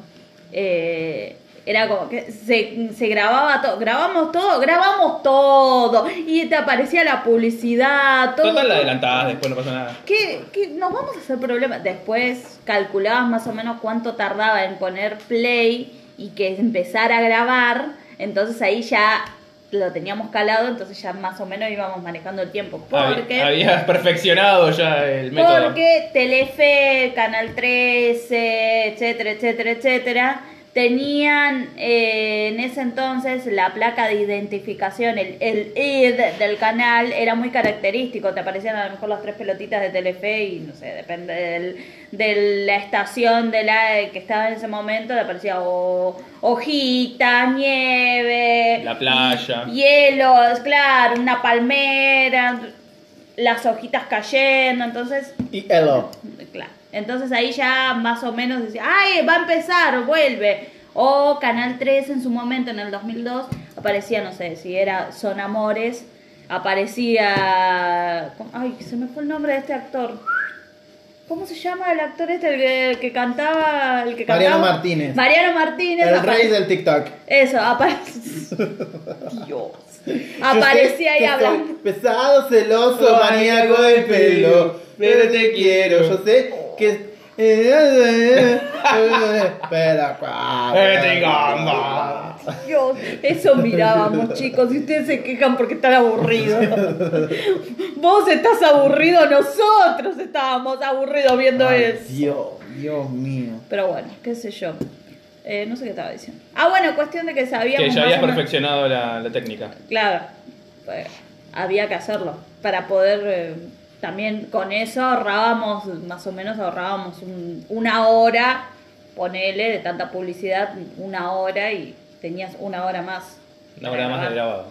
eh, era como que se, se grababa todo, grabamos todo, grabamos todo y te aparecía la publicidad, todo. Total, la adelantabas, después no pasó nada. ¿Qué, qué- nos vamos a hacer problemas? Después calculabas más o menos cuánto tardaba en poner play y que empezara a grabar, entonces ahí ya lo teníamos calado, entonces ya más o menos íbamos manejando el tiempo. Porque... Había- Habías *laughs* perfeccionado ya el método. Porque Telefe, Canal 13, etcétera, etcétera, etcétera, tenían eh, en ese entonces la placa de identificación, el, el ID del canal era muy característico, te aparecían a lo mejor las tres pelotitas de Telefe y no sé, depende del- de la estación de la que estaba en ese momento, te aparecía o, hojitas, nieve, La playa. hielos, claro, una palmera, las hojitas cayendo, entonces, Y Elo. claro. Entonces ahí ya más o menos decía, ¡ay, va a empezar, vuelve! O Canal 3 en su momento, en el 2002, aparecía, no sé, si era Son Amores, aparecía... ¡Ay, se me fue el nombre de este actor! ¿Cómo se llama el actor este, el que, el que cantaba? El que Mariano cantaba? Martínez. Mariano Martínez. El rey del TikTok. Eso, aparece... *laughs* Dios. Aparecía ahí hablando. Pesado, celoso, maníaco del pelo. Pero te quiero. Yo sé que. *laughs* Gamba. Dios, eso mirábamos, chicos. Y ustedes se quejan porque están aburridos. Vos estás aburrido, nosotros estábamos aburridos viendo Ay, eso. Dios, Dios mío. Pero bueno, qué sé yo. Eh, no sé qué estaba diciendo. Ah, bueno, cuestión de que sabíamos. Que ya habías perfeccionado la, la técnica. Claro, pues, había que hacerlo para poder eh, también con eso ahorrábamos más o menos ahorrábamos un- una hora, ponele de tanta publicidad una hora y tenías una hora más. Una para hora más de grabado.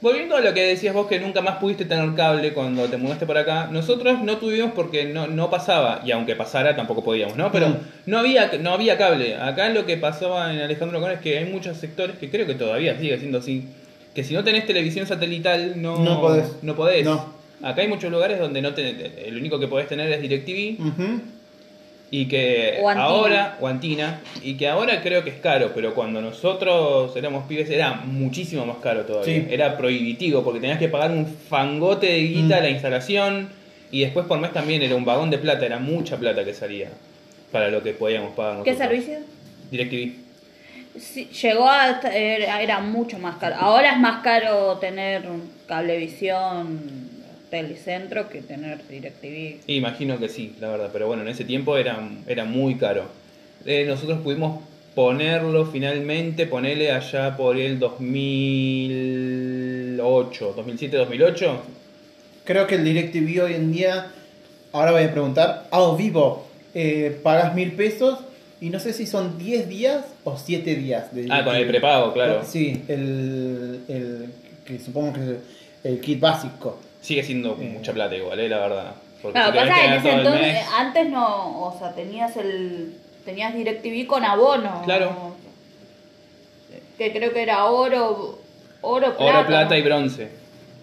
Volviendo a lo que decías vos que nunca más pudiste tener cable cuando te mudaste por acá, nosotros no tuvimos porque no, no pasaba, y aunque pasara tampoco podíamos, ¿no? Pero Mm. no había no había cable. Acá lo que pasaba en Alejandro Con es que hay muchos sectores que creo que todavía sigue siendo así, que si no tenés televisión satelital no, No podés. no podés. No. Acá hay muchos lugares donde no tenés, el único que podés tener es DirecTV Ujú. y que O ahora, o Antina, y que ahora creo que es caro, pero cuando nosotros éramos pibes era muchísimo más caro todavía. Sí. Era prohibitivo porque tenías que pagar un fangote de guita Mm. la instalación, Y después por mes también era un vagón de plata, era mucha plata que salía para lo que podíamos pagar ¿Qué nosotros. servicio? DirecTV. Sí, llegó a era mucho más caro. Ahora es más caro tener cablevisión telecentro que tener DirecTV. Imagino que sí, la verdad, pero bueno, en ese tiempo era, era muy caro. Eh, nosotros pudimos ponerlo finalmente, ponerle allá por el 2008, 2007, 2008. Creo que el DirecTV hoy en día, ahora voy a preguntar, a vivo, eh, pagas mil pesos y no sé si son 10 días o 7 días. De Ah, con el prepago, claro. Sí, el, el que supongo que es el kit básico. Sigue siendo mucha plata igual, eh, la verdad. Porque Claro, pasa en ese entonces, mes- antes no, o sea, tenías el tenías DirecTV con abono. Claro. Que creo que era oro, oro, plata. Oro, plata y bronce.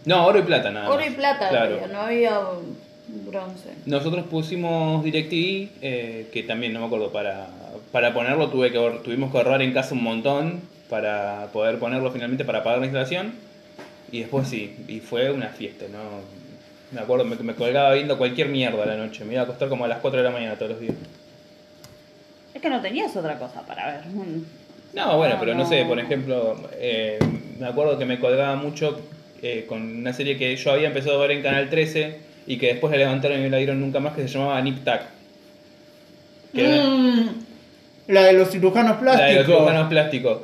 No, oro y plata nada Oro más. y plata, Claro. había, no había bronce. Nosotros pusimos DirecTV, eh, que también no me acuerdo, para, para ponerlo tuve que, tuvimos que ahorrar en casa un montón para poder ponerlo finalmente para pagar la instalación. Y después sí, y fue una fiesta, ¿no? Me acuerdo, me, me colgaba viendo cualquier mierda a la noche. Me iba a acostar como a las 4 de la mañana todos los días. Es que no tenías otra cosa para ver. Mm. No, bueno, No, pero no, no. sé, por ejemplo, eh, me acuerdo que me colgaba mucho eh, con una serie que yo había empezado a ver en Canal 13 y que después la levantaron y no la dieron nunca más, que se llamaba Nip Tac. Mm, la de los cirujanos la plásticos. de los cirujanos plásticos.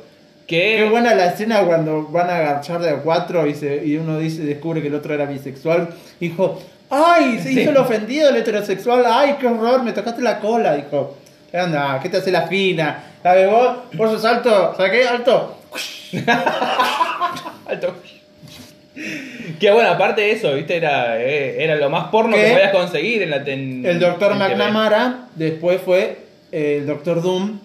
Que Qué buena la escena cuando van a agachar de a cuatro y, se, y uno dice, descubre que el otro era bisexual. Dijo, ¡ay! Se Sí. hizo el ofendido el heterosexual. ¡Ay, qué horror! Me tocaste la cola. Dijo, ¿qué onda? ¿Qué te hace la fina? La de vos, vos sos alto. ¿Sabes qué? Alto. *laughs* Alto. Que bueno, aparte de eso, viste, era, eh, era lo más porno que podías conseguir en la ten- El doctor en TV. McNamara después fue el doctor Doom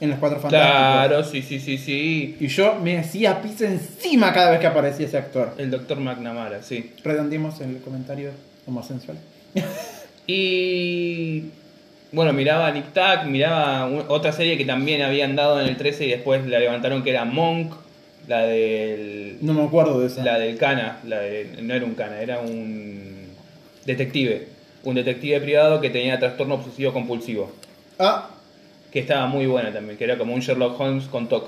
en Los Cuatro Fantásticos. Claro, sí, sí, sí, sí. Y yo me hacía pis encima cada vez que aparecía ese actor. El doctor McNamara, sí. Redondimos el comentario homosensual. Y bueno, miraba Nip Tuck, miraba otra serie que también habían dado en el 13 y después la levantaron que era Monk, la del No me acuerdo de esa. la del Cana, la de- no era un Cana, era un detective, un detective privado que tenía trastorno obsesivo compulsivo, Ah, que estaba muy buena también, que era como un Sherlock Holmes con TOC,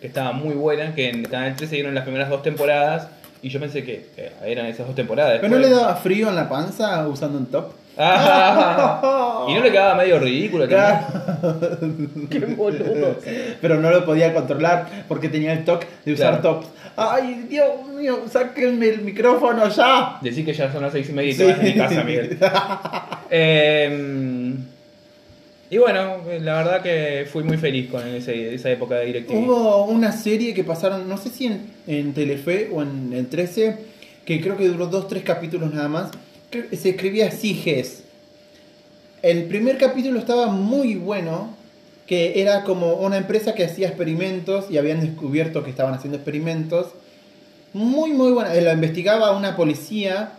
que estaba muy buena, que en Canal 13 dieron las primeras dos temporadas y yo pensé que eh, eran esas dos temporadas. ¿pero no le después- daba frío en la panza usando un top? Ah, *laughs* y no le quedaba medio ridículo también. Claro. *laughs* Qué boludo. Pero no lo podía controlar porque tenía el toque de usar Claro. tops. ¡Ay, Dios mío! ¡Sáquenme el micrófono ya! Decir que ya son las seis y media y Sí. te vas a mi casa, Miguel. *laughs* Eh, y bueno, la verdad que fui muy feliz con ese- esa época de DirecTV. Hubo una serie que pasaron, no sé si en, Telefe o en el 13, que creo que duró dos, tres capítulos nada más. Se escribía Siges. El primer capítulo estaba muy bueno, que era como una empresa que hacía experimentos y habían descubierto que estaban haciendo experimentos. Muy, muy buena. Eh, Lo investigaba una policía.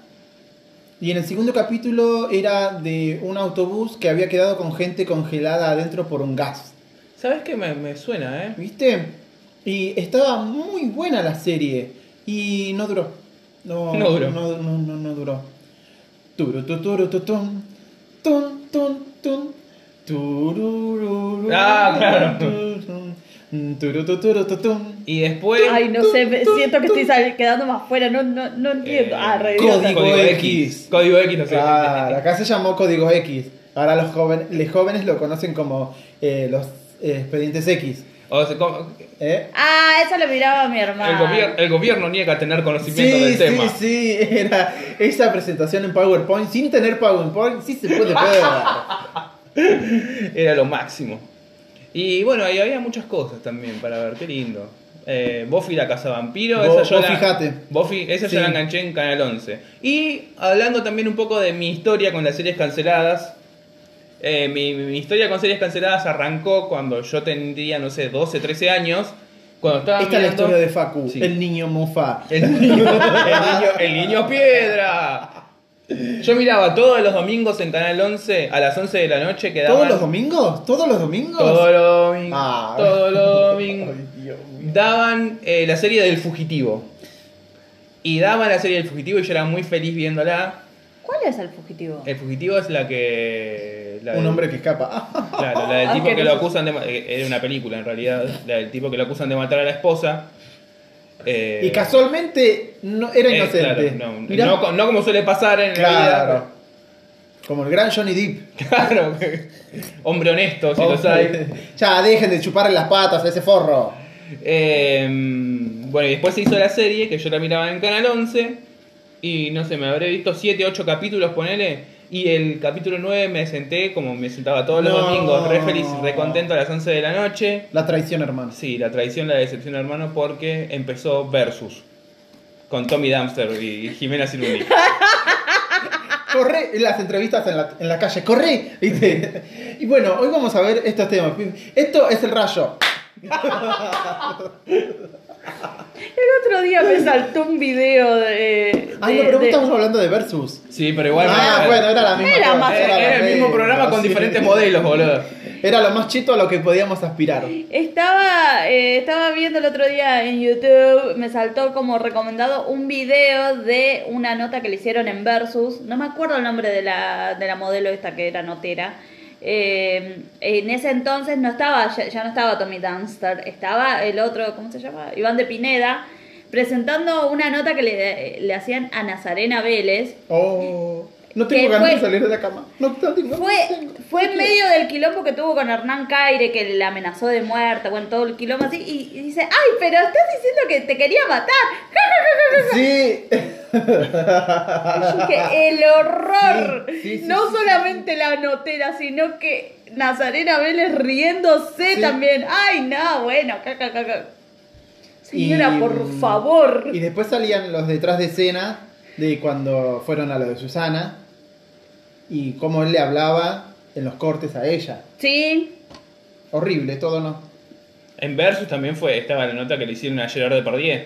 Y en el segundo capítulo era de un autobús que había quedado con gente congelada adentro por un gas. ¿Sabes qué me, me suena, eh? ¿Viste? Y estaba muy buena la serie. Y no duró. No, No duró. No, no, no, no duró. Turu, tu, turu, tu, tun. Tun, tun, tun. Turururu, Ah, claro. Y después. Ay, no sé, me- siento que estoy quedando más fuera, no, no, no entiendo. eh, ah, re Código idiota. X. Código X, no sé. Claro, acá se llamó Código X. Ahora los jóvenes, los jóvenes lo conocen como eh, los eh, expedientes X. O sea, como- ¿Eh? Ah, eso lo miraba mi el, hermano. gobier- el gobierno niega tener conocimiento Sí, del tema. sí, sí, era esa presentación en PowerPoint. Sin tener PowerPoint, sí se puede ver. Era lo máximo. Y bueno, ahí había muchas cosas también para ver, qué lindo. Eh, Buffy la casa vampiro, Vos- esa yo vos la, fijate. Buffy, esa Sí. yo la enganché en Canal 11. Y hablando también un poco de mi historia con las series canceladas. eh, mi, mi historia con series canceladas arrancó cuando yo tendría, no sé, 12, 13 años. Cuando estaba Esta es la historia de Facu, Sí. el niño Mufa. el niño, el niño, el niño *laughs* piedra. Yo miraba todos los domingos en Canal 11 a las 11 de la noche que daban ¿Todos los domingos? ¿Todos los domingos? todos los domingos, Ah. *laughs* todos los domingos daban eh, la serie del fugitivo. Y daban la serie del fugitivo y yo era muy feliz viéndola. ¿Cuál es el fugitivo? El fugitivo es la que. la Un del- hombre que escapa. Claro, la del Ah, tipo que que no lo acusan de. eh, Era una película en realidad. La del tipo que lo acusan de matar a la esposa. Eh, Y casualmente no, era eh, inocente. claro, no, Mirá. no co- no como suele pasar en la Claro. vida. Como el gran Johnny Depp. *laughs* Claro. Hombre honesto, si los hay. *laughs* Ya, dejen de chuparle las patas a ese forro. Eh, bueno, y después se hizo la serie, que yo la miraba en Canal 11. Y no sé, me habré visto 7, 8 capítulos, ponele. Y el capítulo 9 me senté, como me sentaba todos los No. domingos, re feliz, re contento a las 11 de la noche. La traición, hermano. Sí, la traición, la decepción, hermano, porque empezó Versus. Con Tommy Dumpster y Jimena Cirulli. *laughs* Corre las entrevistas en la, en la calle, corre. *laughs* Y bueno, hoy vamos a ver estos temas. Esto es el rayo. *laughs* El otro día me saltó un video de. Ay, de- no, pero de- estamos hablando de Versus. Sí, pero igual. Ah, era- bueno, era la misma Era cosa, más- era, la el mismo programa con sí. diferentes modelos, boludo. Era lo más chito a lo que podíamos aspirar. Estaba, eh, estaba viendo el otro día en YouTube, me saltó como recomendado un video de una nota que le hicieron en Versus. No me acuerdo el nombre de la, de la modelo esta que era notera. Eh, en ese entonces no estaba, ya, ya no estaba Tommy Dunster, estaba el otro, ¿cómo se llama? Iván de Pineda, presentando una nota que le, le hacían a Nazarena Vélez. Oh, no tengo Que ganas fue- de salir de la cama. No, no Fue, no tengo. fue en medio del quilombo que tuvo con Hernán Caire, que le amenazó de muerte, bueno, todo el quilombo así, y, y dice, ay, pero estás diciendo que te quería matar. *laughs* Sí. Dije, el horror. Sí, sí, sí, no solamente la notera, sino que Nazarena Vélez riéndose también. Ay, no, bueno, caca, caca. Señora, Y, por mm, favor. Y después salían los detrás de escena de cuando fueron a lo de Susana y cómo él le hablaba en los cortes a ella. Sí, Horrible, todo no. En Versus también fue, estaba la nota que le hicieron a Gerard Depardieu.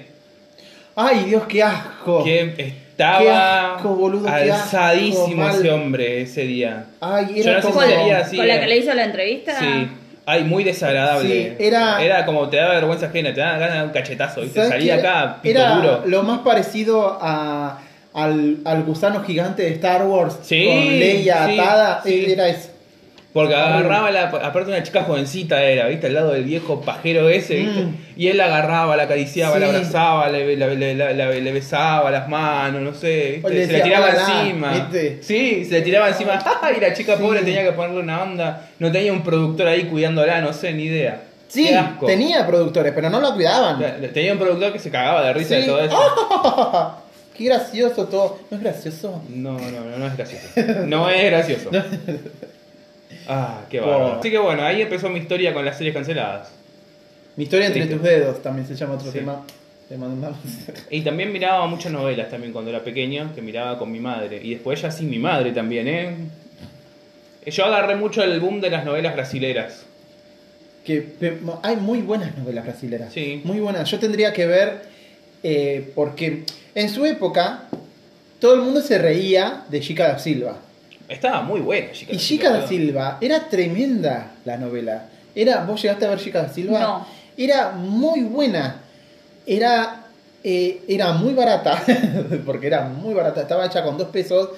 Ay, Dios, qué asco. Que Qué estaba asco, boludo, qué alzadísimo asco, ese hombre ese día. Ay, Yo era no sé como... si sería así. con la eh. que le hizo la entrevista. Sí. Ay, muy desagradable. Sí, era- Era como te daba vergüenza ajena, te daba ganas de un cachetazo, ¿viste? ¿Sabes Salí acá, pito Era duro. lo más parecido a, al, al gusano gigante de Star Wars Sí, con Leia sí, atada. sí. Era eso. Porque agarraba, la, aparte una chica jovencita era, ¿viste? Al lado del viejo pajero ese, ¿viste? Mm. Y él la agarraba, la acariciaba, la abrazaba, le, le- le- le- le- le besaba las manos, no sé, ¿viste? Se le decía, tiraba encima. ¿viste? Sí, se le tiraba encima. *laughs* Y la chica pobre tenía que ponerle una onda. No tenía un productor ahí cuidándola, no sé, ni idea. Sí, tenía productores, pero no lo cuidaban. Tenía un productor que se cagaba de risa de todo eso. *laughs* Qué gracioso todo. ¿No es gracioso? No, no, no, no es gracioso. No es gracioso. *laughs* Ah, qué bárbaro. Así que bueno, ahí empezó mi historia con las series canceladas. Mi historia entre tus dedos también se llama otro Sí. tema. Le mandamos. *laughs* Y también miraba muchas novelas también cuando era pequeño, que miraba con mi madre. Y después ya sí mi madre también, ¿eh? Yo agarré mucho el boom de las novelas brasileras. que hay muy buenas novelas brasileras. Sí. Muy buenas. Yo tendría que ver, eh, porque en su época todo el mundo se reía de Chica da Silva. Estaba muy buena, chica. Y Chica da Silva era tremenda la novela. Era, ¿Vos llegaste a ver Chica da Silva? No. Era muy buena. Era, eh, era muy barata, *laughs* porque era muy barata. Estaba hecha con dos pesos.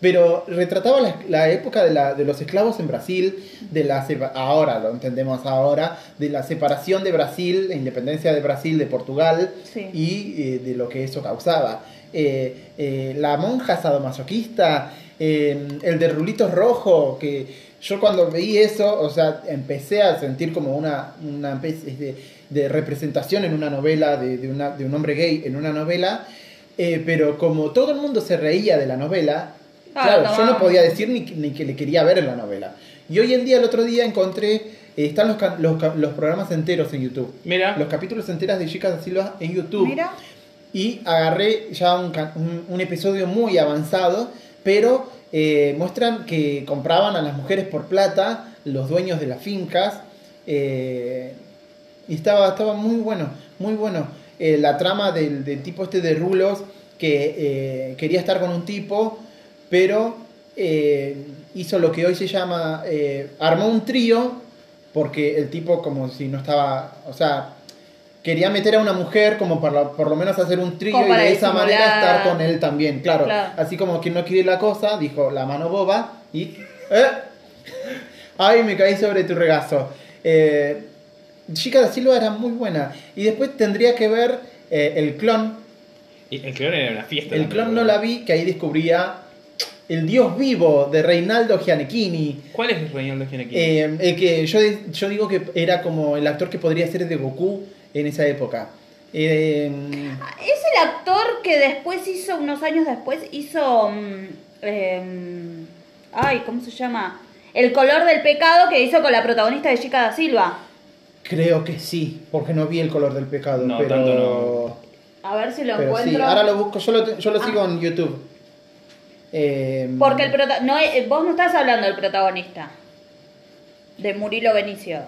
Pero retrataba la, la época de, la- de los esclavos en Brasil, de la ahora lo entendemos ahora, de la separación de Brasil, la independencia de Brasil de Portugal Sí. y eh, de lo que eso causaba. Eh, eh, la monja sadomasoquista, eh, el de rulitos rojo, que yo cuando veí eso, o sea, empecé a sentir como una, una especie de, de representación en una novela, de, de una- de un hombre gay en una novela, pero como todo el mundo se reía de la novela, Ah, claro, no. yo no podía decir ni, ni que le quería ver en la novela. Y hoy en día, el otro día encontré, eh, están los, los, ca- los programas enteros en YouTube. Mira, Los capítulos enteros de Chicas da Silva en YouTube. Mira. Y agarré ya un, ca- un- un episodio muy avanzado, pero eh, muestran que compraban a las mujeres por plata los dueños de las fincas. eh, y estaba, estaba muy bueno, muy bueno. Eh, la trama del, del tipo este de Rulos que eh, quería estar con un tipo, pero eh, hizo lo que hoy se llama, eh, armó un trío, porque el tipo como si no estaba, o sea, quería meter a una mujer como para por lo menos hacer un trío y de esa manera estar con él también, claro. Claro. Así como quien no quiere la cosa, dijo la mano boba y... ¡eh! ¡Ay, me caí sobre tu regazo! Eh, Chica da Silva era muy buena. Y después tendría que ver eh, el clon. El clon era una fiesta. El clon no la vi, que ahí descubría el dios vivo de Reinaldo Gianecchini. ¿Cuál es Reinaldo Gianecchini? Eh, el que yo, yo digo que era como el actor que podría ser de Goku en esa época. Eh, Es el actor que después hizo, unos años después, hizo. mm, em, ay, ¿cómo se llama? El color del pecado que hizo con la protagonista de Chica da Silva. creo que sí, porque no vi el color del pecado. No, pero, tanto A ver si lo pero encuentro. sí, ahora lo busco, yo lo, yo lo Ah. sigo en YouTube. Eh, Porque el prota no, vos no estás hablando del protagonista. De Murilo Benicio.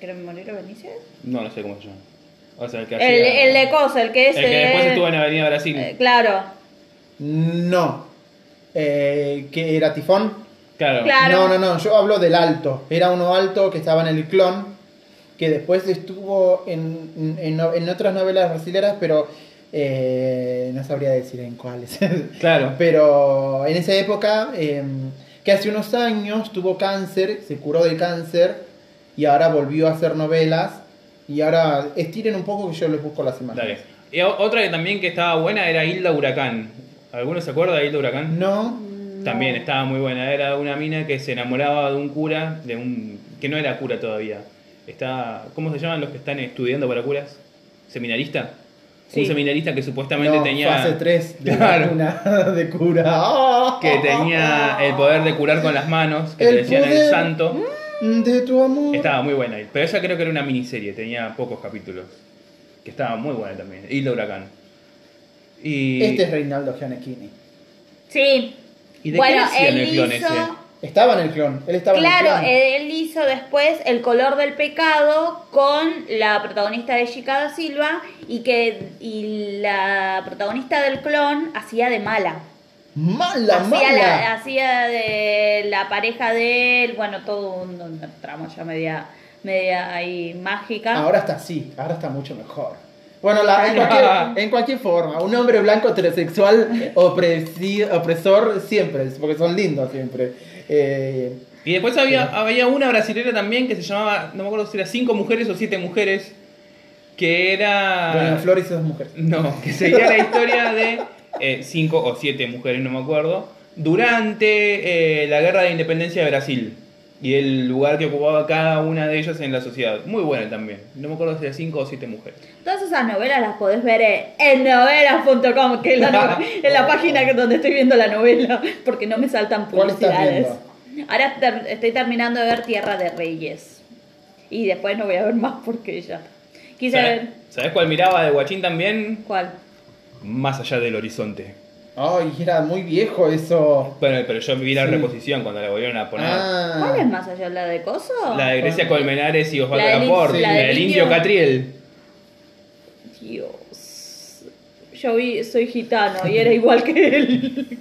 ¿Creo Murilo Benicio? No, no sé cómo se llama. O sea, el que El, hacía- el de Cosa, el que es. El que después eh, estuvo en Avenida Brasil. eh, claro, No. Eh, ¿Que era Tifón? claro. claro. No, no, no, yo hablo del alto. Era uno alto que estaba en el clon, que después estuvo en, en, en otras novelas brasileras, pero eh, no sabría decir en cuáles. *laughs* Claro. pero en esa época, eh, que hace unos años tuvo cáncer, se curó del cáncer y ahora volvió a hacer novelas. Y ahora estiren un poco que yo les busco las imágenes. Dale. Y otra que también que estaba buena era Hilda Huracán. ¿Alguno se acuerda de Hilda Huracán? No, También estaba muy buena. Era una mina que se enamoraba de un cura, de un que no era cura todavía. Está, ¿cómo se llaman los que están estudiando para curas? ¿Seminarista? Sí. Un seminarista que supuestamente no, tenía fase 3 de, Claro. vacuna de cura. *laughs* Que tenía el poder de curar con las manos, que El le decían el poder. santo. de tu amor. Estaba muy buena. Pero esa creo que era una miniserie, tenía pocos capítulos. Que estaba muy buena también. Hilda Huracán. Y Este es Reinaldo Gianecchini. Sí. ¿Y de bueno, qué él el clon hizo. ese? Estaba en el clon. Él estaba Claro, en el clon. él hizo después El color del pecado con la protagonista de Chica da Silva y que y la protagonista del clon hacía de mala. Mala, hacía, mala. la- hacía de la pareja de él, bueno, todo un, una trama ya media, media ahí mágica. Ahora está así. Ahora está mucho mejor. Bueno, la- en, cualquier, *laughs* en cualquier forma, un hombre blanco heterosexual opresi- opresor siempre, porque son lindos siempre. Eh, Y después había, había una brasilera también que se llamaba, no me acuerdo si era cinco mujeres o siete mujeres, que Doña era... Flor y sus mujeres. No, que seguía la historia de eh, cinco o siete mujeres, no me acuerdo, durante eh, la guerra de independencia de Brasil y el lugar que ocupaba cada una de ellas en la sociedad. Muy buena también. No me acuerdo si era cinco o siete mujeres. Todas esas novelas las podés ver en, en novelas.com, que es la, no- *laughs* es la página que- donde estoy viendo la novela, porque no me saltan ¿Cuál estás publicidades. Ahora ter- estoy terminando de ver Tierra de Reyes. Y después no voy a ver más porque ya. Quise ¿Sabes, ver. ¿Sabes cuál miraba de Guachín también? ¿Cuál? Más allá del horizonte. Ay, era muy viejo eso. Bueno, pero yo vi la Sí. reposición cuando la volvieron a poner. Ah. ¿Cuál es más allá? ¿La de Coso? La de Grecia Colmenares y Osvaldo La del- Laporte, la la del indio. Catriel. Dios. Yo vi, soy gitano y era igual que él.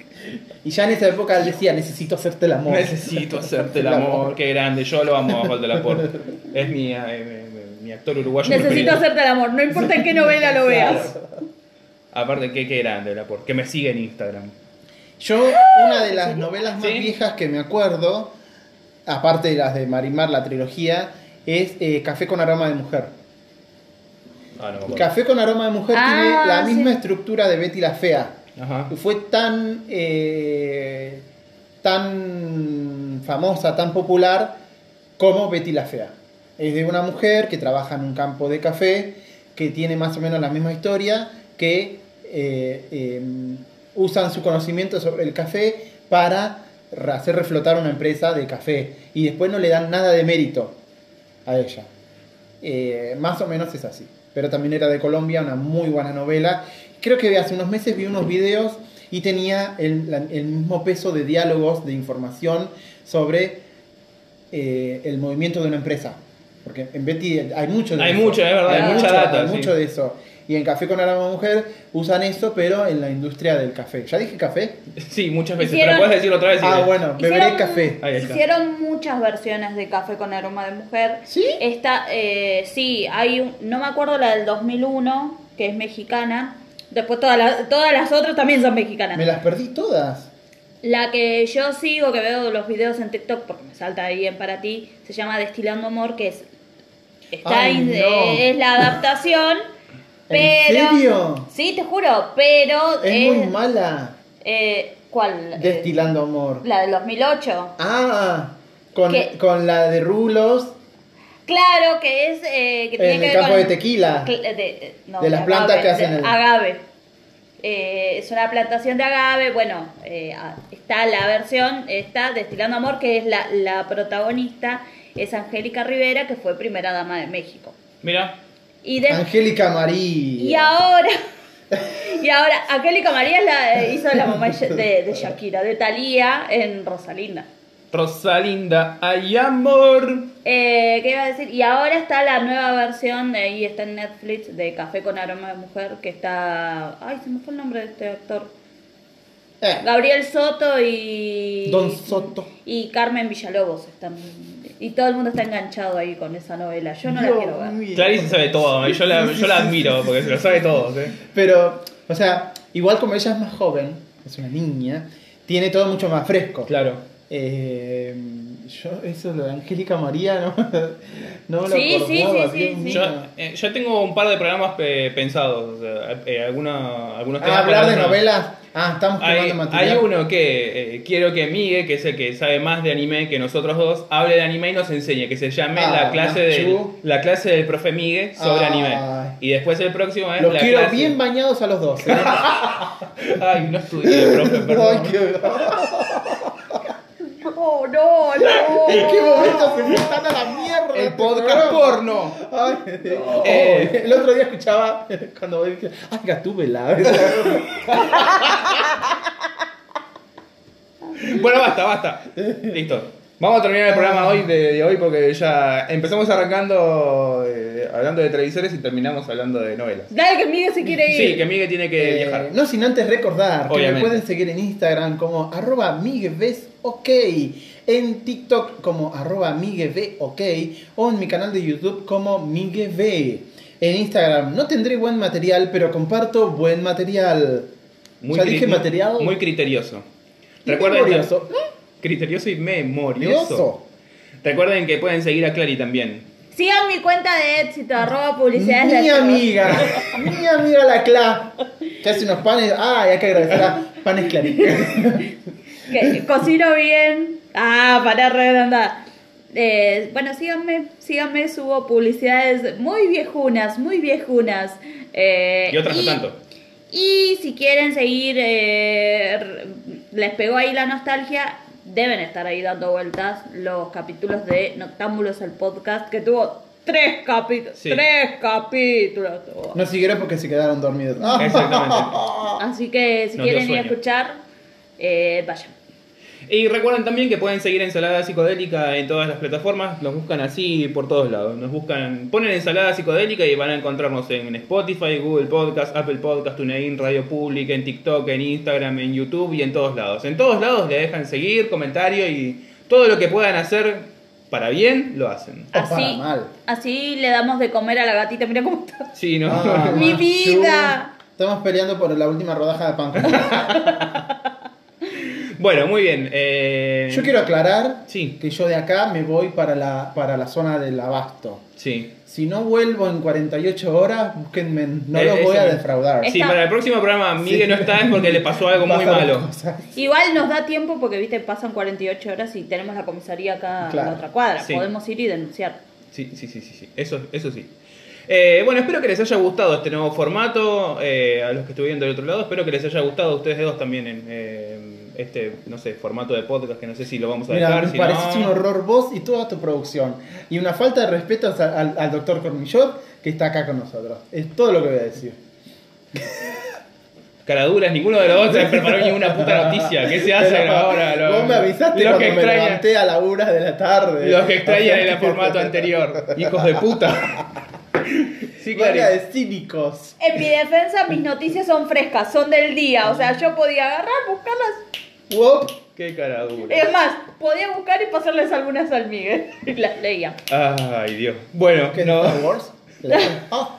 Y ya en esa época él decía, necesito hacerte el amor. Necesito hacerte *laughs* el amor, qué grande, yo lo amo a Osvaldo Laporte. Es mi, eh, mi, mi actor uruguayo Necesito preferido. hacerte el amor, no importa en qué novela lo veas. Aparte, qué, qué grande Laporte, que me sigue en Instagram. Yo, una de las novelas más Sí. viejas que me acuerdo, aparte de las de Marimar, la trilogía, es eh, Café con aroma de mujer. Ah, no me acuerdo. Café con aroma de mujer Ah, tiene la sí. misma estructura de Betty la Fea. Ajá. Fue tan, eh, tan famosa, tan popular como Betty la Fea. Es de una mujer que trabaja en un campo de café, que tiene más o menos la misma historia, que eh, eh, usan su conocimiento sobre el café para ra- hacer reflotar una empresa de café y después no le dan nada de mérito a ella. Eh, más o menos es así. Pero también era de Colombia, una muy buena novela. Creo que hace unos meses vi unos videos y tenía el, mismo peso de diálogos, de información sobre eh, el movimiento de una empresa. Porque en Betty hay mucho de Hay eso. mucho, es verdad, hay mucha mucho, data, hay sí. mucho de eso. Y en Café con Aroma de Mujer usan eso, pero en la industria del café. ¿Ya dije café? *laughs* Sí, muchas veces. Hicieron- Pero puedes decirlo otra vez. si Ah, bueno, beberé Hicieron- café. Ahí está. Hicieron muchas versiones de café con aroma de mujer. ¿Sí? Esta, eh, sí, hay un- no me acuerdo la del 2001, que es mexicana. Después todas las, todas las otras también son mexicanas. Me las perdí todas. La que yo sigo, que veo los videos en TikTok, porque me salta ahí en para ti, se llama Destilando Amor, que es, está Ay, in- no. es la adaptación. ¿En pero, serio? Sí, te juro, pero... Es muy mala. eh, ¿Cuál? Eh, Destilando amor. la del 2008. Ah, con, con la de Rulos Claro, que es... eh, que tiene en que el ver campo con- de tequila. De, de- no, De las de plantas agave, que hacen de el- Agave. Eh, es una plantación de agave. Bueno, eh, a- está la versión, está Destilando Amor, que es la, la protagonista, es Angélica Rivera, que fue primera dama de México. Mira, Y, de- Angélica María. y ahora... Y ahora, Angélica María es la- hizo la mamá de, de Shakira, de Thalía en Rosalinda. Rosalinda, hay amor. Eh, ¿Qué iba a decir? Y ahora está la nueva versión, eh, y está en Netflix, de Café con Aroma de Mujer, que está... Ay, se me fue el nombre de este actor. Eh, Gabriel Soto y... Don Soto. Y Carmen Villalobos están... Y todo el mundo está enganchado ahí con esa novela. Yo no la quiero ver. mío. Clarice sabe todo. y Yo la, yo la admiro porque se lo sabe todo. ¿sí? Pero, o sea, igual como ella es más joven, es una niña, tiene todo mucho más fresco. Claro. Eh, yo, eso lo de Angélica María, no, *laughs* no me lo Sí, sí, sí, sí. Yo, eh, yo tengo un par de programas eh, pensados. o sea, eh, alguna, algunos Ah, hablar de una- novelas. Ah, estamos Hay, material. hay uno que eh, quiero que Migue, que es el que sabe más de anime que nosotros dos, hable de anime y nos enseñe, que se llame Ah, la clase del, la clase del profe Migue sobre anime. Y después el próximo es Los la quiero clase- bien bañados a los dos. ¿eh? *laughs* Ay, no estudié, profe, *laughs* perdón. Ay, qué- *laughs* No, no, no. ¿En qué momento se me están a la mierda? El podcast programa? porno. Ay, Eh. el otro día escuchaba *laughs* cuando voy dije, ay, Gatúbela. *laughs* Bueno, basta, basta. Listo. Vamos a terminar el programa hoy de, de hoy porque ya empezamos arrancando eh, hablando de televisores y terminamos hablando de novelas. Dale que Miguel se quiere ir. Sí, que Migue tiene que Eh, viajar. no sin antes recordar que me pueden seguir en Instagram como arroba miguevesok, en TikTok como arroba miguevok o en mi canal de YouTube como migueve. En Instagram no tendré buen material, pero comparto buen material. ya cri- dije material. Muy criterioso. Recuerden memorioso. criterioso y memorioso. Recuerden que pueden seguir a Clary también. Sigan mi cuenta de éxito, arroba publicidades Mi de amiga, mi amiga la Cla, que hace unos panes. Ah, hay que agradecer a Panes Clarín. *laughs* que cocino bien. Ah, para redondar. Eh, bueno, síganme, síganme, subo publicidades muy viejunas, muy viejunas. Eh, Y otras no tanto. Y si quieren seguir, eh, les pegó ahí la nostalgia, deben estar ahí dando vueltas los capítulos de Noctámbulos, el podcast, que tuvo tres capítulos. Sí. Tres capítulos. tuvo. No siguieron porque se quedaron dormidos. Exactamente. Así que si Nos quieren ir a escuchar, eh, vayan. Y recuerden también que pueden seguir Ensalada Psicodélica en todas las plataformas. Nos buscan así por todos lados. Nos buscan, ponen Ensalada Psicodélica y van a encontrarnos en Spotify, Google Podcast, Apple Podcast, TuneIn, Radio Pública, en TikTok, en Instagram, en YouTube y en todos lados. En todos lados le dejan seguir, comentario y todo lo que puedan hacer para bien lo hacen. O para Así, mal. así le damos de comer a la gatita. Mira cómo está. Sí, ¿no? Ah, Mi vida. Estamos peleando por la última rodaja de pan. *laughs* bueno, muy bien. eh, Yo quiero aclarar Sí. que yo de acá me voy para la, para la zona del abasto. Sí. Si no vuelvo en 48 horas, búsquenme, no Eh, los voy a defraudar. Sí, para el próximo programa Miguel Sí. no está es porque le pasó algo muy Pasan malo. Igual nos da tiempo porque, viste, pasan 48 horas y tenemos la comisaría acá en la otra cuadra. Sí. Podemos ir y denunciar. Sí, sí, sí, sí, sí. Eso, eso sí. Eh, bueno, espero que les haya gustado este nuevo formato. eh, a los que estuvieron del otro lado, espero que les haya gustado a ustedes dos también en eh, este, no sé, formato de podcast que no sé si lo vamos a Mira, dejar. me si pareces no- un horror vos y toda tu producción. Y una falta de respeto al, al- al doctor Cormillot que está acá con nosotros. Es todo lo que voy a decir. *laughs* Caraduras, ninguno de los dos se preparó ni una puta noticia. ¿Qué se hace Pero ahora? Los, vos me avisaste los cuando que me levanté a la una de la tarde. los que extrañan en el *laughs* formato anterior. Hijos de puta. *laughs* Sí, claro. de cínicos. En mi defensa, mis noticias son frescas, son del día. O sea, yo podía agarrar, buscarlas. Wop. Qué cara dura. Es más, podía buscar y pasarles algunas al Miguel. *laughs* Y las leía. Ay, Dios. Bueno, ¿Qué no- Star Wars? *laughs* Ah,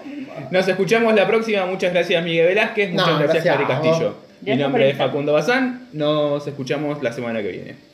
nos escuchamos la próxima. Muchas gracias, Miguel Velázquez. Muchas No, gracias, gracias Cari. Castillo. Mi nombre es. Facundo Bazán. Nos escuchamos la semana que viene.